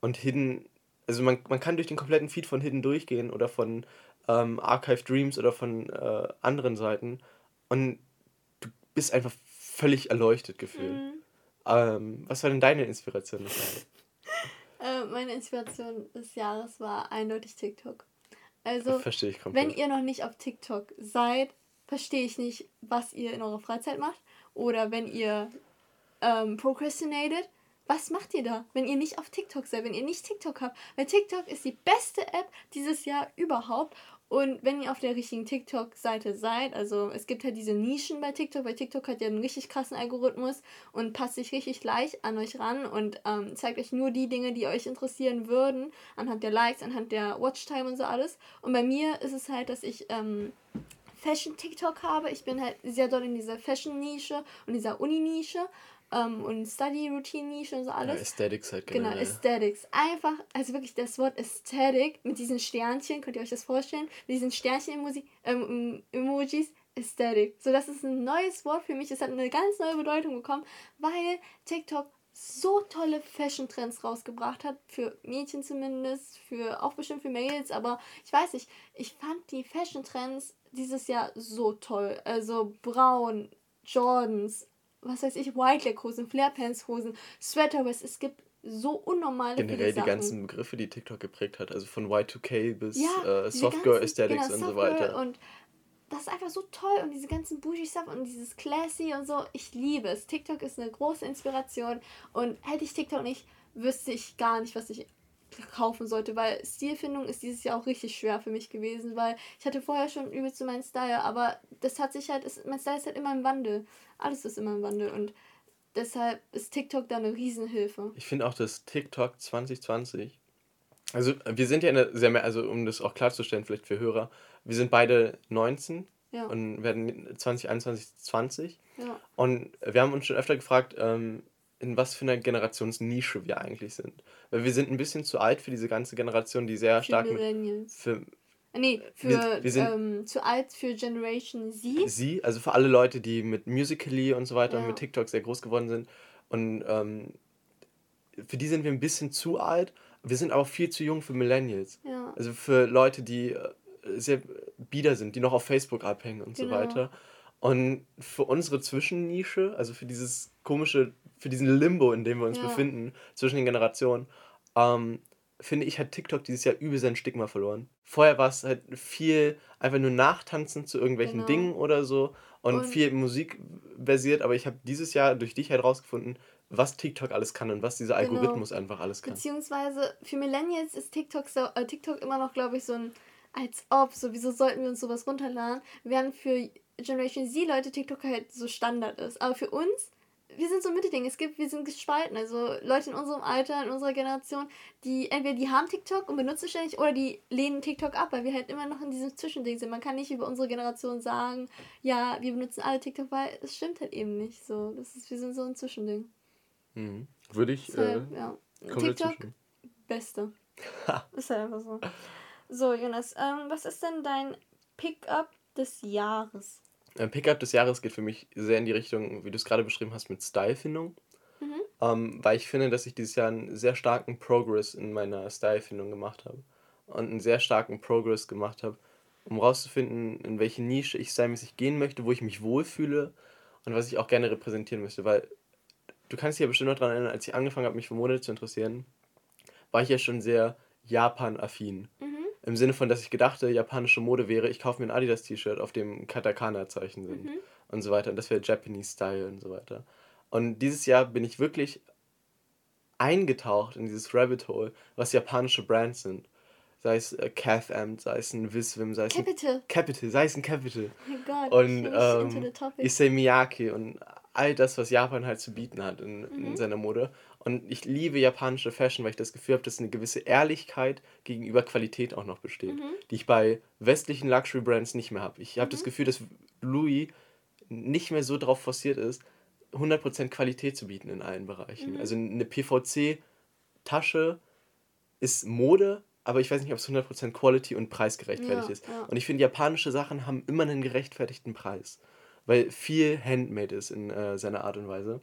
und Hidden, also man, man kann durch den kompletten Feed von Hidden durchgehen oder von ähm, Archive Dreams oder von äh, anderen Seiten und du bist einfach völlig erleuchtet gefühlt. Mhm. Ähm, was war denn deine Inspiration? des (laughs) Jahres? Äh, meine Inspiration des Jahres war eindeutig TikTok. Also, Verstehe ich wenn ihr noch nicht auf TikTok seid, verstehe ich nicht, was ihr in eurer Freizeit macht. Oder wenn ihr ähm, procrastinated, was macht ihr da, wenn ihr nicht auf TikTok seid, wenn ihr nicht TikTok habt? Weil TikTok ist die beste App dieses Jahr überhaupt. Und wenn ihr auf der richtigen TikTok-Seite seid, also es gibt halt diese Nischen bei TikTok, weil TikTok hat ja einen richtig krassen Algorithmus und passt sich richtig leicht an euch ran und ähm, zeigt euch nur die Dinge, die euch interessieren würden, anhand der Likes, anhand der Watchtime und so alles. Und bei mir ist es halt, dass ich ähm, Fashion-TikTok habe. Ich bin halt sehr doll in dieser Fashion-Nische und dieser Uni-Nische ähm, und Study-Routine-Nische und so Ja, alles. Aesthetics halt Genau, generell. Aesthetics. Einfach, also wirklich das Wort Aesthetic mit diesen Sternchen, könnt ihr euch das vorstellen? Mit diesen Sternchen-Emojis, ähm, Emojis, Aesthetic. So, das ist ein neues Wort für mich. Es hat eine ganz neue Bedeutung bekommen, weil TikTok so tolle Fashion-Trends rausgebracht hat, für Mädchen zumindest, für auch bestimmt für Mädels, aber ich weiß nicht, ich fand die Fashion-Trends dieses Jahr so toll. Also braun, Jordans, was weiß ich, White Leg Hosen, Flairpants Hosen, Sweaterwests, es gibt so unnormale Generell die ganzen Begriffe, die TikTok geprägt hat, also von Y2K bis ja, äh, Softgirl Aesthetics genau, und so weiter. Und das ist einfach so toll und diese ganzen bougie Stuff und dieses Classy und so, ich liebe es. TikTok ist eine große Inspiration und hätte ich TikTok nicht, wüsste ich gar nicht, was ich kaufen sollte, weil Stilfindung ist dieses Jahr auch richtig schwer für mich gewesen, weil ich hatte vorher schon übelst so meinen Style, aber das hat sich halt, ist, mein Style ist halt immer im Wandel. Alles ist immer im Wandel und deshalb ist TikTok da eine Riesenhilfe. Ich finde auch, dass TikTok 2020, also wir sind ja in der sehr mehr, also um das auch klarzustellen, vielleicht für Hörer, wir sind beide 19 Ja, und werden 2021 20 ja. und wir haben uns schon öfter gefragt, ähm, in was für einer Generationsnische wir eigentlich sind. Weil wir sind ein bisschen zu alt für diese ganze Generation, die sehr Für stark mit Millennials. für Äh, Nee, für Wir- wir sind- ähm, zu alt für Generation Z. sie, also für alle Leute, die mit Musically und so weiter und Ja. mit TikTok sehr groß geworden sind. Und ähm, für die sind wir ein bisschen zu alt. Wir sind aber viel zu jung für Millennials. Ja. Also für Leute, die äh, sehr bieder sind, die noch auf Facebook abhängen und so Genau. weiter. Und für unsere Zwischennische, also für dieses komische, für diesen Limbo, in dem wir uns Ja. befinden, zwischen den Generationen, ähm, finde ich, hat TikTok dieses Jahr übel sein Stigma verloren. Vorher war es halt viel einfach nur Nachtanzen zu irgendwelchen Genau. Dingen oder so und, Und- viel Musik basiert, aber ich habe dieses Jahr durch dich halt rausgefunden, was TikTok alles kann und was dieser Genau. Algorithmus einfach alles kann. Beziehungsweise für Millennials ist TikTok, so, äh, TikTok immer noch, glaube ich, so ein als ob, so wieso sollten wir uns sowas runterladen, während für Generation Z Leute TikTok halt so Standard ist. Aber für uns, wir sind so ein Mittelding. Es gibt, wir sind gespalten. Also Leute in unserem Alter, in unserer Generation, die entweder die haben TikTok und benutzen ständig oder die lehnen TikTok ab, weil wir halt immer noch in diesem Zwischending sind. Man kann nicht über unsere Generation sagen, ja, wir benutzen alle TikTok, weil es stimmt halt eben nicht so. Das ist, wir sind so ein Zwischending. Mhm. Würde ich äh, Deshalb, ja. komplett TikTok. Beste. (laughs) Ist halt einfach so. So, Jonas, ähm, was ist denn dein Pickup des Jahres? Ein Pickup des Jahres geht für mich sehr in die Richtung, wie du es gerade beschrieben hast, mit Stylefindung. Mhm. Ähm, weil ich finde, dass ich dieses Jahr einen sehr starken Progress in meiner Stylefindung gemacht habe. Und einen sehr starken Progress gemacht habe, um rauszufinden, in welche Nische ich stylmäßig gehen möchte, wo ich mich wohlfühle und was ich auch gerne repräsentieren möchte. Weil du kannst dich ja bestimmt noch daran erinnern, als ich angefangen habe, mich für Mode zu interessieren, war ich ja schon sehr Japan-affin. Mhm. Im Sinne von, dass ich gedachte, japanische Mode wäre, ich kaufe mir ein Adidas-T-Shirt, auf dem Katakana-Zeichen sind Mhm. und so weiter. Und das wäre Japanese Style und so weiter. Und dieses Jahr bin ich wirklich eingetaucht in dieses Rabbit Hole, was japanische Brands sind. Sei es äh, Cath-Amp, sei es ein Visvim, sei es ein Capital. Capital, sei es ein Capital. Oh Gott. Und ähm. Issei Miyake und all das, was Japan halt zu bieten hat in, Mhm. in seiner Mode. Und ich liebe japanische Fashion, weil ich das Gefühl habe, dass eine gewisse Ehrlichkeit gegenüber Qualität auch noch besteht, Mhm. die ich bei westlichen Luxury-Brands nicht mehr habe. Ich habe das Gefühl, dass Louis nicht mehr so darauf forciert ist, 100% Qualität zu bieten in allen Bereichen. Mhm. Also eine PVC-Tasche ist Mode, aber ich weiß nicht, ob es 100% Quality und Preis gerechtfertigt Ja, ist. ja. Und ich finde, japanische Sachen haben immer einen gerechtfertigten Preis, weil viel handmade ist in äh, seiner Art und Weise.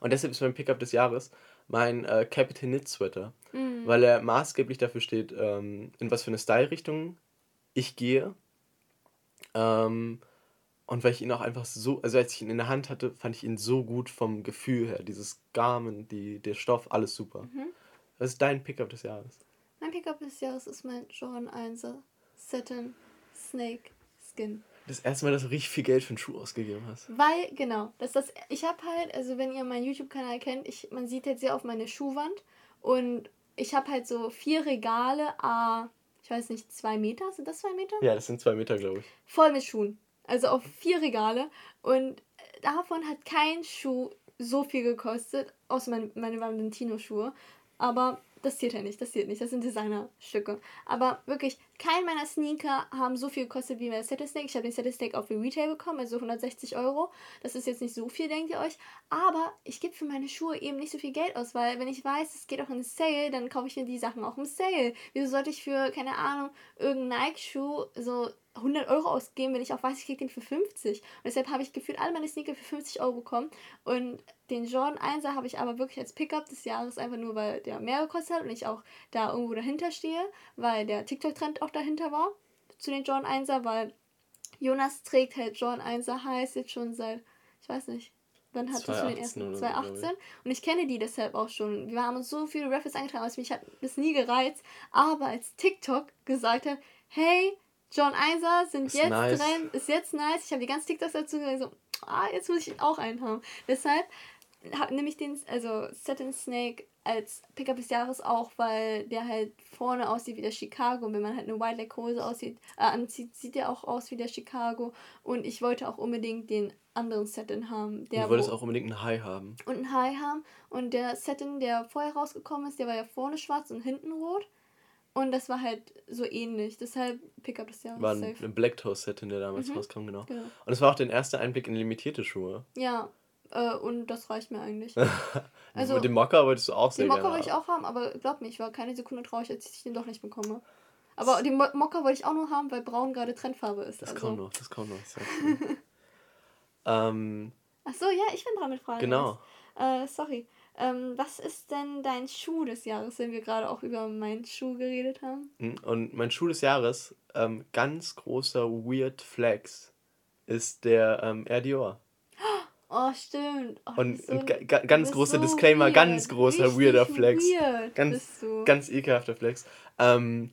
Und deshalb ist mein Pickup des Jahres mein äh, Captain Knit Sweater, Mhm. weil er maßgeblich dafür steht, ähm, in was für eine Style-Richtung ich gehe. Ähm, und weil ich ihn auch einfach so, also als ich ihn in der Hand hatte, fand ich ihn so gut vom Gefühl her. Dieses Garment, die, der Stoff, alles super. Mhm. Was ist dein Pickup des Jahres? Mein Pickup des Jahres ist mein Jordan 1er Satin Snake Skin. Das erste Mal, dass du richtig viel Geld für einen Schuh ausgegeben hast. Weil, genau, das das, ich habe halt, also wenn ihr meinen YouTube-Kanal kennt, ich, man sieht jetzt sehr auf meine Schuhwand und ich habe halt so vier Regale, a, ich weiß nicht, zwei Meter, sind das zwei Meter? Ja, das sind zwei Meter, glaube ich. Voll mit Schuhen. Also auf vier Regale und davon hat kein Schuh so viel gekostet, außer meine, meine Valentino-Schuhe. Aber das zählt ja nicht, das zählt nicht, das sind Designerstücke. Aber wirklich, kein meiner Sneaker haben so viel gekostet wie mein Satisnake. Ich habe den Satisnake auf Retail bekommen, also 160 Euro. Das ist jetzt nicht so viel, denkt ihr euch. Aber ich gebe für meine Schuhe eben nicht so viel Geld aus, weil wenn ich weiß, es geht auch in Sale, dann kaufe ich mir die Sachen auch im Sale. Wieso sollte ich für, keine Ahnung, irgendeinen Nike-Schuh so 100 Euro ausgeben, wenn ich auch weiß, ich kriege den für 50. Und deshalb habe ich gefühlt alle meine Sneaker für 50 Euro bekommen. Und den Jordan 1er habe ich aber wirklich als Pickup des Jahres, einfach nur, weil der mehr gekostet hat und ich auch da irgendwo dahinter stehe, weil der TikTok-Trend auch dahinter war zu den Jordan 1er, weil Jonas trägt halt Jordan 1er heißt jetzt schon seit, ich weiß nicht, Wann hattest du den ersten? 2018. Und ich kenne die deshalb auch schon. Wir haben uns so viele Raffles eingetragen, also mich hat das nie gereizt. Aber als TikTok gesagt hat, hey, John Eiser sind ist jetzt nice. drin, ist jetzt nice. Ich habe die ganzen TikToks dazu gesagt, so, ah, jetzt muss ich auch einen haben. Deshalb nehme ich den, also Satin Snake als Pickup des Jahres auch, weil der halt vorne aussieht wie der Chicago. Und wenn man halt eine White Leg Hose aussieht, äh, anzieht, sieht der auch aus wie der Chicago. Und ich wollte auch unbedingt den anderen Satin haben. Der du wolltest auch unbedingt einen High haben. Und einen High haben. Und der Satin, der vorher rausgekommen ist, der war ja vorne schwarz und hinten rot. Und das war halt so ähnlich. Deshalb Pickup des Jahres. War ein, safe. ein Black Toast Set, in der damals mhm. rauskam, genau. genau. Und es war auch der erste Einblick in limitierte Schuhe. Ja, äh, und das reicht mir eigentlich. (laughs) also, Mit dem Mocker wolltest du auch sehr Den Mocker wollte ich auch haben, aber glaub mir, ich war keine Sekunde traurig, als ich den doch nicht bekomme. Aber den Mo Mocker wollte ich auch nur haben, weil braun gerade Trendfarbe ist. Das also. kommt noch, das kommt noch. (laughs) ähm, Ach so, ja, ich bin dran mit Fragen. Genau. Äh, sorry. Ähm, was ist denn dein Schuh des Jahres, wenn wir gerade auch über meinen Schuh geredet haben? Hm, und mein Schuh des Jahres, ähm, ganz großer Weird Flex, ist der ähm, Air Dior. Oh, (gasps) stimmt. Oh, und, so, und ga, ganz großer so Disclaimer, weird. ganz großer Richtig weirder Flex. Weird ganz, ganz ekelhafter Flex. Ähm,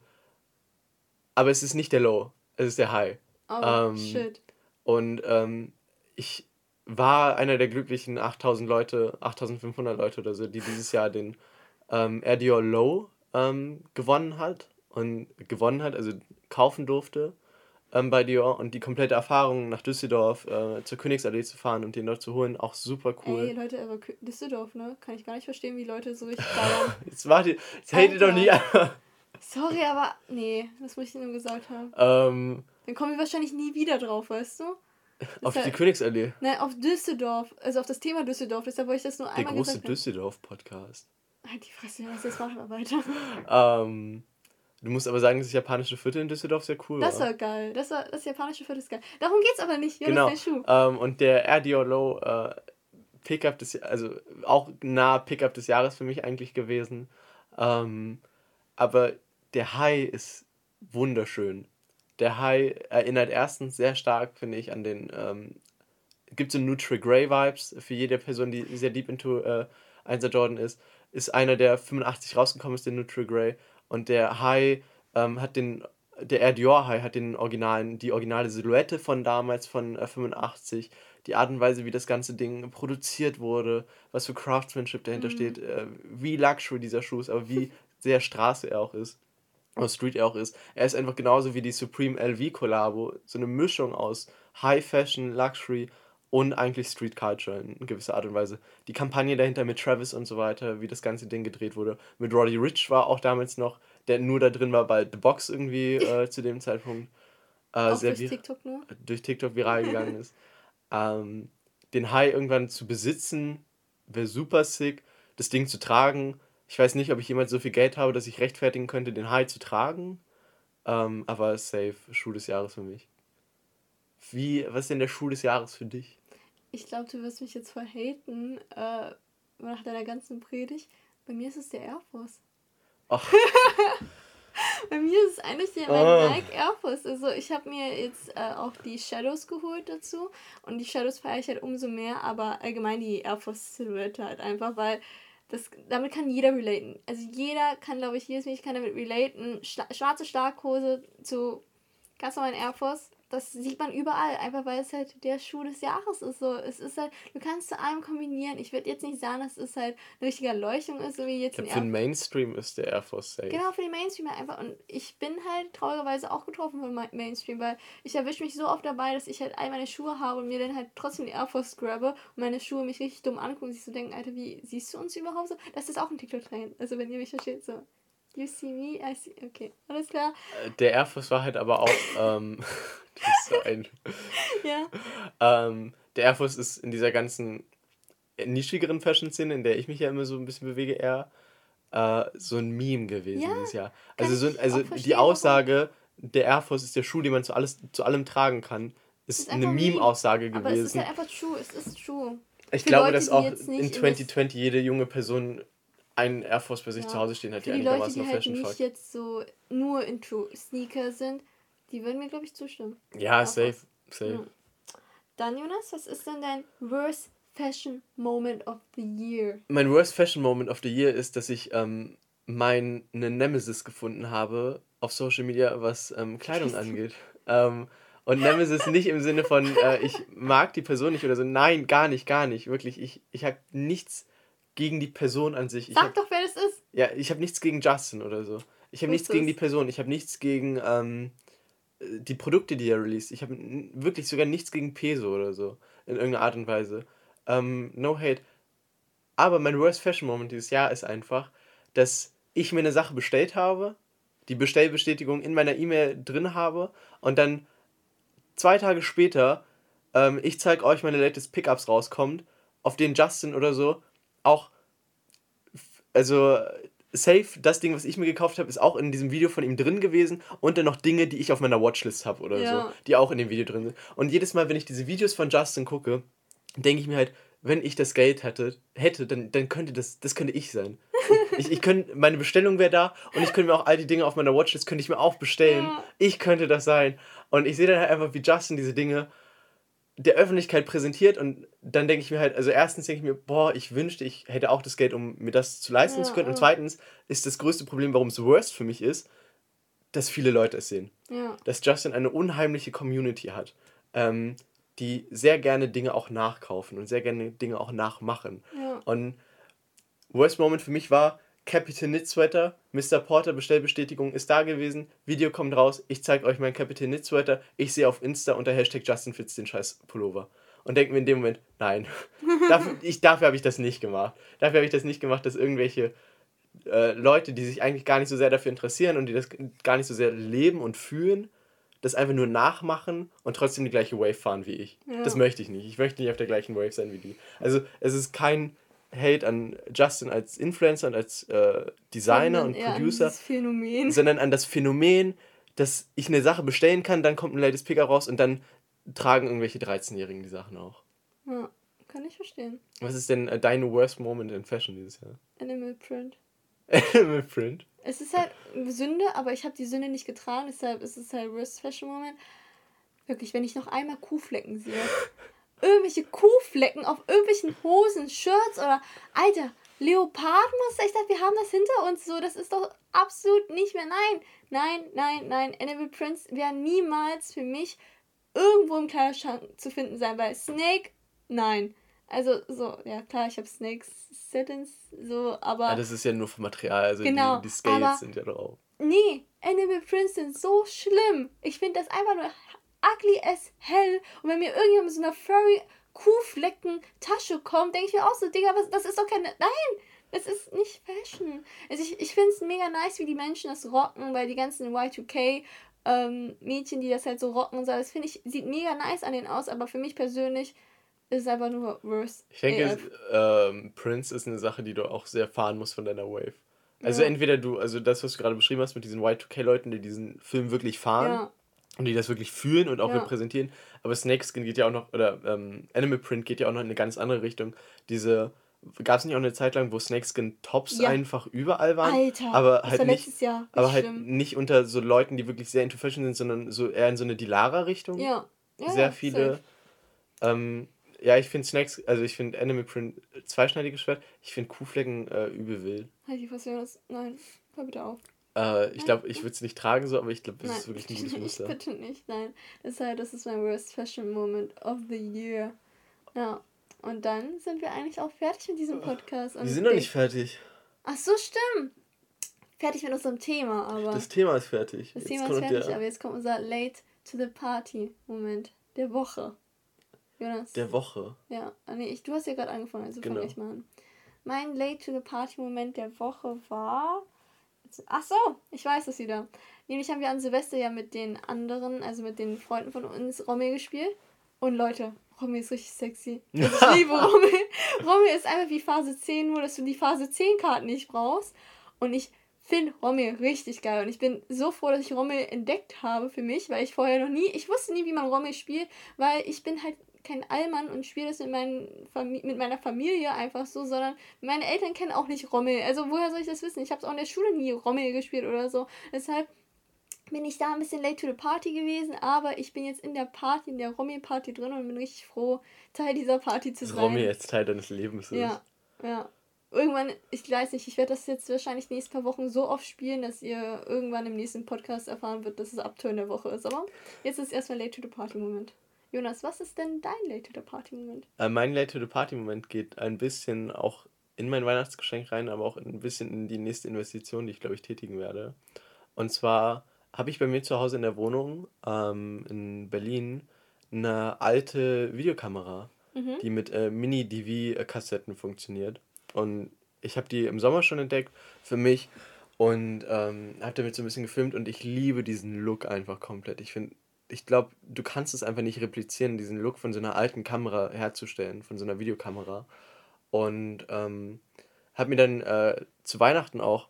aber es ist nicht der Low, es ist der High. Oh, ähm, shit. Und ähm, ich war einer der glücklichen 8000 Leute, 8500 Leute oder so, die dieses Jahr den ähm, Air Dior Low ähm, gewonnen hat und gewonnen hat, also kaufen durfte ähm, bei Dior und die komplette Erfahrung nach Düsseldorf äh, zur Königsallee zu fahren und den dort zu holen, auch super cool. Ey, Leute, aber Düsseldorf, ne? Kann ich gar nicht verstehen, wie Leute so richtig ballern. (laughs) jetzt warte, jetzt hatet doch nicht. (laughs) Sorry, aber nee, das muss ich nur gesagt haben. Ähm, Dann kommen wir wahrscheinlich nie wieder drauf, weißt du? Auf die Königsallee. Nein, auf Düsseldorf. Also auf das Thema Düsseldorf. Deshalb wollte ich das nur einmal Der große Düsseldorf-Podcast. Halt die Fresse, was jetzt machen wir weiter. ähm, du musst aber sagen, das japanische Viertel in Düsseldorf sehr cool Das war geil. Das, war, das japanische Viertel ist geil. Darum geht's aber nicht. Ja, genau. Ähm, und der Air Dior äh, Pickup des also auch nah Pickup des Jahres für mich eigentlich gewesen. Ähm, aber der High ist wunderschön der High erinnert erstens sehr stark, finde ich, an den. Ähm, gibt so Nutri Grey Vibes für jede Person, die sehr deep into äh, 1er Jordan ist. Ist einer, der 85 rausgekommen ist, der Nutri Grey. Und der High ähm, hat den. Der Air Dior High hat den originalen, die originale Silhouette von damals, von äh, 85. Die Art und Weise, wie das ganze Ding produziert wurde, was für Craftsmanship dahinter mhm. steht, äh, wie Luxury dieser Schuh ist, aber wie sehr Straße er auch ist aus Street auch ist. Er ist einfach genauso wie die Supreme LV Collabo, so eine Mischung aus High Fashion, Luxury und eigentlich Street Culture in gewisser Art und Weise. Die Kampagne dahinter mit Travis und so weiter, wie das ganze Ding gedreht wurde. Mit Roddy Rich war auch damals noch, der nur da drin war, weil The Box irgendwie äh, zu dem Zeitpunkt äh, auch sehr durch TikTok nur? durch TikTok viral (laughs) gegangen ist. Ähm, den High irgendwann zu besitzen, wäre super sick. Das Ding zu tragen, ich weiß nicht, ob ich jemals so viel Geld habe, dass ich rechtfertigen könnte, den High zu tragen. Ähm, aber safe, Schuh des Jahres für mich. Wie, was ist denn der Schuh des Jahres für dich? Ich glaube, du wirst mich jetzt voll haten, äh, nach deiner ganzen Predigt. Bei mir ist es der Air Force. Ach. (laughs) Bei mir ist es eigentlich der oh. Nike Air Force. Also ich habe mir jetzt äh, auch die Shadows geholt dazu. Und die Shadows feiere ich halt umso mehr, aber allgemein die Air Force Silhouette halt einfach, weil das, damit kann jeder relaten. Also jeder kann, glaube ich, jedes Mädchen kann damit relaten. Schla schwarze Schlaghose zu ganz normalen Air Force, das sieht man überall, einfach weil es halt der Schuh des Jahres ist. So, es ist halt, du kannst zu allem kombinieren. Ich würde jetzt nicht sagen, dass es halt eine richtige Erleuchtung ist, so wie jetzt Ich glaub, für den Mainstream ist der Air Force safe. Genau, für die Mainstream einfach. Und ich bin halt traurigerweise auch getroffen von Ma- Mainstream, weil ich erwische mich so oft dabei, dass ich halt all meine Schuhe habe und mir dann halt trotzdem die Air Force grabbe und meine Schuhe mich richtig dumm angucken und sich so denken, Alter, wie siehst du uns überhaupt so? Das ist auch ein TikTok-Trend. Also wenn ihr mich versteht, so. You see me, I see. Okay, alles klar. Äh, Der Air Force war halt aber auch. (laughs) ähm, (laughs) das ist ein. Ja. Ähm, der Air Force ist in dieser ganzen nischigeren Fashion-Szene, in der ich mich ja immer so ein bisschen bewege, eher äh, so ein Meme gewesen Ja, dieses Jahr. Also, so, also die. Aussage, der Air Force ist der Schuh, den man zu, alles, zu allem tragen kann, ist, Ist eine. Meme-Aussage Aber es ist gewesen. halt einfach true. Es ist true. ich für glaube, Leute, dass auch in in das- 2020 jede junge Person einen Air Force bei sich Ja. zu Hause stehen hat, die Für die Leute, einigermaßen die auf halt Fashion nicht folgt. jetzt so nur into Sneaker sind, die würden mir, glaube ich, zustimmen. Ja, Air safe. Force. safe. Ja. Dann, Jonas, was ist denn dein worst fashion moment of the year? Mein worst Fashion Moment of the Year ist, dass ich ähm, meine Nemesis gefunden habe auf Social Media, was ähm, Kleidung (laughs) angeht. Ähm, und Nemesis nicht im Sinne von, äh, ich mag die Person nicht oder so. Nein, gar nicht, gar nicht. Wirklich, ich, ich habe nichts gegen die Person an sich. Ich Sag hab, doch, wer das ist. ja, ich habe nichts gegen Justin oder so. Ich habe nichts gegen die Person. Ich habe nichts gegen ähm, äh, die Produkte, die er released. Ich habe wirklich sogar nichts gegen Peso oder so. In irgendeiner Art und Weise. Ähm, no hate. Aber mein Worst Fashion Moment dieses Jahr ist einfach, dass ich mir eine Sache bestellt habe, die Bestellbestätigung in meiner E-Mail drin habe und dann zwei Tage später, ähm, ich zeige euch meine latest Pickups rauskommt, auf denen Justin oder so auch, also safe, das Ding, was ich mir gekauft habe, ist auch in diesem Video von ihm drin gewesen und dann noch Dinge, die ich auf meiner Watchlist habe oder Ja. so, die auch in dem Video drin sind. Und jedes Mal, wenn ich diese Videos von Justin gucke, denke ich mir halt, wenn ich das Geld hätte, hätte dann, dann könnte das, das könnte ich sein. (laughs) Ich, ich könnte, meine Bestellung wäre da und ich könnte mir auch all die Dinge auf meiner Watchlist, könnte ich mir auch bestellen. Ja. Ich könnte das sein. Und ich sehe dann halt einfach, wie Justin diese Dinge der Öffentlichkeit präsentiert und dann denke ich mir halt, also erstens denke ich mir, boah, ich wünschte, ich hätte auch das Geld, um mir das zu leisten Ja, zu können. Und zweitens ist das größte Problem, warum es worst für mich ist, dass viele Leute es sehen Ja. dass Justin eine unheimliche Community hat, ähm, die sehr gerne Dinge auch nachkaufen und sehr gerne Dinge auch nachmachen. Ja. Und Worst Moment für mich war Captain Knit Sweater, Mr. Porter Bestellbestätigung ist da gewesen, Video kommt raus, ich zeige euch meinen Captain Knit Sweater, ich sehe auf Insta unter Hashtag Justin Fitz den scheiß Pullover. Und denke mir in dem Moment, nein, (laughs) dafür, ich, dafür habe ich das nicht gemacht. Dafür habe ich das nicht gemacht, dass irgendwelche äh, Leute, die sich eigentlich gar nicht so sehr dafür interessieren und die das gar nicht so sehr leben und fühlen, das einfach nur nachmachen und trotzdem die gleiche Wave fahren wie ich. Ja. Das möchte ich nicht. Ich möchte nicht auf der gleichen Wave sein wie die. Also es ist kein Hate an Justin als Influencer und als äh, Designer Sondern und an Producer, Phänomen. sondern an das Phänomen, dass ich eine Sache bestellen kann, dann kommt ein latest Picker raus und dann tragen irgendwelche 13-Jährigen die Sachen auch. Ja, kann ich verstehen. Was ist denn äh, deine worst moment in Fashion dieses Jahr? Animal Print. Animal Print. Es ist halt Sünde, aber ich habe die Sünde nicht getragen, deshalb ist es halt Worst Fashion Moment. Wirklich, wenn ich noch einmal Kuhflecken sehe. Irgendwelche Kuhflecken auf irgendwelchen Hosen, Shirts oder. Alter, Leopardenmuster? Ich dachte, wir haben das hinter uns so. Das ist doch absolut nicht mehr. Nein, nein, nein, nein. Animal Prints werden niemals für mich irgendwo im Kleiderschrank zu finden sein. Bei Snake, nein. Also, so, ja klar, ich habe Snakes Settings, so, aber. Ah, das ist ja nur vom Material, also Genau, die, die Scales aber- sind ja drauf. Nee, Animal Prints sind so schlimm. Ich finde das einfach nur ugly as hell. Und wenn mir irgendjemand mit so einer furry Kuhflecken Tasche kommt, denke ich mir auch so, Digga, was, das ist doch keine. Nein! Das ist nicht Fashion. Also ich, ich finde es mega nice, wie die Menschen das rocken, weil die ganzen Y2K ähm, Mädchen, die das halt so rocken und so, das finde ich, sieht mega nice an denen aus, aber für mich persönlich ist es einfach nur worse. Ich denke, es, ähm, Prince ist eine Sache, die du auch sehr fahren musst von deiner Wave. Also Ja. entweder du, also das, was du gerade beschrieben hast mit diesen Y2K-Leuten, die diesen Film wirklich fahren Ja, und die das wirklich fühlen und auch Ja. repräsentieren. Aber Snakeskin geht ja auch noch, oder ähm, Animal Print geht ja auch noch in eine ganz andere Richtung. Diese, gab es nicht auch eine Zeit lang, wo Snakeskin Tops Ja. einfach überall waren? Alter, aber das halt war nicht, letztes Jahr. aber halt nicht unter so Leuten, die wirklich sehr into Fashion sind, sondern so eher in so eine Dilara-Richtung. Ja. ja sehr viele. Ähm, ja, ich finde Snacks, also ich finde Animal Print zweischneidiges Schwert. Ich finde Kuhflecken äh, übel wild. Halt die Passion. Nein, hör bitte auf. Äh, ich glaube, ich würde es nicht tragen so, aber ich glaube, das Nein, ist wirklich ein (laughs) gutes nicht, Muster. bitte nicht, nein. Deshalb, das ist mein worst fashion moment of the year. Ja. Und dann sind wir eigentlich auch fertig mit diesem Podcast. Wir sind noch nicht fertig. Ach so, stimmt. Fertig mit unserem Thema, aber. Das Thema ist fertig. Das Jetzt Thema ist fertig, der, aber jetzt kommt unser Late to the Party Moment der Woche. Jonas. der Woche. ja, ah, nee, ich, du hast ja gerade angefangen, also Genau. fange ich mal an. Mein Late to the Party Moment der Woche war. Ach so, ich weiß es wieder. Nämlich haben wir an Silvester ja mit den anderen, also mit den Freunden von uns, Rommel gespielt. Und Leute, Rommel ist richtig sexy. Also ich liebe Rommel. Rommel ist einfach wie Phase 10, nur dass du die Phase 10 Karten nicht brauchst. Und ich finde Rommel richtig geil. Und ich bin so froh, dass ich Rommel entdeckt habe für mich, weil ich vorher noch nie, ich wusste nie, wie man Rommel spielt, weil ich bin halt kein Allmann und spiele das mit, meinen mit meiner Familie einfach so, sondern meine Eltern kennen auch nicht Rommel. Also woher soll ich das wissen? Ich habe es auch in der Schule nie Rommel gespielt oder so. Deshalb bin ich da ein bisschen late to the party gewesen, aber ich bin jetzt in der Party, in der Rommel-Party drin und bin richtig froh, Teil dieser Party zu sein. Romy jetzt Teil deines Lebens ist. Ja, ja. Irgendwann, ich weiß nicht, ich werde das jetzt wahrscheinlich die nächsten paar Wochen so oft spielen, dass ihr irgendwann im nächsten Podcast erfahren wird, dass es Abturn der Woche ist. Aber jetzt ist erstmal Late to the Party Moment. Jonas, was ist denn dein Late to the Party Moment? Äh, mein Late to the Party Moment geht ein bisschen auch in mein Weihnachtsgeschenk rein, aber auch ein bisschen in die nächste Investition, die ich glaube ich tätigen werde. Und zwar habe ich bei mir zu Hause in der Wohnung ähm, in Berlin eine alte Videokamera, Mhm. die mit äh, Mini-DV-Kassetten funktioniert. Und ich habe die im Sommer schon entdeckt für mich und ähm, habe damit so ein bisschen gefilmt und ich liebe diesen Look einfach komplett. Ich finde, ich glaube, du kannst es einfach nicht replizieren, diesen Look von so einer alten Kamera herzustellen, von so einer Videokamera. Und ähm, habe mir dann äh, zu Weihnachten auch,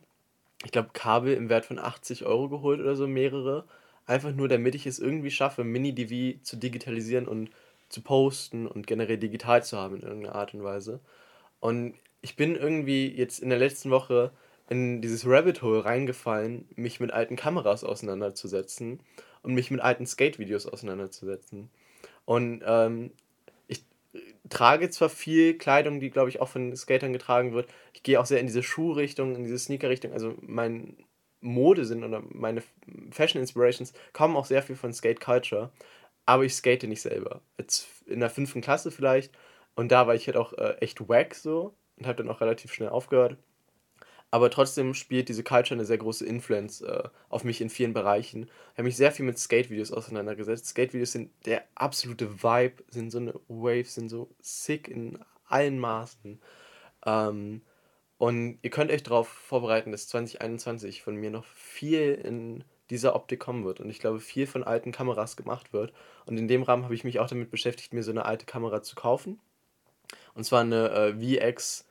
ich glaube, Kabel im Wert von 80 Euro geholt oder so, mehrere. Einfach nur, damit ich es irgendwie schaffe, Mini-DV zu digitalisieren und zu posten und generell digital zu haben in irgendeiner Art und Weise. Und ich bin irgendwie jetzt in der letzten Woche in dieses Rabbit Hole reingefallen, mich mit alten Kameras auseinanderzusetzen und mich mit alten Skate-Videos auseinanderzusetzen. Und ähm, ich trage zwar viel Kleidung, die, glaube ich, auch von Skatern getragen wird. Ich gehe auch sehr in diese Schuhrichtung, in diese Sneaker-Richtung. Also mein Modesinn oder meine Fashion Inspirations kommen auch sehr viel von Skate Culture. Aber ich skate nicht selber. Jetzt in der fünften Klasse vielleicht. Und da war ich halt auch äh, echt wack so und habe dann auch relativ schnell aufgehört. Aber trotzdem spielt diese Culture eine sehr große Influence äh, auf mich in vielen Bereichen. Ich habe mich sehr viel mit Skate-Videos auseinandergesetzt. Skate-Videos sind der absolute Vibe, sind so eine Wave, sind so sick in allen Maßen. Ähm, und ihr könnt euch darauf vorbereiten, dass 2021 von mir noch viel in dieser Optik kommen wird. Und ich glaube, viel von alten Kameras gemacht wird. Und in dem Rahmen habe ich mich auch damit beschäftigt, mir so eine alte Kamera zu kaufen. Und zwar eine äh, VX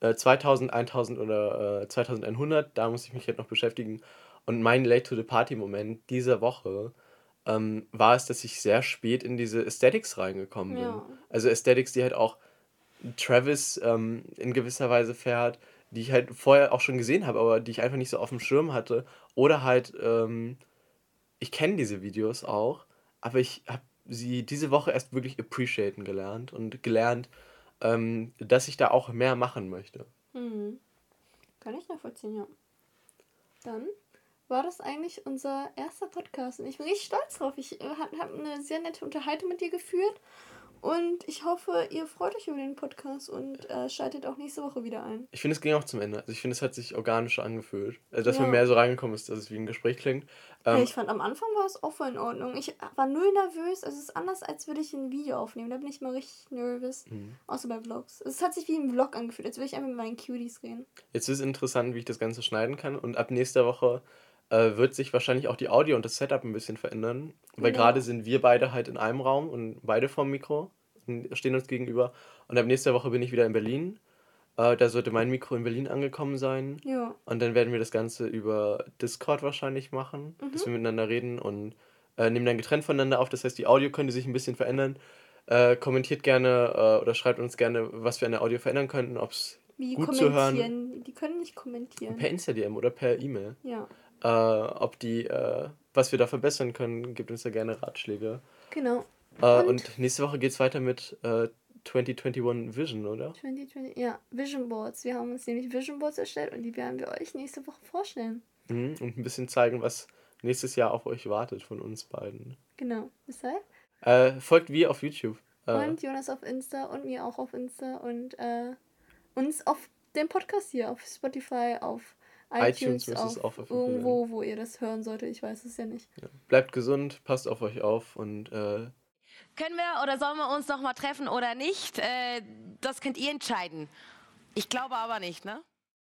äh, 2000, 1000 oder äh, 2100. Da muss ich mich halt noch beschäftigen. Und mein Late to the Party Moment dieser Woche ähm, war es, dass ich sehr spät in diese Aesthetics reingekommen bin. Ja. Also Aesthetics, die halt auch Travis ähm, in gewisser Weise fährt, die ich halt vorher auch schon gesehen habe, aber die ich einfach nicht so auf dem Schirm hatte. Oder halt, ähm, ich kenne diese Videos auch, aber ich habe sie diese Woche erst wirklich appreciaten gelernt und gelernt, ähm, dass ich da auch mehr machen möchte. Hm. Kann ich nachvollziehen, ja. Dann war das eigentlich unser erster Podcast und ich bin richtig stolz drauf. Ich äh, habe hab eine sehr nette Unterhaltung mit dir geführt und ich hoffe, ihr freut euch über den Podcast und äh, schaltet auch nächste Woche wieder ein. Ich finde, es ging auch zum Ende. Also ich finde, es hat sich organischer angefühlt. Also, dass Ja. man mehr so reingekommen ist, dass es wie ein Gespräch klingt. Ja, Ähm, ich fand am Anfang war es auch voll in Ordnung. Ich war null nervös. Also es ist anders, als würde ich ein Video aufnehmen. Da bin ich mal richtig nervös. Mhm. Außer bei Vlogs. Es hat sich wie ein Vlog angefühlt, als würde ich einfach mit meinen Cuties reden. Jetzt ist interessant, wie ich das Ganze schneiden kann. Und ab nächster Woche äh, wird sich wahrscheinlich auch die Audio und das Setup ein bisschen verändern. Weil Ja. gerade sind wir beide halt in einem Raum und beide vorm Mikro stehen uns gegenüber. Und ab nächster Woche bin ich wieder in Berlin. Äh, da sollte mein Mikro in Berlin angekommen sein. Ja. Und dann werden wir das Ganze über Discord wahrscheinlich machen, dass wir miteinander reden und äh, nehmen dann getrennt voneinander auf. Das heißt, die Audio könnte sich ein bisschen verändern. Äh, kommentiert gerne äh, oder schreibt uns gerne, was wir an der Audio verändern könnten, ob es Wie gut zu hören kommentieren. Die können nicht kommentieren. per Insta-DM oder per E-Mail. Ja. Äh, ob die, äh, was wir da verbessern können, gibt uns da gerne Ratschläge. Genau. Äh, Und? und? nächste Woche geht es weiter mit äh, 2021 Vision, oder? 2020, ja, Vision Boards. Wir haben uns nämlich Vision Boards erstellt und die werden wir euch nächste Woche vorstellen. Mhm, und ein bisschen zeigen, was nächstes Jahr auf euch wartet von uns beiden. Genau, deshalb. Äh, folgt wir auf YouTube. Äh, Und Jonas auf Insta und mir auch auf Insta und äh, uns auf dem Podcast hier, auf Spotify, auf iTunes iTunes, auf irgendwo, wo ihr das hören solltet. Ich weiß es ja nicht. bleibt gesund, passt auf euch auf und äh, Können wir oder sollen wir uns noch mal treffen oder nicht? Äh, das könnt ihr entscheiden. Ich glaube aber nicht, ne?